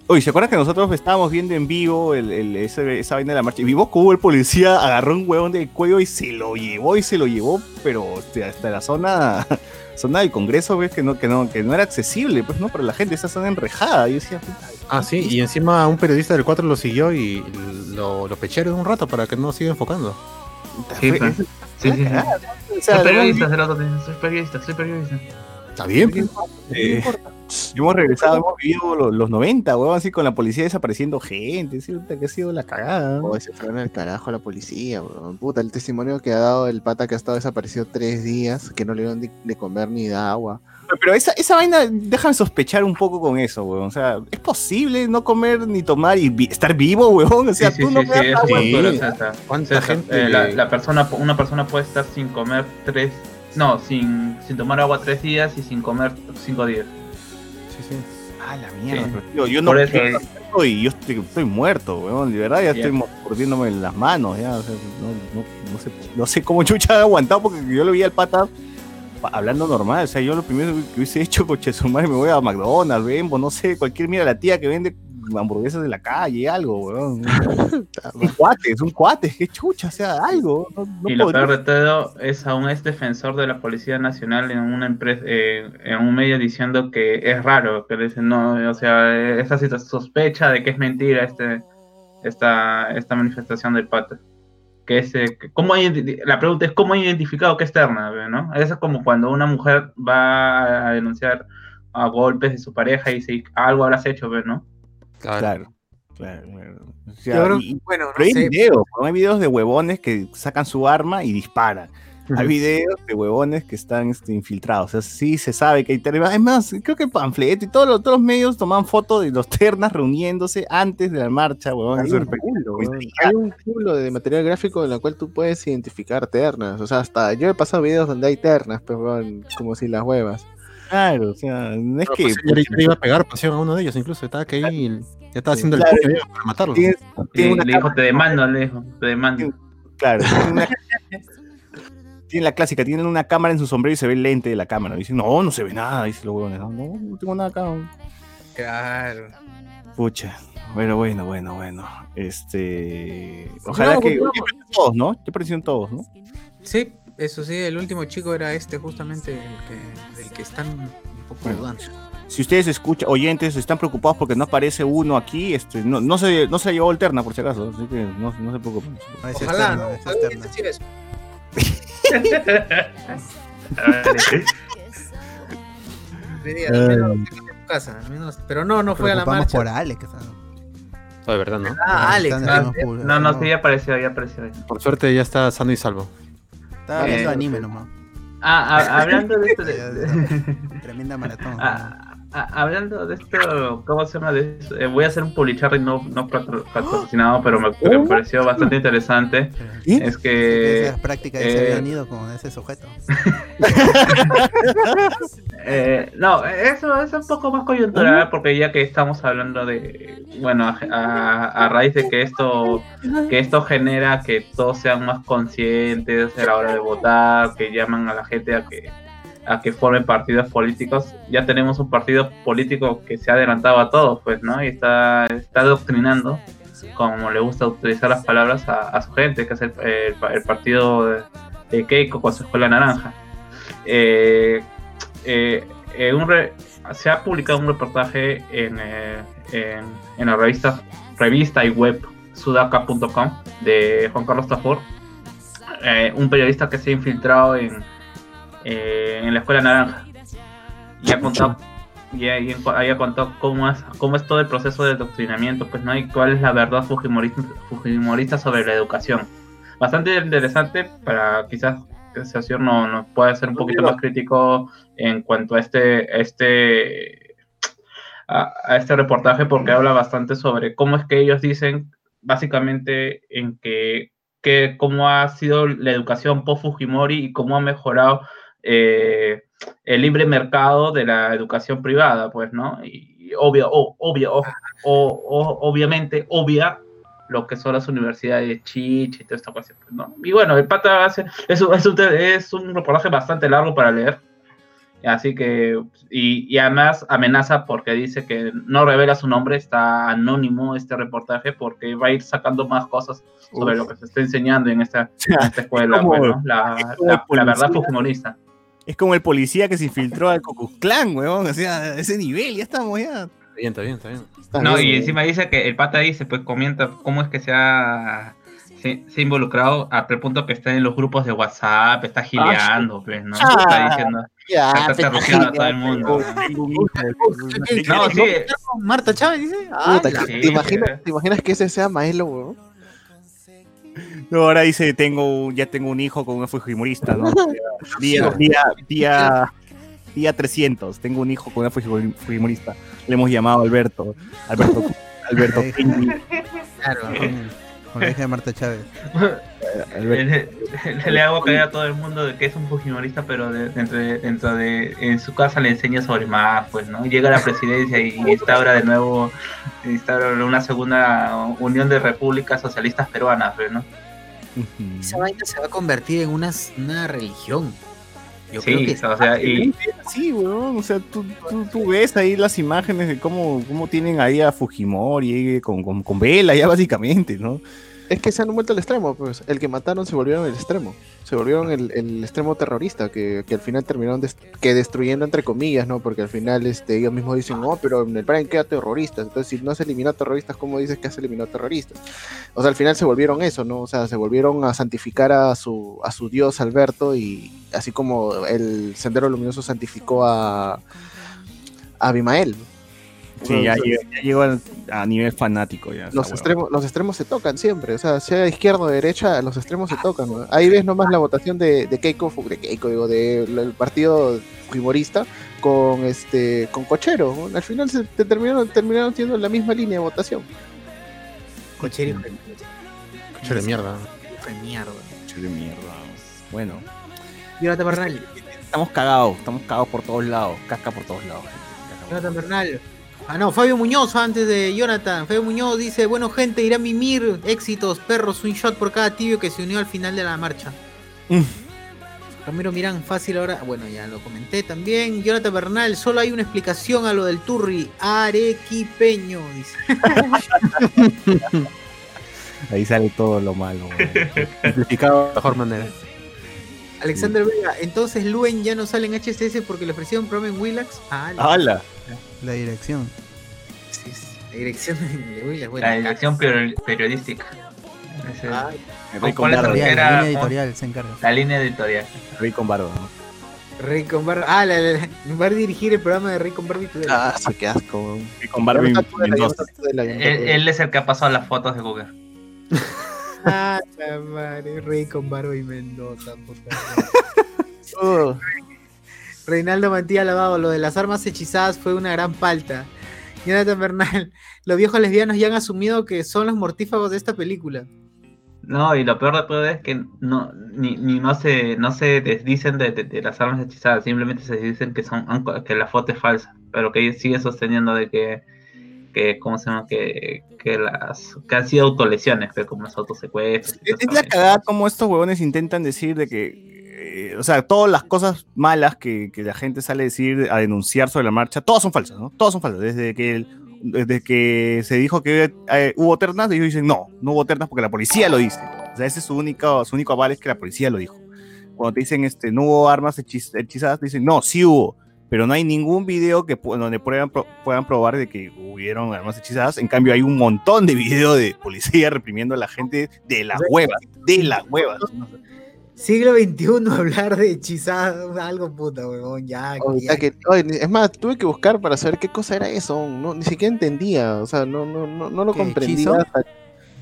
Oye, ¿se acuerdan que nosotros estábamos viendo en vivo el, el- ese- esa vaina de la marcha? Y vimos cómo el policía agarró un huevón del cuello y se lo llevó y se lo llevó, pero hasta la zona, zona del Congreso, ves que no, que no, que no era accesible, pues no, para la gente, esa zona enrejada. Yo decía, puta, Ah, sí, y encima un periodista del 4 lo siguió y lo, lo pecharon un rato para que no siga enfocando. Sí, fue-. Sí, sí, sí. o sea, Soy periodista, soy periodista, soy periodista. Está bien, pues. eh, hemos regresado, hemos vivido los, los 90, huevón, así con la policía desapareciendo gente, ¿sí? Que ha sido la cagada. ¿no? Oh, se fueron al carajo a la policía, weón. Puta, el testimonio que ha dado el pata que ha estado desaparecido tres días, que no le dieron de, de comer ni de agua. Pero esa, esa vaina, déjame sospechar un poco con eso, weón. O sea, ¿es posible no comer ni tomar y vi- estar vivo, weón? O sea, sí, tú sí, no sí, me das sí, agua. eso es Sí. duro, César. ¿Cuánta César, gente eh, la, la persona, una persona puede estar sin comer tres, no, sin, sin tomar agua tres días y sin comer cinco días. Ah, la mierda. Sí. pero, tío, yo no estoy, yo estoy, estoy muerto, weón. De verdad, ya estoy mordiéndome las manos, ya. O sea, no, no, no sé, no sé cómo chucha he aguantado porque yo lo vi al pata pa- hablando normal. O sea, yo lo primero que hubiese hecho, coche su madre, me voy a McDonald's, Bembo, no sé, cualquier mira la tía que vende hamburguesas de la calle, algo, weón. un cuate, es un cuate, qué chucha, o sea, algo. No, no y lo podría- peor de todo es aún es defensor de la Policía Nacional en una empresa, eh, en un medio diciendo que es raro, que le dicen no, o sea, esa sospecha de que es mentira este, esta, esta manifestación del pata. Que es, eh, que- ¿cómo la pregunta es cómo ha identificado que es terna, ¿no? Eso es como cuando una mujer va a denunciar a golpes de su pareja y dice algo habrás hecho, ¿no? Claro. Claro, claro, claro. O sea, Yo creo- y- bueno, no pero hay sé. videos, ¿no? hay videos de huevones que sacan su arma y disparan. Hay videos de huevones que están este, infiltrados. O sea, sí se sabe que hay ternas. Es más, creo que Panfleto y todos los, todos los medios toman fotos de los ternas reuniéndose antes de la marcha, huevón. Hay un, culo. Hay un culo de material gráfico en el cual tú puedes identificar ternas. O sea, hasta yo he pasado videos donde hay ternas, pero weón, como si las huevas. Claro, o sea, no es Pero, que. pues, ya le- ya le iba a pegar pasión a uno de ellos, incluso. Estaba que ahí, ya estaba haciendo el Claro. para matarlo. Tienes- una le dijo, te demando, le dijo, te demando. Claro, tiene, una- tiene la clásica, tienen una cámara en su sombrero y se ve el lente de la cámara. Dicen, no, no se ve nada, dice los huevones. No, no, tengo nada acá. Claro. Pucha. Bueno, bueno, bueno, bueno. Este. Ojalá No, que. Ya aparecieron todos, ¿no? Ya aparecieron todos, ¿no? Sí, eso sí, el último chico era este, justamente el que, del que están un poco Bueno. dudando. Si ustedes escuchan, oyentes, están preocupados porque no aparece uno aquí, este, no, no se, no se llevó alterna por si acaso, así que no, no se preocupen. No, Ojalá, ¿no? es externo. decir eso. Pero no, no fue a la marcha. por Alex. No, de verdad, ¿no? Ah, Alex. Ah, no, no. sí, ya apareció, ya apareció. Por suerte ya está sano y salvo. Estaba Eh, viendo anime nomás. Ah, ah, hablando de esto. de-. Tremenda maratón. Ah, hablando de esto, ¿cómo se llama? De eso? Eh, voy a hacer un policharry no, no patro- patrocinado, pero me, me pareció bastante interesante. ¿Sí? Es que Esas prácticas eh, se habían ido con ese sujeto. Eh, no, eso es un poco más coyuntural porque ya que estamos hablando de, bueno, a, a- a raíz de que esto, que esto genera que todos sean más conscientes a la hora de votar, que llaman a la gente a que a que formen partidos políticos, ya tenemos un partido político que se ha adelantado a todos, pues, ¿no? Y está, está adoctrinando, como le gusta utilizar las palabras, a, su gente, que es el, el- partido de, Keiko con su escuela naranja. Eh, eh, eh, se ha publicado un reportaje en, en, en la revista, revista y web sudaca.com de Juan Carlos Tafur, un periodista que se ha infiltrado en, eh, en la Escuela Naranja y ha contado, y ahí, ahí ha contado cómo es, cómo es todo el proceso de adoctrinamiento pues, ¿no? y cuál es la verdad fujimorista, fujimorista sobre la educación. Bastante interesante para quizás que señor no, no pueda ser un poquito más crítico en cuanto a este, este, a, a este reportaje porque habla bastante sobre cómo es que ellos dicen básicamente en que, que cómo ha sido la educación post Fujimori y cómo ha mejorado eh, el libre mercado de la educación privada, pues, ¿no? Y obvio, o- obvio, o- o- o- obviamente, obvia lo que son las universidades de Chich y toda esta cuestión, pues, ¿no? Y bueno, el pata hace, es, es, un, es un reportaje bastante largo para leer, así que, y, y además amenaza porque dice que no revela su nombre, está anónimo este reportaje porque va a ir sacando más cosas sobre lo que se está enseñando en esta, en esta escuela, como- pues, la, es la- la verdad fujimorista. Es como el policía que se infiltró al Clan, weón. O sea, a ese nivel, ya estamos ya. Está bien, está bien, está bien. Está No, bien, y encima dice que el pata dice, pues comenta cómo es que se ha, se, se ha involucrado a tal punto que está en los grupos de WhatsApp, está gileando, pues, ¿no? Ah. Está diciendo, Ya, está te terrorizando a todo el mundo. Tengo un hijo, ¿Qué- qué- No, sí. Marta Chávez dice. puta, Ah, sí, ¿te, imaginas. ¿Te imaginas que ese sea Maelo, weón? No, ahora dice, tengo, ya tengo un hijo con una fujimorista, ¿no? Día, día, día, día 300, tengo un hijo con una fuji- fujimorista. Le hemos llamado Alberto. Alberto, Alberto claro. Con la hija de Marta Chávez. Le, le- le hago creer a todo el mundo de que es un fujimorista, pero de- dentro, de, dentro de en su casa le enseña sobre más, pues, ¿no? Llega a la presidencia y instaura de nuevo, instaura una segunda unión de repúblicas socialistas peruanas, pues, Esa vaina se va a convertir en una, una religión. Yo sí, creo que o sea, y, Sí, weón, o sea, tú, tú, tú ves ahí las imágenes de cómo, cómo tienen ahí a Fujimori eh, con, con, con vela ya básicamente, ¿no? Es que se han vuelto al extremo, pues. El que mataron se volvieron el extremo. Se volvieron el, extremo terrorista, que, al final terminaron que destruyendo entre comillas, ¿no? Porque al final este, ellos mismos dicen, no, pero en el plan queda terroristas. Entonces, si no has eliminado terroristas, ¿cómo dices que has eliminado terroristas? O sea, al final se volvieron eso, ¿no? O sea, se volvieron a santificar a su, a su dios Alberto y así como el Sendero Luminoso santificó a, a Abimael. Sí, ya, llegó, ya llegó al- a nivel fanático ya. los extremos, los extremos se tocan siempre, o sea, sea izquierda o derecha, los extremos se tocan. ¿no? Ahí ves nomás la votación de, de Keiko, de Keiko, digo, del partido fujimorista con este con Cochero. ¿no? Al final se te terminaron, terminaron teniendo la misma línea de votación. Cochero hijo de- Coche de mierda. hijo de mierda. Che, de mierda. Bueno, Jonathan Bernal. estamos cagados, estamos cagados por todos lados, casca por todos lados. Jonathan Bernal. Ah, no, Fabio Muñoz antes de Jonathan. Fabio Muñoz dice, bueno gente, irá a mimir, éxitos, perros, un shot por cada tibio que se unió al final de la marcha. Mm. Ramiro Mirán, fácil ahora. Bueno, ya lo comenté también. Jonathan Bernal, solo hay una explicación a lo del Turri. Arequipeño, dice. Ahí sale todo lo malo. Simplificado de la mejor manera. Alexander Vega, entonces Luen ya no sale en HSS porque le ofrecieron programa en Willax. Ah, la- ¡Hala! La dirección. sí, sí, la dirección de Willax. Bueno, la dirección peri- periodística. Ah, Rey con ¿Cuál es barba. la línea editorial se encarga. la línea editorial. Rey con barba, ¿no? Rey con Barba. Ah, la, la- la- va a dirigir el programa de Rey con Barba y. Ah, sí, qué asco. Rey con barba Él, es el que ha pasado las fotos de Google. Ah, la madre, Rey con Barba y Mendoza, favor. Reinaldo Mantilla Lavado, lo de las armas hechizadas fue una gran falta. Jonathan Bernal, los viejos lesbianos ya han asumido que son los mortífagos de esta película. No, y lo peor de todo es que no, ni, ni no se, no se desdicen de, de- de las armas hechizadas, simplemente se dicen que son que la foto es falsa, pero que ellos siguen sosteniendo de que, que ¿cómo se llama? Que, que las que han sido autolesiones, pero como los autosecuestros. Es, es la cagada como estos huevones intentan decir de que, eh, o sea, todas las cosas malas que, que la gente sale a decir, a denunciar sobre la marcha, todas son falsas, ¿no? Todas son falsas. Desde que, el- desde que se dijo que eh, hubo ternas, ellos dicen, no, no hubo ternas porque la policía lo dice. O sea, ese es su único, su único aval es que la policía lo dijo. Cuando te dicen, este, no hubo armas hechiz- hechizadas, te dicen, no, sí hubo. Pero no hay ningún video que donde prueban, pro- puedan probar de que hubieron armas hechizadas. En cambio, hay un montón de videos de policía reprimiendo a la gente de las huevas, de las huevas. Siglo XXI, hablar de hechizada, algo puta, huevón, ya. O ya. sea que, oye, es más, tuve que buscar para saber qué cosa era eso. No, ni siquiera entendía. O sea, no, no, no, no lo ¿Qué, comprendía. hechizo? hasta-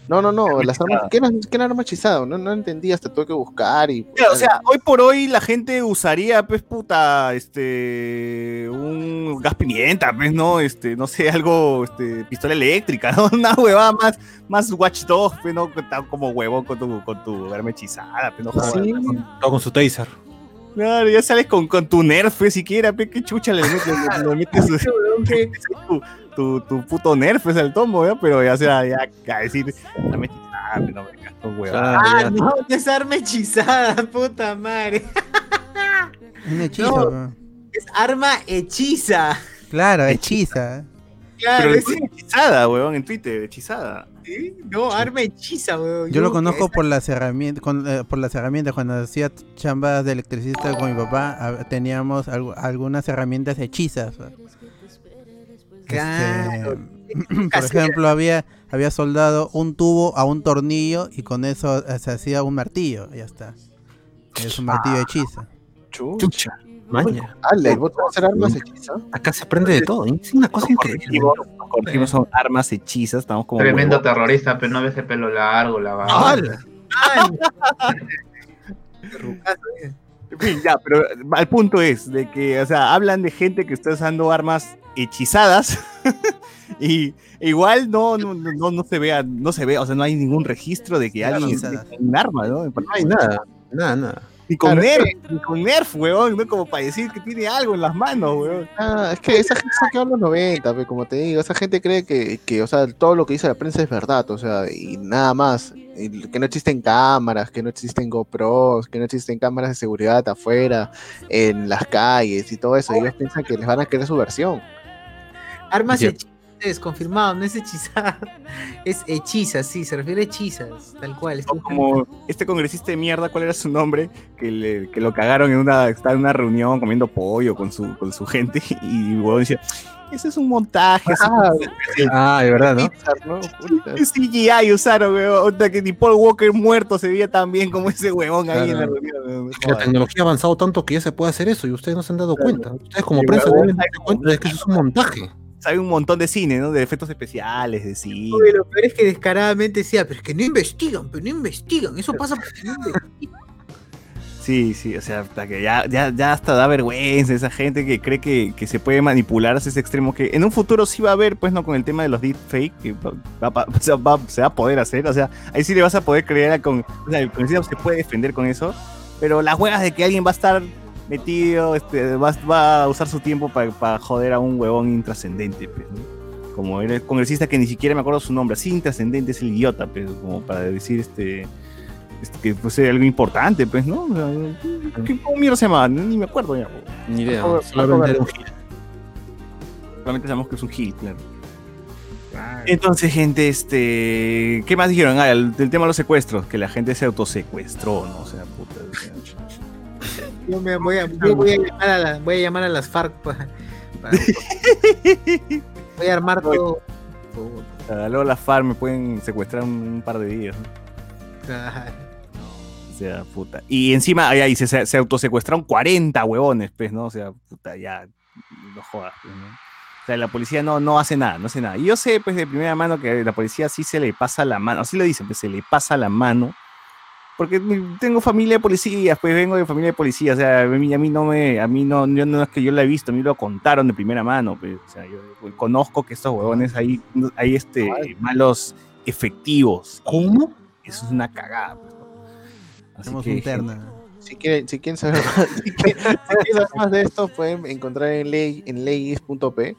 No, no, no. Las armas. ¿qué qué era arma hechizada? No, no entendía. Hasta tuve que buscar y. Claro, o sea, hoy por hoy la gente usaría, pues, puta, este, un gas pimienta, pues, ¿no? Este, no sé, algo, este, pistola eléctrica, ¿no? Una huevada más, más Watch Dogs, pues, ¿no? Tan Como huevón con tu, con tu arma hechizada, pues, no. Sí, Todo con su taser. Claro, ya sales con, con tu nerf, pues, siquiera, pues, qué chucha le metes, le, le metes tu, tu, tu puto nerf, pues, al tomo, ¿ya? Pero ya, sea, ya, a decir, arma hechizada, pues, no me con huevadas. Ah, ya. no, es arma hechizada, puta madre. Un hechizo. No. Es arma hechiza. Claro, hechiza. Claro, Pero es, es hechizada, huevón, en Twitter, hechizada. ¿sí? No, arma hechiza, weón. Yo lo conozco por las herramientas, con, eh, por las herramientas. Cuando hacía chambas de electricista con mi papá, a- teníamos algu- algunas herramientas hechizas. Claro. Este, por ejemplo, había había soldado un tubo a un tornillo y con eso eh, se hacía un martillo. Ya está. Es un martillo hechiza. Chucha. Maña. Ale, ¿vos vas a hacer armas hechizadas? Acá se aprende de todo. Es una cosa increíble. Corregimos, son armas hechizas, estamos como... Tremendo terrorista, pero no ves el pelo largo, la barba. En fin, ya, pero al punto es de que, o sea, hablan de gente que está usando armas hechizadas y igual no, no, no, no se vea, no se ve, o sea, no hay ningún registro de que alguien un arma, ¿no? No hay nada. Nada, nada. Ni con Claro, Nerf, ni con Nerf, weón, ¿no? Como para decir que tiene algo en las manos, weón. Ah, es que esa gente se quedó en los 90, pe, como te digo, esa gente cree que, que, o sea, todo lo que dice la prensa es verdad, o sea, y nada más, y que no existen cámaras, que no existen GoPros, que no existen cámaras de seguridad afuera, en las calles y todo eso, y ellos piensan que les van a creer su versión. Armas hechizas, confirmado, no es hechizada. Es hechiza, sí, se refiere a hechizas, tal cual. O como este congresista de mierda, ¿cuál era su nombre? Que, le- que lo cagaron en una, estaba en una reunión comiendo pollo con su, con su gente y weón decía, ese es un montaje, es Ah, Ah, de verdad, ¿no? Es CGI usaron, weón. Que ni Paul Walker muerto se veía tan bien como ese huevón ahí en la reunión. La tecnología ha avanzado tanto que ya se puede hacer eso y ustedes no se han dado cuenta. Ustedes como Sí, prensa huevón, deben darse cuenta de que eso es un montaje. Sabe un montón de cine, ¿no? De efectos especiales, de cine. Uy, lo peor es que descaradamente decía, pero es que no investigan, pero no investigan, eso pasa porque no investigan. Sí, sí, o sea, hasta que ya, ya, ya hasta da vergüenza esa gente que cree que, que se puede manipular hasta ese extremo que en un futuro sí va a haber, pues, ¿no? Con el tema de los deepfake, que va, va- va- o sea, va- se va a poder hacer, o sea, ahí sí le vas a poder creer con, o sea, el se puede defender con eso, pero las huevas de que alguien va a estar metido, este, va, va a usar su tiempo para joder a un huevón intrascendente, pues, ¿no? Como el congresista que ni siquiera me acuerdo su nombre, así intrascendente es el idiota, pues, como para decir este este, que fuese algo importante, pues, ¿no? O sea, ¿qué, ¿Cómo mierda se llamaba? Ni me acuerdo ya. po. Ni idea. Solamente algo era un gil. Solamente sabemos que es un gil, claro. Entonces, gente, este. ¿Qué más dijeron? Ah, el, el tema de los secuestros, que la gente se autosecuestró, ¿no? O sea, puta. Yo me voy a, yo voy a llamar a la- voy a llamar a las FARC para, para- voy a armar todo. luego las FARC me pueden secuestrar un, un par de días. O sea, puta. Y encima, ahí, ahí se, se, se autosecuestraron 40 huevones, pues, ¿no? O sea, puta, ya. No jodas, pues, ¿no? O sea, la policía no, no hace nada, no hace nada. Y yo sé, pues, de primera mano que la policía sí se le pasa la mano, así lo dicen, pues, se le pasa la mano porque tengo familia de policías, pues vengo de familia de policías, o sea, a mí, a mí no me, a mí no, yo no es que yo la he visto, a mí lo contaron de primera mano, pues, o sea, yo conozco que estos huevones hay, hay este, malos efectivos. ¿Cómo? Eso es una cagada, pues, ¿no? Así Tenemos que, un terna. Si quieren, si quieren saber más, si quieren, si quieren saber más de esto, pueden encontrar en ley en leyes.p.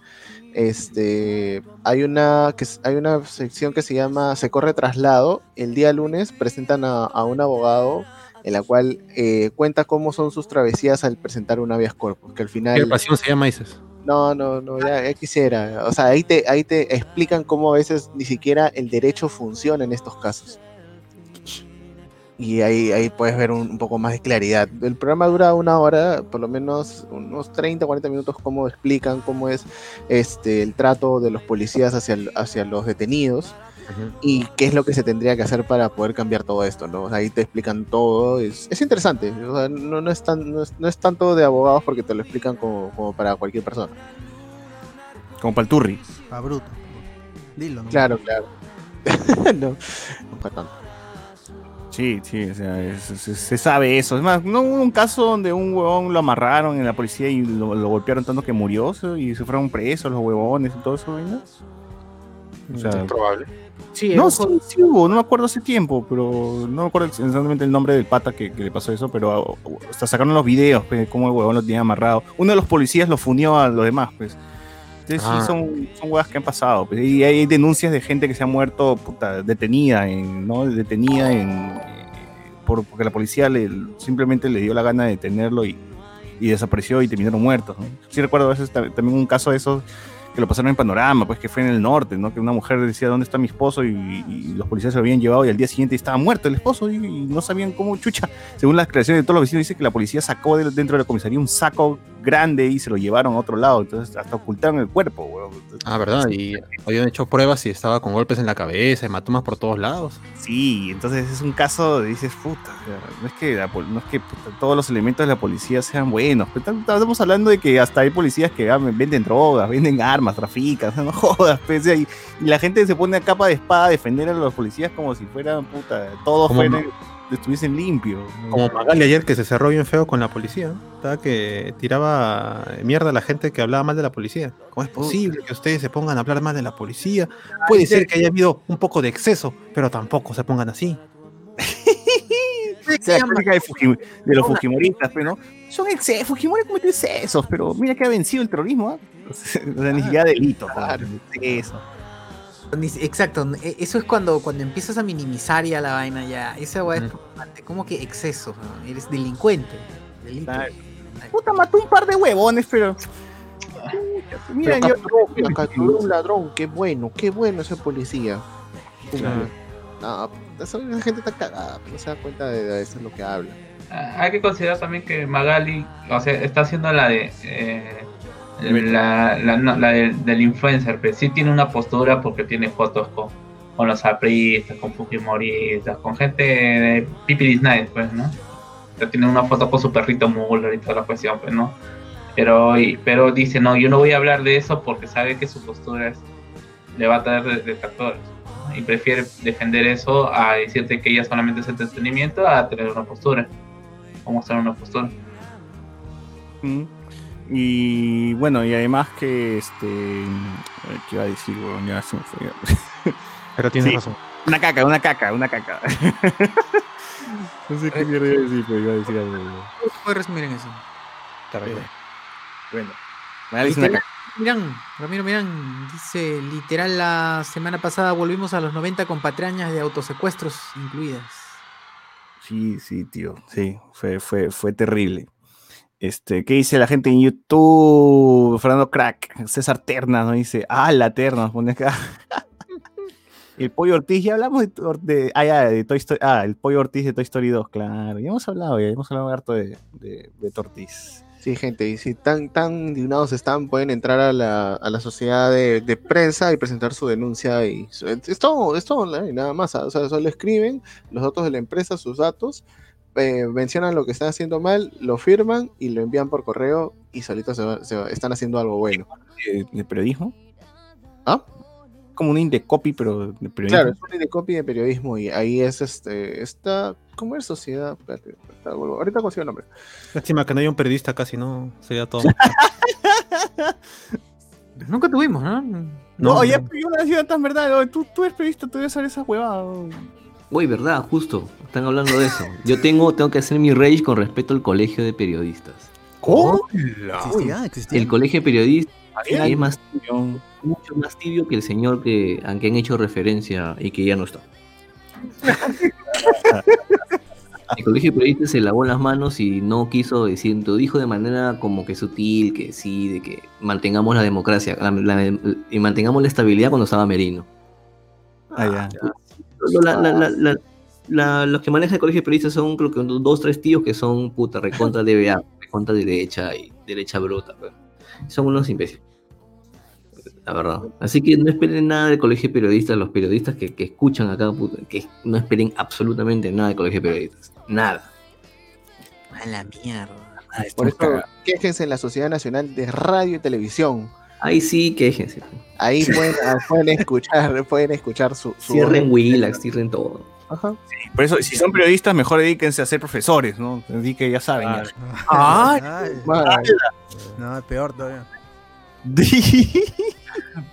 Este, hay una que hay una sección que se llama Se corre traslado. El día lunes presentan a, a un abogado en la cual eh, cuenta cómo son sus travesías al presentar un habeas corpus, que al ¿Qué final pasión se llama, dices? no, no, no, ya, ya quisiera. O sea, ahí te, ahí te explican cómo a veces ni siquiera el derecho funciona en estos casos. Y ahí, ahí puedes ver un, un poco más de claridad. El programa dura una hora, por lo menos unos 30, 40 minutos, cómo explican cómo es este, el trato de los policías hacia, el- hacia los detenidos y qué es lo que se tendría que hacer para poder cambiar todo esto, ¿no? O sea, ahí te explican todo, es, es interesante, o sea, no, no, es tan, no, es, no es tanto de abogados porque te lo explican como, como para cualquier persona. Como para el turri. Pa' bruto. Dilo, ¿no? Claro, claro. no, nunca tanto. Sí, sí, o sea, es- se, se sabe eso. Es más, no hubo un caso donde un huevón lo amarraron en la policía y lo, lo golpearon tanto que murió y se fueron presos los huevones y todo eso, ¿no? O sea, Es probable. Sí, no, sí, sí hubo, no me acuerdo hace tiempo, pero no me acuerdo exactamente el nombre del pata que, que le pasó eso, pero hasta sacaron los videos, pues, de cómo el huevón lo tenía amarrado. Uno de los policías lo fundió a los demás, pues. Entonces Ah. sí son, son huevas que han pasado, pues, y hay denuncias de gente que se ha muerto puta, detenida, en, ¿no? Detenida en, eh, por, porque la policía le, simplemente le dio la gana de detenerlo y, y desapareció y terminaron muertos, ¿no? Sí recuerdo a veces ta- también un caso de esos que lo pasaron en Panorama, pues que fue en el norte, ¿no? Que una mujer decía dónde está mi esposo y, y los policías se lo habían llevado y al día siguiente estaba muerto el esposo y, y no sabían cómo chucha. Según las creaciones de todos los vecinos dice que la policía sacó de- dentro de la comisaría un saco grande y se lo llevaron a otro lado, entonces hasta ocultaron el cuerpo, weón. Ah, ¿verdad? Y habían hecho pruebas y estaba con golpes en la cabeza, hematomas por todos lados. Sí, entonces es un caso de dices, puta, no es que, la no es que puta, todos los elementos de la policía sean buenos, pero estamos hablando de que hasta hay policías que ah, venden drogas, venden armas, trafican, o sea, no jodas, o sea, y, y la gente se pone a capa de espada a defender a los policías como si fueran, puta, todos fueran, estuviesen limpios. Como Magali ayer que se cerró bien feo con la policía. Estaba que tiraba mierda a la gente que hablaba mal de la policía. ¿Cómo es posible que ustedes se pongan a hablar mal de la policía? Puede ser que haya habido un poco de exceso, pero tampoco se pongan así. O sea, de, Fujim- de los Fujimoristas, pero no, son excesos, Fujimori cometió excesos, pero mira que ha vencido el terrorismo, ¿ah? O sea, o sea, ni siquiera delito, claro, exceso. Exacto, e- eso es cuando, cuando empiezas a minimizar ya la vaina ya. Esa weá es como que exceso, ¿no? eres delincuente. delito. Claro. Puta, mató un par de huevones, pero. Mira, Pero yo. capturó, capturó un ladrón, qué bueno, qué bueno ese policía. Claro. No, esa, gente está cagada, no se da cuenta de, de eso es lo que habla. Ah, Hay que considerar también que Magali, o sea, está haciendo la de eh, la, la, no, la del- influencer, pero sí tiene una postura porque tiene fotos con, con los apristas, con Fujimoristas, con gente de Night, pues, ¿no? Tiene una foto con su perrito Muller y toda la cuestión, pues, ¿no? Pero, pero dice, no, yo no voy a hablar de eso porque sabe que su postura le va a traer de- detractores. Y prefiere defender eso a decirte que ella solamente es entretenimiento a tener una postura o mostrar una postura. Mm. Y bueno, y además que este. eh, ¿Qué iba a decir, huevón? Ya se me fue. Pero tienes Sí. razón. Una caca, una caca, una caca. no sé qué mierda iba a decir, pero iba a decir algo. ¿Cómo se puede resumir en eso? Bueno, es una Literal, caca. Mirán, Ramiro Mirán dice, literal la semana pasada volvimos a los 90 con patrañas de autosecuestros incluidas. Sí, sí, tío. Sí, fue, fue, fue terrible. Este, ¿qué dice la gente en YouTube? Fernando Crack, César Terna, ¿no? Dice, ah, la Terna, nos pone acá. el Pollo Ortiz, ya hablamos de, de, ah, ya, de Toy Story, ah, el Pollo Ortiz de Toy Story 2, claro. Ya hemos hablado, ya hemos hablado harto de, de, de Tortiz. Sí, gente, y si tan, tan indignados están, pueden entrar a la, a la sociedad de, de prensa y presentar su denuncia. y su- Es todo, es todo online, nada más. O sea, solo escriben los datos de la empresa, sus datos, eh, mencionan lo que están haciendo mal, lo firman y lo envían por correo y solitos se va- se va- están haciendo algo bueno. ¿De, periodismo? ¿Ah? como un indecopy, pero de periodismo. Claro, es un de copy de periodismo y ahí es este, esta, ¿cómo es sociedad? Espérate, ahorita consigo el nombre. Lástima que no haya un periodista casi, ¿no? Sería todo. Nunca tuvimos, ¿no? No, No, oye, no. pero yo no decía tan verdad. Tú, tú eres periodista, tú debes saber esa huevada. Uy, verdad, justo. Están hablando de eso. Yo tengo, tengo que hacer mi rage con respecto al colegio de periodistas. ¿Cómo? Existía, existía. El colegio de periodistas es más tibio, mucho más tibio que el señor que, al que han hecho referencia y que ya no está. El colegio de periodistas se lavó las manos y no quiso decir, lo dijo de manera como que sutil, que sí, de que mantengamos la democracia la- la- y mantengamos la estabilidad cuando estaba Merino. Ah, ya. Lo- la- la- la- la- la- los que manejan el colegio de periodistas son creo que dos, tres tíos que son puta recontra DBA, recontra derecha y derecha bruta. pues. Son unos imbéciles. La verdad. Así que no esperen nada del colegio de periodistas, los periodistas que, que escuchan acá, puta, que no esperen absolutamente nada del colegio de periodistas. Nada. A la mierda. Por eso, quéjense en la Sociedad Nacional de Radio y Televisión. Ahí sí, quéjense. Ahí pueden, ah, pueden escuchar, pueden escuchar su, su Cierren Willax, cierren todo. Ajá. Por eso, si son periodistas, mejor dedíquense a ser profesores, ¿no? Así que ya saben. ya. Ay, no, es peor todavía.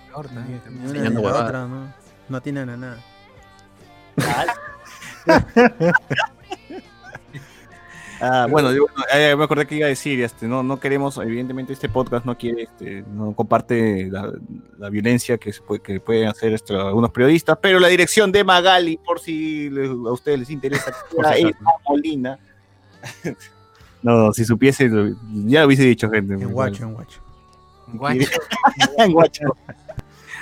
peor también. Ni una ni Enseñando la huevadas. otra, ¿no? No tienen a nada. Ah, bueno, yo, eh, me acordé que iba a decir, este, no, no queremos, evidentemente este podcast no quiere, este, no comparte la, la violencia que, se puede, que pueden hacer este, algunos periodistas, pero la dirección de Magali, por si les- a ustedes les interesa, si es. Molina. no, si supiese, ya lo hubiese dicho, gente. En guacho, en guacho. Guacho. En guacho.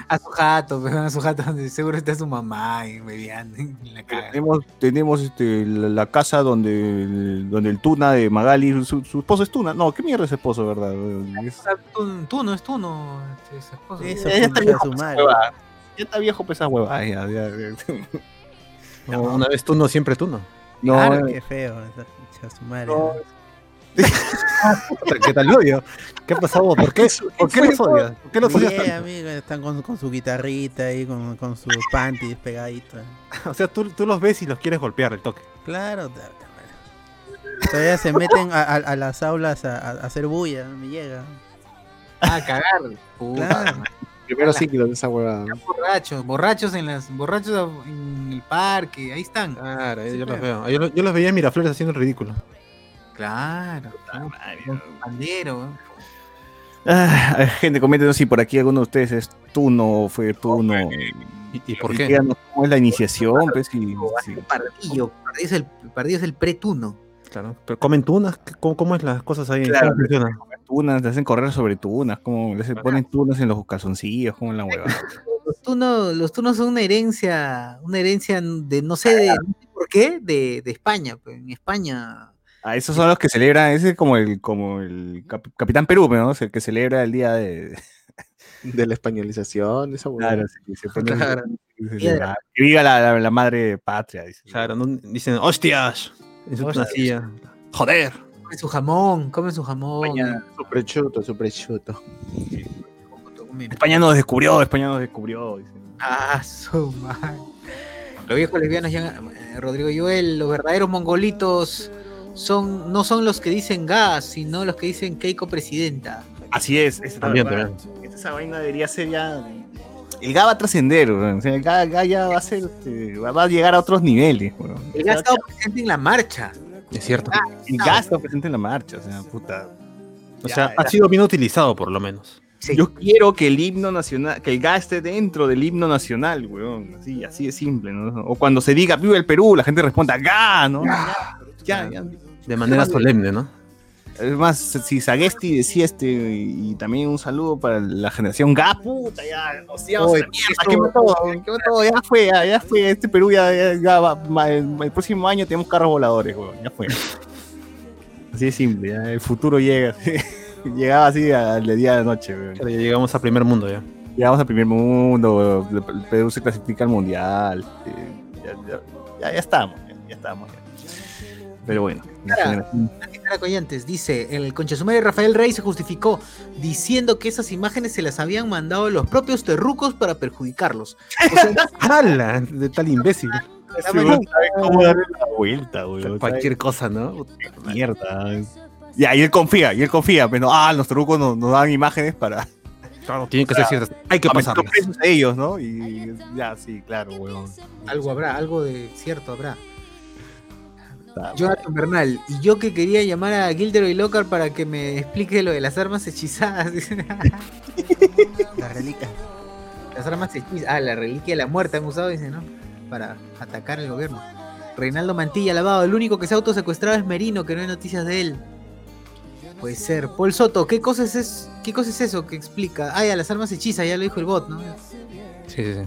A su jato, a su jato donde seguro está su mamá y bebiendo en la caga. Tenemos, tenemos este, la, la casa donde, donde el Tuna de Magali, su, su esposo es Tuna. No, ¿qué mierda es esposo, verdad? Es- Ah, es tú, no. este, su esposo. Eso ya está viejo, su pues, madre. huevada. Ya está viejo pues esa hueva. ya, ya, ya. No, una vez tú no, siempre tú no. Claro, eh, qué feo. Su madre. No. ¿Qué tal odio? ¿Qué pasó? ¿Por qué, ¿Por qué los odias? ¿Por qué los odias Bien, tanto? amigo, están con, con su guitarrita ahí, con, con sus panties pegaditos. O sea, tú, tú los ves y los quieres golpear el toque. Claro, todavía se meten a, a- a las aulas a, a hacer bulla, me llega. Ah, cagar. Puta, Claro. primero ciclo de esa huevada. Borrachos, borrachos en las, borrachos en el parque, ahí están. Claro, Sí, yo los veo. Yo, los- yo los veía en Miraflores haciendo el ridículo. Claro, pandero. Ah, gente, coméntenos si por aquí alguno de ustedes es Tuno o fue Tuno. ¿Y, y por qué? cómo es la iniciación, pues, y- sí. Pardillo, pardillo es el, pardillo es el pretuno. Claro. ¿Pero comen tunas? ¿Qué- ¿Cómo, cómo es las cosas ahí? Claro. ¿Cómo funciona? tunas, te hacen correr sobre tunas, como les ponen tunas en los calzoncillos, como en la hueva. Los tunos, los tunos son una herencia, una herencia de no sé, de, no sé por qué, de, de España. Pues en España. Ah, esos son los que celebran, ese es como el, como el cap- Capitán Perú, ¿no? Es el que celebra el día de. De la españolización, esa. Claro, sí, se pone- Claro. Que viva la, la- la madre patria, dice. Claro, no- dicen, hostias. En su Hostias. silla. Joder. Comen su jamón, comen su jamón. España, Super chuto, super chuto. comen- España nos descubrió, España nos descubrió. dice. Ah, su madre. Los viejos lesbianos ya, eh, Rodrigo Joel, los verdaderos mongolitos son, no son los que dicen gas, sino los que dicen Keiko presidenta. Así es, esa, También, vaina- también. esa vaina debería ser ya. El GA va a trascender, o sea, el GA, GA ya va a ser, este, va a llegar a otros niveles. weón. El gas ha estado presente en la marcha. Es cierto. El GA está presente en la marcha, o sea, puta. O Ya, sea, ya. ha sido bien utilizado por lo menos. Sí. Yo quiero que el himno nacional, que el GA esté dentro del himno nacional, weón. Así, así de simple, ¿no? O cuando se diga viva el Perú, la gente responda GA, ¿no? Ya, ya, ya. De manera solemne, ¿no? Es más, si Sagesti decía este, y, y también un saludo para la generación GA, puta, ya, nos íbamos quemó todo, ya fue, ya, ya fue, este Perú ya, ya, ya va, el, el próximo año tenemos carros voladores, weón, ya fue. Así de simple, ya, el futuro llega, llegaba así al de día de la noche, weón. Ya llegamos al primer mundo ya. Llegamos al primer mundo, weón, el Perú se clasifica al mundial, eh, ya, ya, ya, ya estamos, ya, ya estábamos. ya. Pero bueno. Cara, dice, el conchesumare Rafael Rey se justificó diciendo que esas imágenes se las habían mandado los propios terrucos para perjudicarlos. O sea, ¡Hala! De tal imbécil. la Sí, sabe cómo darle la vuelta, weón. Cualquier cosa, ¿no? mierda. Ya, y él confía, y él confía, pero ah, los trucos nos, nos dan imágenes para, Claro, tienen que ser ciertas. Hay que a ellos, ¿no? Y ya, sí, claro, weón. algo habrá, algo de cierto habrá. Jonathan Bernal, y yo que quería llamar a Gilderoy Lockhart para que me explique lo de las armas hechizadas. dice. Las reliquias. las armas hechizadas. Ah, la reliquia de la muerte han usado, dice, ¿no? Para atacar al gobierno. Reinaldo Mantilla, lavado, el único que se ha autosecuestrado es Merino, que no hay noticias de él. Puede ser. Paul Soto, ¿qué cosa es, es- ¿qué cosa es eso que explica? Ah, ya, las armas hechizas, ya lo dijo el bot, ¿no? Sí, sí, sí.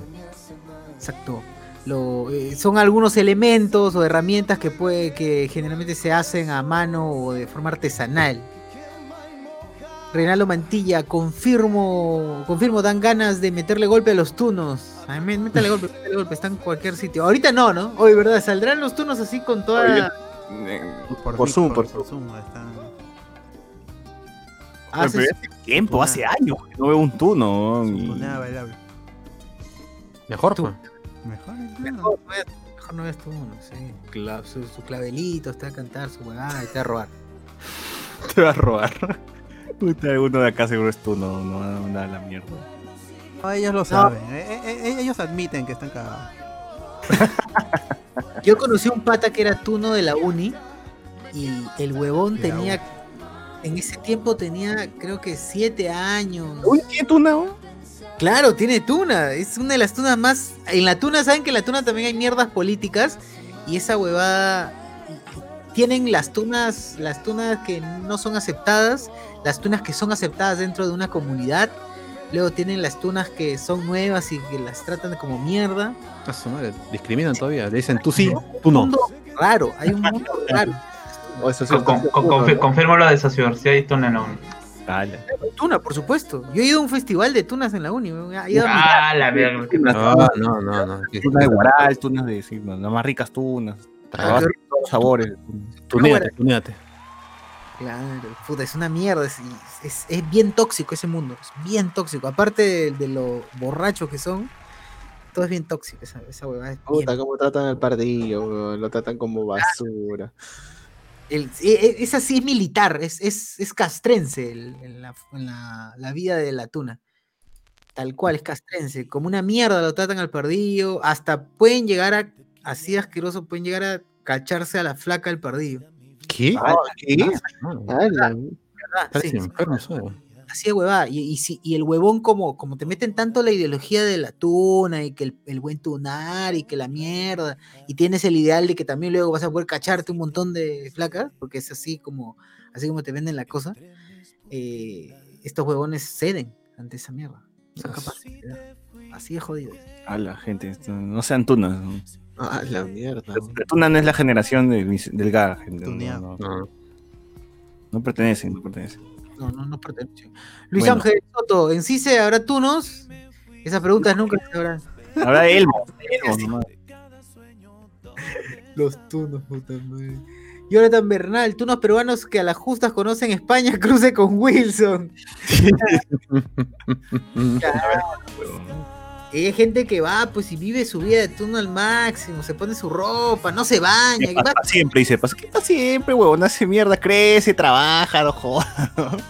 Exacto. Lo, eh, son algunos elementos o herramientas que puede que generalmente se hacen a mano o de forma artesanal. Reinaldo Mantilla, confirmo, confirmo, dan ganas de meterle golpe a los tunos. Ay, mé- métale golpe, métale golpe, están en cualquier sitio. Ahorita no, ¿no? Hoy, ¿verdad? ¿Saldrán los tunos así con toda... Por Vic, Zoom, por Zoom. están- hace tiempo, hace años que no veo un tuno. y-. Mejor, pues. Mejor. el Mejor tuno. no veas, mejor no veas tunos, sí. Cla- su, su clavelito, está a cantar su huevada y te va a robar. Te va a robar. Puta, uno de acá seguro es tuno, no mandar a la mierda. No, ellos lo saben. eh, eh, eh, ellos admiten que están cagados. Yo conocí a un pata que era tuno de la uni y el huevón tenía, en ese tiempo tenía creo que siete años. Uy, ¿qué tuna, weón? Claro, tiene tuna, es una de las tunas más... En la tuna, ¿saben que en la tuna también hay mierdas políticas? Y esa huevada... Tienen las tunas, las tunas que no son aceptadas, las tunas que son aceptadas dentro de una comunidad, luego tienen las tunas que son nuevas y que las tratan como mierda. A su madre, discriminan todavía. Le dicen tú sí, tú no. Un mundo raro, hay un mundo raro. O eso sí, Con- con- con- confi- confirmo lo de Sociedad y Tonelón. Dale. Tuna, por supuesto. Yo he ido a un festival de tunas en la uni. He ido a mi- Ah, la verga. No, no, no, no. Tunas de guaral, tunas de, sí, no, las más ricas tunas. Ah, Todos los sabores. Tunéate, tunéate. Claro, puta, es una mierda. Es, es- es bien tóxico ese mundo. Es bien tóxico. Aparte de, de lo borrachos que son, todo es bien tóxico. Esa, esa huevada es bien- Puta, cómo tratan al pardillo, weón, lo tratan como basura. El- e- e- es así, es militar. Es, es, es castrense el- en la, en la- la vida de la tuna. Tal cual, es castrense. Como una mierda lo tratan al pardillo. Hasta pueden llegar a, así de asqueroso, pueden llegar a cacharse a la flaca del pardillo. ¿Qué? Ah, ¿Qué? No, Ah, la- Así de huevada. Y, y, si- y el huevón, como, como te meten tanto la ideología de la tuna y que el, el buen tunar y que la mierda, y tienes el ideal de que también luego vas a poder cacharte un montón de flacas, porque es así como, así como te venden la cosa, eh, estos huevones ceden ante esa mierda. Son capaces. de dar. Así de jodido. A la gente, no sean tunas. ¿no? Ah, la mierda. La tuna no es la generación de, mis- del GA, gente. No, no, No. no pertenecen, no pertenecen. No, no, no pertenece. Luis Bueno. Ángel Soto, ¿en sí se habrá tunos? Esas preguntas nunca se habrán. Ahora Elmo. Elmo nomás. Los tunos, puta madre. Jonathan Bernal, tunos peruanos que a las justas conocen España, cruce con Wilson. Y hay gente que va, pues, y vive su vida de tuno al máximo, se pone su ropa, no se baña. ¿Qué que va- pasa siempre? Dice, pasa, ¿qué pasa siempre, huevón? Hace mierda, crece, trabaja, no jodas.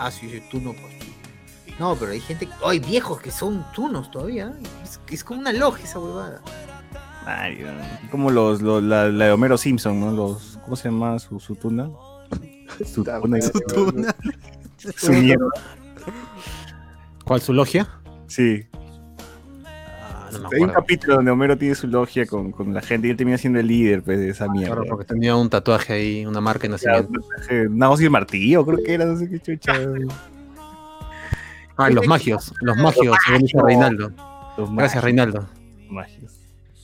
Ah, sí, sí, tuno, pues. No, pero hay gente, hay viejos que son tunos todavía. Es, es como una logia esa huevada. Ay, como los, los- la, la de Homero Simpson, ¿no? Los, ¿Cómo se llama su, su tuna? Su tuna. Su tuna. Su mierda. ¿Cuál su logia? Sí. Ah, no me Hay un capítulo donde Homero tiene su logia con, con la gente y él termina siendo el líder pues, de esa mierda. Claro, porque tenía un tatuaje ahí, una marca de Ya, nacimiento. Una voz y el martillo, creo que era, no sé qué chucha. Ah, los magios, los magios, según dice Reinaldo. Gracias, Reinaldo. magios.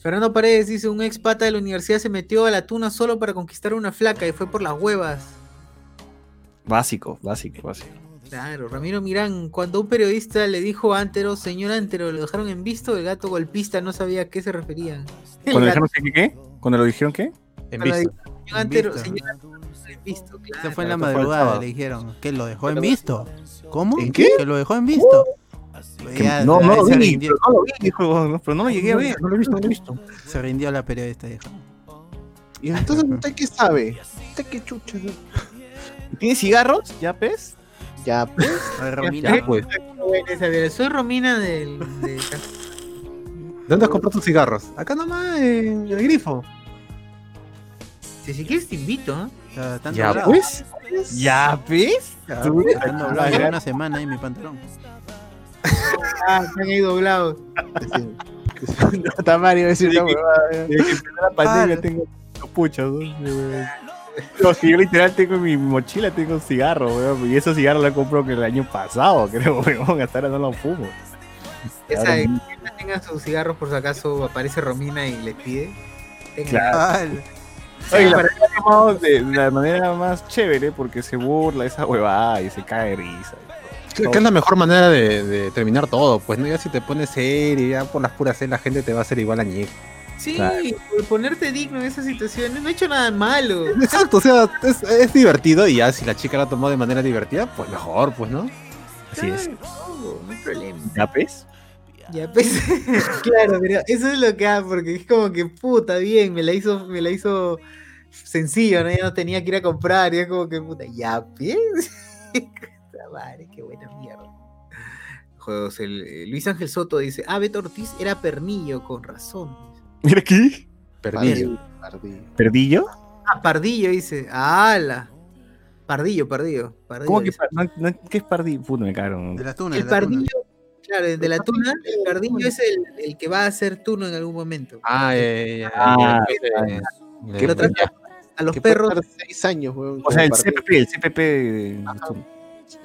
Fernando Paredes dice, un ex pata de la universidad se metió a la tuna solo para conquistar una flaca y fue por las huevas. Básico, básico, básico. Claro, Ramiro Mirán, cuando un periodista le dijo a Antero, señor Antero, lo dejaron en visto, el gato golpista no sabía a qué se referían. Cuando dijeron que qué? ¿Cuando lo dijeron qué? En visto. Señor Antero, visto. señor Antero, visto, claro. Se fue en la madrugada, le dijeron. ¿Que lo dejó en visto? ¿Cómo? ¿En qué? Que lo dejó en visto. Ya, no, no lo vi, pero no lo vi, dijo, no, pero no lo llegué a ver, no lo he visto, no lo he visto. se rindió la periodista, dijo. Y entonces, ¿usted qué sabe? ¿Usted qué chucha? ¿Tiene cigarros? ¿Ya pes? Ya, pues. A ver, Ya, Romina. Ya, pues. Soy Romina del. de- ¿Dónde has comprado tus cigarros? Acá nomás, en el grifo. Si, si quieres, te invito. ¿eh? Ya, Ya, pues. ¿Ya Tú- están doblados. Una semana ahí mi pantalón. Ah, están ahí doblados. Está Mario decir una huevada. Desde que la pandemia Ah. tengo capuchas, ¿no? No, si yo literal tengo en mi mochila, tengo cigarros, weón. Y esos cigarros los comprado que el año pasado, creo, weón. Hasta ahora no los fumo. Esa de que tengan sus cigarros por si acaso aparece Romina y les pide. Tengan- Claro. Oye, la lo tomado de la manera más chévere porque se burla esa huevada y se cae de risa. Que es la mejor manera de, de terminar todo, pues no ya si te pones serio, ya por las puras C la gente te va a hacer igual a ñe. Sí, Claro. por ponerte digno en esas situaciones. No he hecho nada malo. Exacto, o sea, es, es divertido y ya si la chica la tomó de manera divertida, pues mejor, pues, ¿no? Así es. No, no hay problema. ¿Ya ves? Ya pues, claro, pero eso es lo que hago, porque es como que puta, bien, me la hizo, me la hizo sencillo, ¿no? Ya no tenía que ir a comprar, y es como que puta, ya pues. Madre, qué buena mierda. Juegos, el, eh, Luis Ángel Soto dice, ah, Beto Ortiz era pernillo, con razón. Mira aquí. Perdillo. Pardillo. ¿Perdillo? Ah, Pardillo dice, ala. Pardillo, Pardillo. Pardillo ¿Cómo que, dice. par- no, no, ¿qué es pardillo? Puta, me cagaron. de la tuna. El de la tuna. pardillo, claro, el de la tuna, el pardillo es el, el que va a hacer turno en algún momento. Ah, eh, ya, Ah, ya. Que lo trata a los perros. seis años, weón. O sea, el pardillo. CPP, el CPP. de- Sí.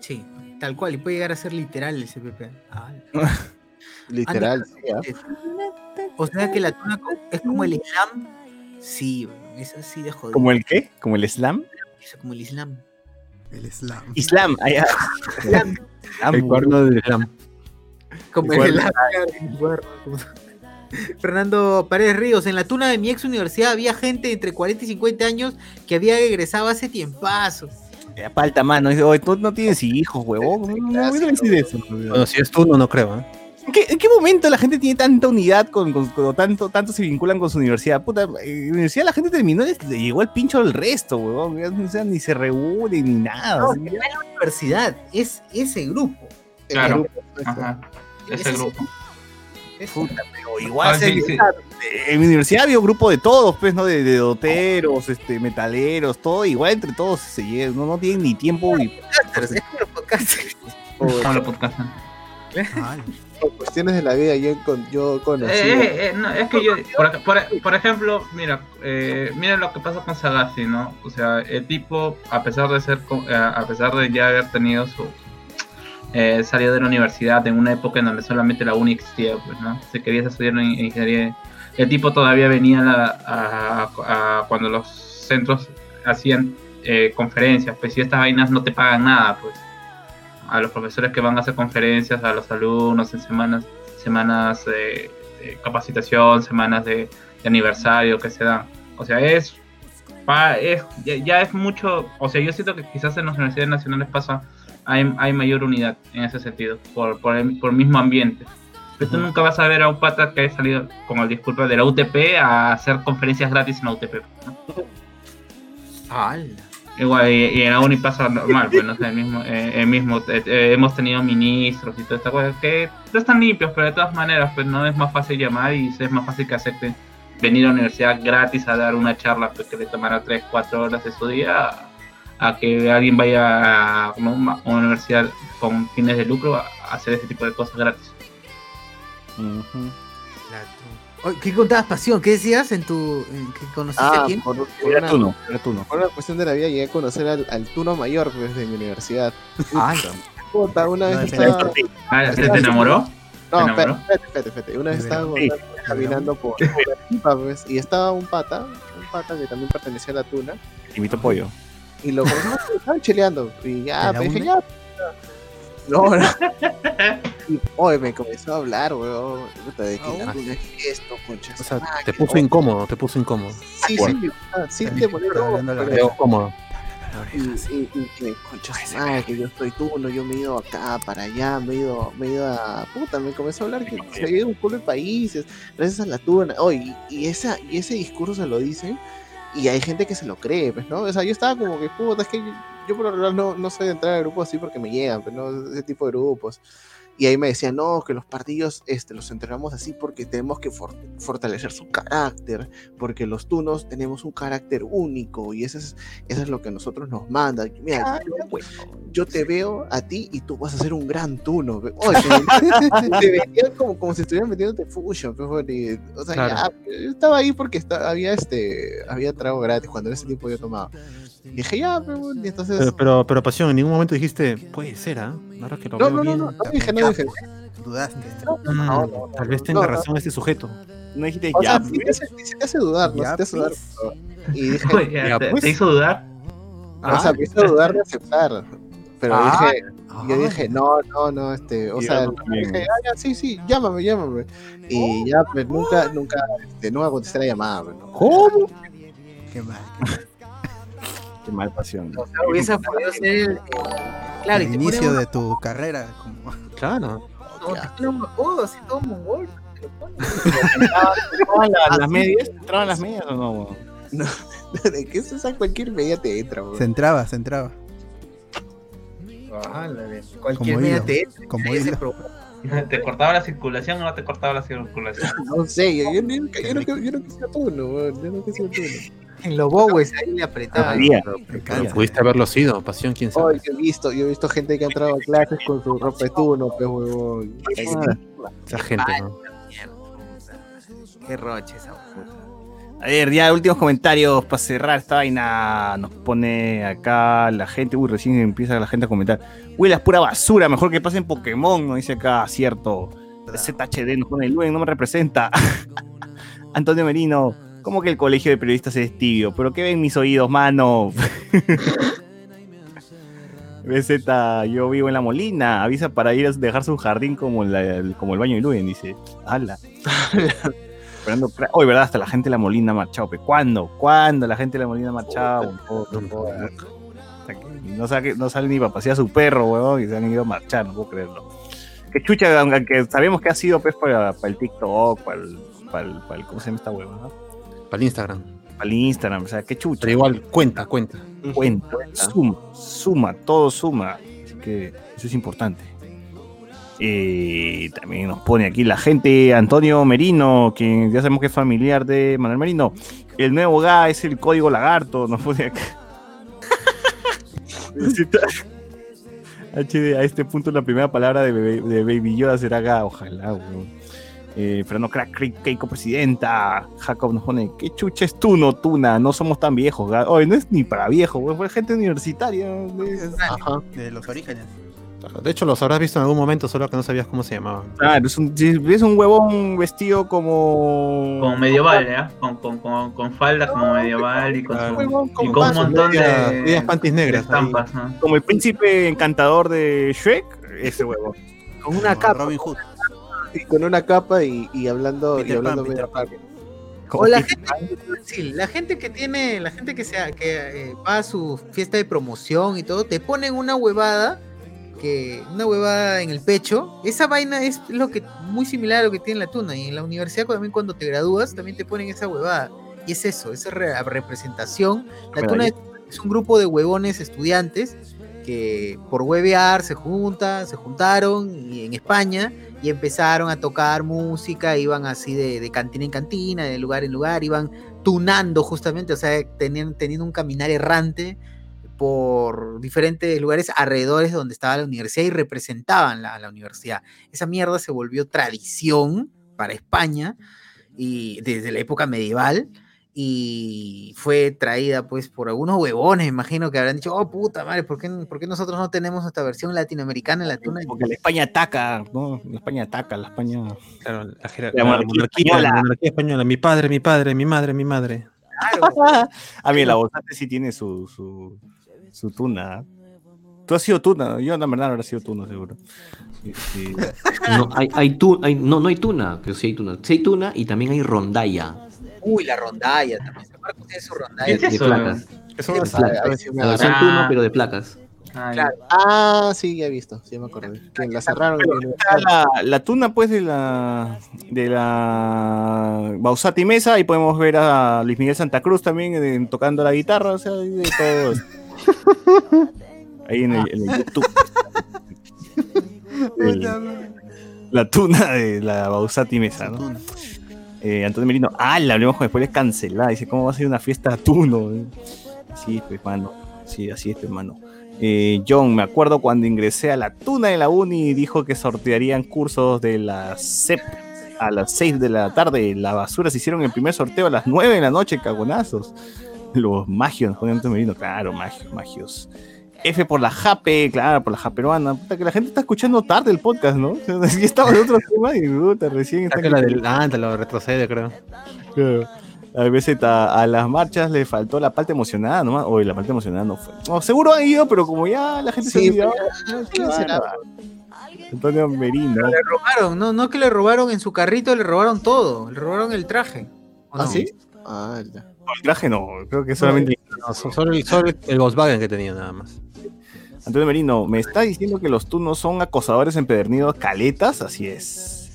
Sí, tal cual, y puede llegar a ser literal el CPP. Ah, Literal, sí, ¿ah? O sea que la tuna es como el Islam. Sí, es así de jodido. ¿Como el qué? ¿Como el Islam? Es como el Islam. El slam. Islam, allá. Islam, El cuerno del slam. como El. Islam. Fernando Paredes Ríos, en la tuna de mi ex universidad había gente entre 40 y 50 años que había egresado hace tiempazo. Ya Falta mano. Dice, oye, tú no tienes hijos, huevón. No, no, no tú, no, no creo, ¿eh? ¿En qué, en qué momento la gente tiene tanta unidad con, con- con- tanto, tanto se vinculan con su universidad? Puta, en la universidad la gente terminó, y le llegó el pincho del resto. Ya, O sea, ni se reúne ni nada. No, así, no es la universidad, es ese grupo. Claro. El grupo, exacto. Ajá. Es Ese ese grupo. Es- Puta, pero igual Ah, se- sí, sí. en mi universidad había un grupo de todos, pues, ¿no? De, de doteros, este, metaleros, todo, igual entre todos se llevan, no, no tienen ni tiempo podcasters, es como los podcasters. Como. Ah, Por cuestiones de la vida, yo, yo conocí. Eh, eh, eh, no, es que yo, por, por- por ejemplo, mira, eh, mira lo que pasa con Sagasti, ¿no? O sea, el tipo, a pesar de ser, eh, a pesar de ya haber tenido su eh, salido de la universidad en una época en donde solamente la uni existía, pues, ¿no? Se quería estudiar en, en ingeniería. El tipo todavía venía a la- a, a- cuando los centros hacían eh, conferencias, pues si estas vainas no te pagan nada, pues a los profesores que van a hacer conferencias, a los alumnos en semanas, semanas de, de capacitación, semanas de, de aniversario que se dan. O sea, es, es ya, ya es mucho, o sea, yo siento que quizás en las universidades nacionales pasa, hay, hay mayor unidad en ese sentido, por, por, el, por el mismo ambiente. Pero tú nunca vas a ver a un pata que haya salido, como el disculpa, de la UTP a hacer conferencias gratis en la UTP. ¿no? Igual, y, y en la uni pasa normal, pues no sé, el mismo, eh, el mismo eh, eh, hemos tenido ministros y toda esta cosa que no están limpios, pero de todas maneras, pues no es más fácil llamar y es más fácil que acepten venir a la universidad gratis a dar una charla pues, que le tomará 3, 4 horas de su día a, que alguien vaya a una, universidad con fines de lucro a, hacer ese tipo de cosas gratis. ¿Qué contabas, Pasión? ¿Qué decías en tu. en que conociste a Ah, quién? por, por era una, tú no, era tú no. por una cuestión de la vida llegué a conocer al, al Tuno Mayor pues, de mi universidad. Ay, Puta, una No, vez estaba... Ah, ¿se te enamoró? No, ¿Te espérate, enamoró? espérate. Una vez estaba Sí. caminando por, por pues, y estaba un pata, un pata que también pertenecía a la tuna, Invito pollo. y lo estaban cheleando, y ya, ¿De la pues, dije, ya. No, no. Y, me comenzó a hablar, weón. Puta, de que Ah, la tuna es esto, concha. O sea, te puso incómodo, te puso incómodo. Sí, sí, sí, te pone Pero todo, hablando la pero- verdad. cómodo. y, y, y que concha madre, que yo estoy tuno, yo me he ido acá, para allá, me he ido, me he ido a puta, me comenzó a hablar que se había ido un pueblo de países, gracias a la tuna, oye, y, y esa, y ese discurso se lo dicen, y hay gente que se lo cree, pues, ¿no? O sea, yo estaba como que, puta, es que yo, yo por lo general no, no soy de entrar a grupos así porque me llegan, pues, ¿no? Ese tipo de grupos. Y ahí me decían, no, que los partidos este, los entrenamos así porque tenemos que for- fortalecer su carácter, porque los tunos tenemos un carácter único y eso es, eso es lo que a nosotros nos manda. Mira, yo, yo te veo a ti y tú vas a ser un gran tuno. Oye, te, veían como, como si estuvieran metiéndote fusion. joder, y, o sea, Claro. ya, yo estaba ahí porque esta- había, este, había trago gratis cuando en ese tiempo yo tomaba. Y dije, ya, pe, bueno, y entonces... Pero, pero, pero pasión, en ningún momento dijiste, puede ser, ¿ah? Ahora que lo no, veo no, no, bien, no, no dije, no dije. Dudaste. mm, no, no, tal vez tenga no, no. razón este sujeto. No dijiste O ya, sea, sí te hace, sí te hace dudar, ¿no? Ya, te hace dudar. pues. pero- Y dije, Ya, te, pues. te hizo dudar. o sea, me hizo dudar de aceptar. Pero Ah. dije, yo dije, no, no, no, este, o sea, dije, ah, ya, sí, sí, llámame, llámame. Y ya, pues nunca, nunca, este, nunca contesté la llamada, pues, ¿no? ¿Cómo? Qué mal. Qué mal pasión. O sea, hubiese podido ser el- el- Claro, el inicio de tu carrera. Como... Claro. No, te ponen un apodo así todo mongol. ¿Entraban las, medias? ¿Entraban las medias o no? weón? De que eso, o sea, cualquier media te entra, Se weón. entraba, se entraba. Ah, la de- Cualquier Como media hilo, te entra, como hilo. ¿Te cortaba la circulación o no te cortaba la circulación? No sé, yo, yo, yo, yo sido tuno, weón. Yo he sido tuno. En los Bowes ahí le apretaban. Todavía. Pero pudiste haberlo sido, pasión, quién sabe. Oye, yo he visto, yo he visto gente que ha entrado a clases con su ropa de tuno, pues, weón. Esa gente, ¿no? Qué roche esa puta. A ver, ya últimos comentarios para cerrar esta vaina. Nos pone acá la gente. Uy, recién empieza la gente a comentar. Uy, la es pura basura. Mejor que pasen Pokémon. Nos dice acá, cierto. ZHD nos pone Luen, no me representa. Antonio Merino. ¿Cómo que el colegio de periodistas es tibio? ¿Pero qué ven mis oídos, mano? BZ, yo vivo en la Molina. Avisa para ir a dejar su jardín como, la- el, como el baño de Luen, dice. ¡Hala! Esperando. Hoy, ¿verdad? Hasta la gente de la Molina ha marchado. ¿Cuándo? ¿Cuándo la gente de la Molina ha marchado? No, que no, sale ni para pasear a su perro, weón, y se han ido a marchar, no puedo creerlo. Que chucha, aunque sabemos que ha sido pues para, para el TikTok, para el, para el, para el- ¿cómo se llama esta hueva? no? Para el Instagram. Para el Instagram, o sea, qué chucha. Pero igual, cuenta, cuenta. cuenta, suma, suma, todo suma. Así que eso es importante. Eh, también nos pone aquí la gente Antonio Merino, quien ya sabemos que es familiar de Manuel Merino. El nuevo GA es el código lagarto, nos pone acá. HD, a este punto la primera palabra de, de Baby Yoda será GA, ojalá, weón. Eh, Fernando Crack, Crick, Keiko Presidenta. Jacob nos pone, ¿qué chucha es tú, no tuna? No somos tan viejos. ga-". Oye, no es ni para viejos, fue gente universitaria. de- Ajá. De los orígenes. De hecho, los habrás visto en algún momento, solo que no sabías cómo se llamaban. Claro, es un, es un huevón vestido como. Como medieval, ¿ya? Con, con, con, con falda como medieval y con, Claro. su- Huevón y con un montón de, medias panties de negras. estampas, ¿no? Como el príncipe encantador de Shrek, ese huevón. Con una Como capa. Robin Hood. Y con una capa y, y hablando, y hablando Pan, Peter O la gente, sí, la gente que tiene, la gente que sea, que eh, va a su fiesta de promoción y todo, te ponen una huevada, que, una huevada en el pecho. Esa vaina es lo que, muy similar a lo que tiene la tuna. Y en la universidad también cuando te gradúas, también te ponen esa huevada. Y es eso, esa re- representación. La tuna es, es un grupo de huevones estudiantes que por huevear se juntan, se juntaron en España y empezaron a tocar música, iban así de, de cantina en cantina, de lugar en lugar, iban tunando justamente, o sea, tenían, teniendo un caminar errante por diferentes lugares alrededores donde estaba la universidad y representaban la, la universidad. Esa mierda se volvió tradición para España y desde la época medieval y fue traída pues por algunos huevones, imagino que habrán dicho, oh puta madre, ¿por qué, por qué nosotros no tenemos nuestra versión latinoamericana en la tuna? Porque la España ataca, ¿no? La España ataca, la España. Claro, la, La la monarquía española. la monarquía española. Mi padre, mi padre, mi madre, mi madre. Claro, A mí, la Bosate sí tiene su, su, su tuna. tú has sido tuna, yo la verdad habrá sido tuna, seguro. No, hay, hay tu- hay- no, no hay tuna, que sí hay tuna. Sí hay tuna y también hay rondalla Uy, la rondalla también. San Marcos tiene su ¿Qué rondalla. es de eso? De placas. a ver si me La versión Ah. tuna, pero de placas. Ah, Claro. Ah, sí, ya he visto, sí me acordé. Que la cerraron. la, la tuna, pues, de la de la Bausati Mesa, ahí podemos ver a Luis Miguel Santa Cruz también eh, tocando la guitarra, o sea, de todo. Ahí en el, en el YouTube. El- la tuna de la Bausati Mesa, ¿no? Eh, Antonio Merino, ah, la hablemos después es cancelada. Dice, ¿cómo va a ser una fiesta tuno? Sí, pues, mano. Sí, así es, pues, mano. Eh, John, me acuerdo cuando ingresé a la tuna de la uni y dijo que sortearían cursos de la CEP a las 6 de la tarde. La basura se hicieron el primer sorteo a las 9 de la noche, cagonazos. Los magios, Antonio Merino, claro, magios, magios. F por la Jape, claro, por la Japeruana. Puta, que la gente está escuchando tarde el podcast, ¿no? O sea, estaba en otro tema y puta, recién está que la adelanta, lo retrocede, creo. Claro. A veces a, a las marchas le faltó la parte emocionada nomás. Oye, la parte emocionada no fue. No, seguro han ido, pero como ya la gente se Sí, olvidó. ¿quién será? Antonio Merino. Le robaron, no, no que le robaron en su carrito, le robaron todo. Le robaron el traje. ¿O ¿Ah, no? sí? Ah, ya. El traje no, creo que solamente. No, so- solo, el- solo el Volkswagen que tenía nada más. Antonio Merino, ¿me está diciendo que los tunos son acosadores empedernidos caletas? Así es.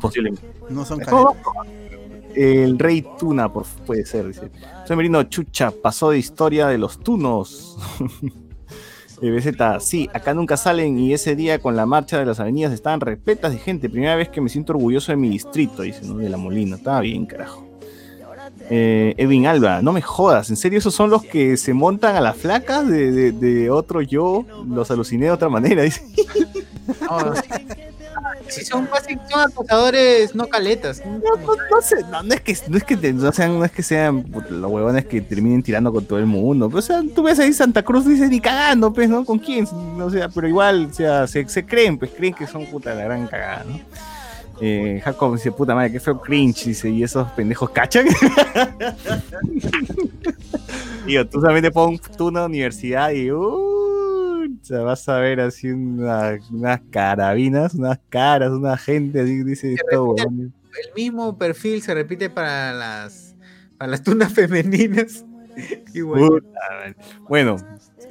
Posiblemente. No son caletas. El rey tuna, por, puede ser, dice. Antonio Merino, chucha, pasó de historia de los tunos. Eh, BZ, sí, acá nunca salen y ese día con la marcha de las avenidas estaban repletas de gente. Primera vez que me siento orgulloso de mi distrito, dice, ¿no? De la Molina. Estaba bien, carajo. Eh, Edwin Alba, no me jodas, ¿en serio esos son los que se montan a las flacas de, de- de otro yo? Los aluciné de otra manera, dice. No, sí. Son, son acosadores no caletas. No, no, no sé, no, no es que no es que no sean, no es que sean los huevones que terminen tirando con todo el mundo. Pero, o sea, tú ves ahí Santa Cruz, dices ni cagando, pues, ¿no? ¿Con quién? O sea, pero igual, o sea, se, se creen, pues creen que son puta la gran cagada, ¿no? Eh, Jacob dice, puta madre, qué feo cringe, dice, y esos pendejos cachan. Digo, tú solamente pones tú una universidad y uh, o sea, vas a ver así una- unas carabinas, unas caras, una gente así, dice, esto, huevón. El mismo perfil se repite para las, para las tunas femeninas. Puta. Bueno,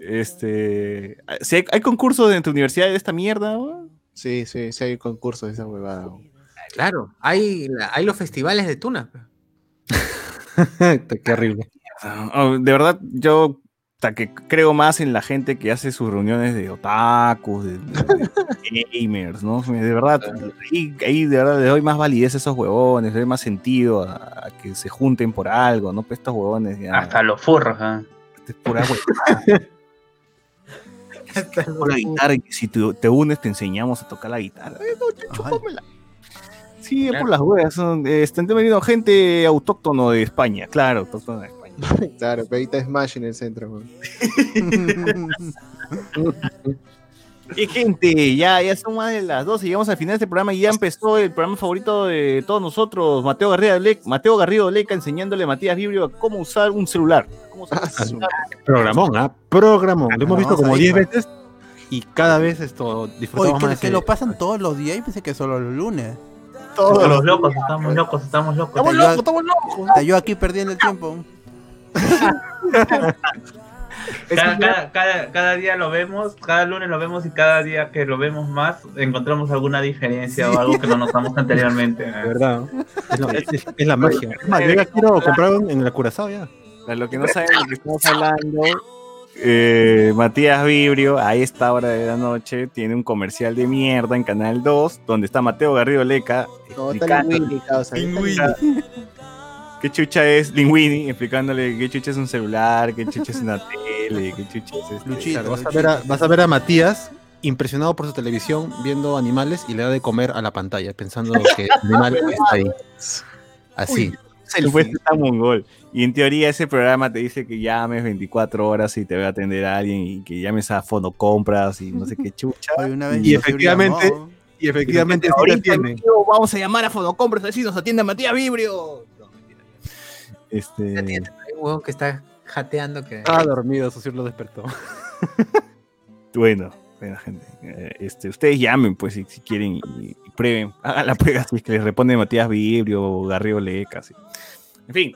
este. si hay, hay concursos en tu universidad de esta mierda, ¿no? Sí, sí, sí hay concursos de esa huevada. Claro, hay, hay los festivales de tuna. Qué horrible. Oh, de verdad, yo hasta que creo más en la gente que hace sus reuniones de otakus, de, de gamers, ¿no? De verdad, ahí, ahí de verdad le doy más validez a esos huevones, le doy más sentido a, a que se junten por algo, ¿no? Pues estos huevones ya. Hasta los furros, ¿ah? es pura. Con la guitarra, si te, te unes te enseñamos a tocar la guitarra. Eh, no, ch- chúpamela. Sí, es por Claro. las huevas. Eh, están venido gente autóctono de España, claro, autóctono de España. Claro, pero ahorita Smash en el centro. Y gente, ya, ya son más de las 12, llegamos al final de este programa y ya empezó el programa favorito de todos nosotros, Mateo Garrido, Le- Mateo Garrido Leca, enseñándole a Matías Vibrio a cómo usar un celular. Cómo usar un celular. Programón, ¿ah? Programón. Lo hemos visto como ahí, 10 pues. veces y cada vez esto Oye, disfrutamos que, más. que lo pasan todos los días y pensé que solo los lunes. Todos Estamos los- locos, estamos locos, estamos locos. Estamos locos, estamos locos. Está yo aquí perdiendo el tiempo. Cada, cada, cada, cada día lo vemos, cada lunes lo vemos y cada día que lo vemos más encontramos alguna diferencia o algo que no notamos anteriormente. De verdad. ¿no? Es, la- es- es- es la magia. Es más, yo ya quiero comprar un en el Curazao ya. Para los que no saben de lo que estamos hablando, eh, Matías Vibrio a esta hora de la noche tiene un comercial de mierda en Canal 2 donde está Mateo Garrido Leca No, está está qué chucha es Linguini, explicándole qué chucha es un celular, qué chucha es una tele, qué chucha es este, Luchito. Vas, a ver a, vas a ver a Matías impresionado por su televisión viendo animales y le da de comer a la pantalla pensando que el animal está ahí. Así. el fue tan mongol. Y en teoría ese programa te dice que llames 24 horas y te va a atender a alguien y que llames a Fono Compras y no sé qué chucha. Hoy una vez Y efectivamente- llamó. Y efectivamente Ahorita, tiene. vamos a llamar a Fonocompras a ver si nos atiende Matías Vibrio. No, mentira. Este, Hay un huevón que está jateando que. Estaba dormido, Socio lo despertó. Bueno, bueno, gente. eh, Este, ustedes llamen, pues, si, si quieren y, y prueben. Hagan la prueba si es que les responde Matías Vibrio o Garrido Leca. sí. En fin,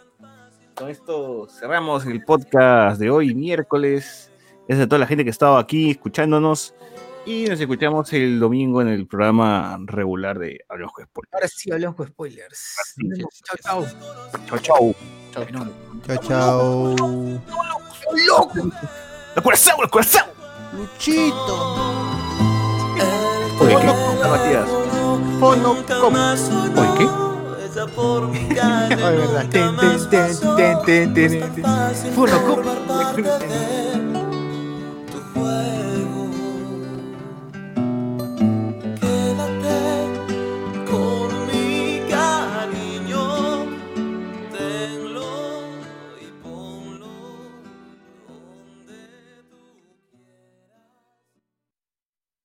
con esto cerramos el podcast de hoy, miércoles. Gracias a toda la gente que ha estado aquí escuchándonos. Y nos escuchamos el domingo en el programa regular de Hablamos con Spoilers. Ahora sí hablamos con spoilers. Chao, chao. Chau, chau. Chao, chao. ¡Loco! ¡El corazón, el corazón! Luchito. Oye, ¿qué? Matías. ¿qué? Ten, ten, ten, ten, ten, ten. Fonocom.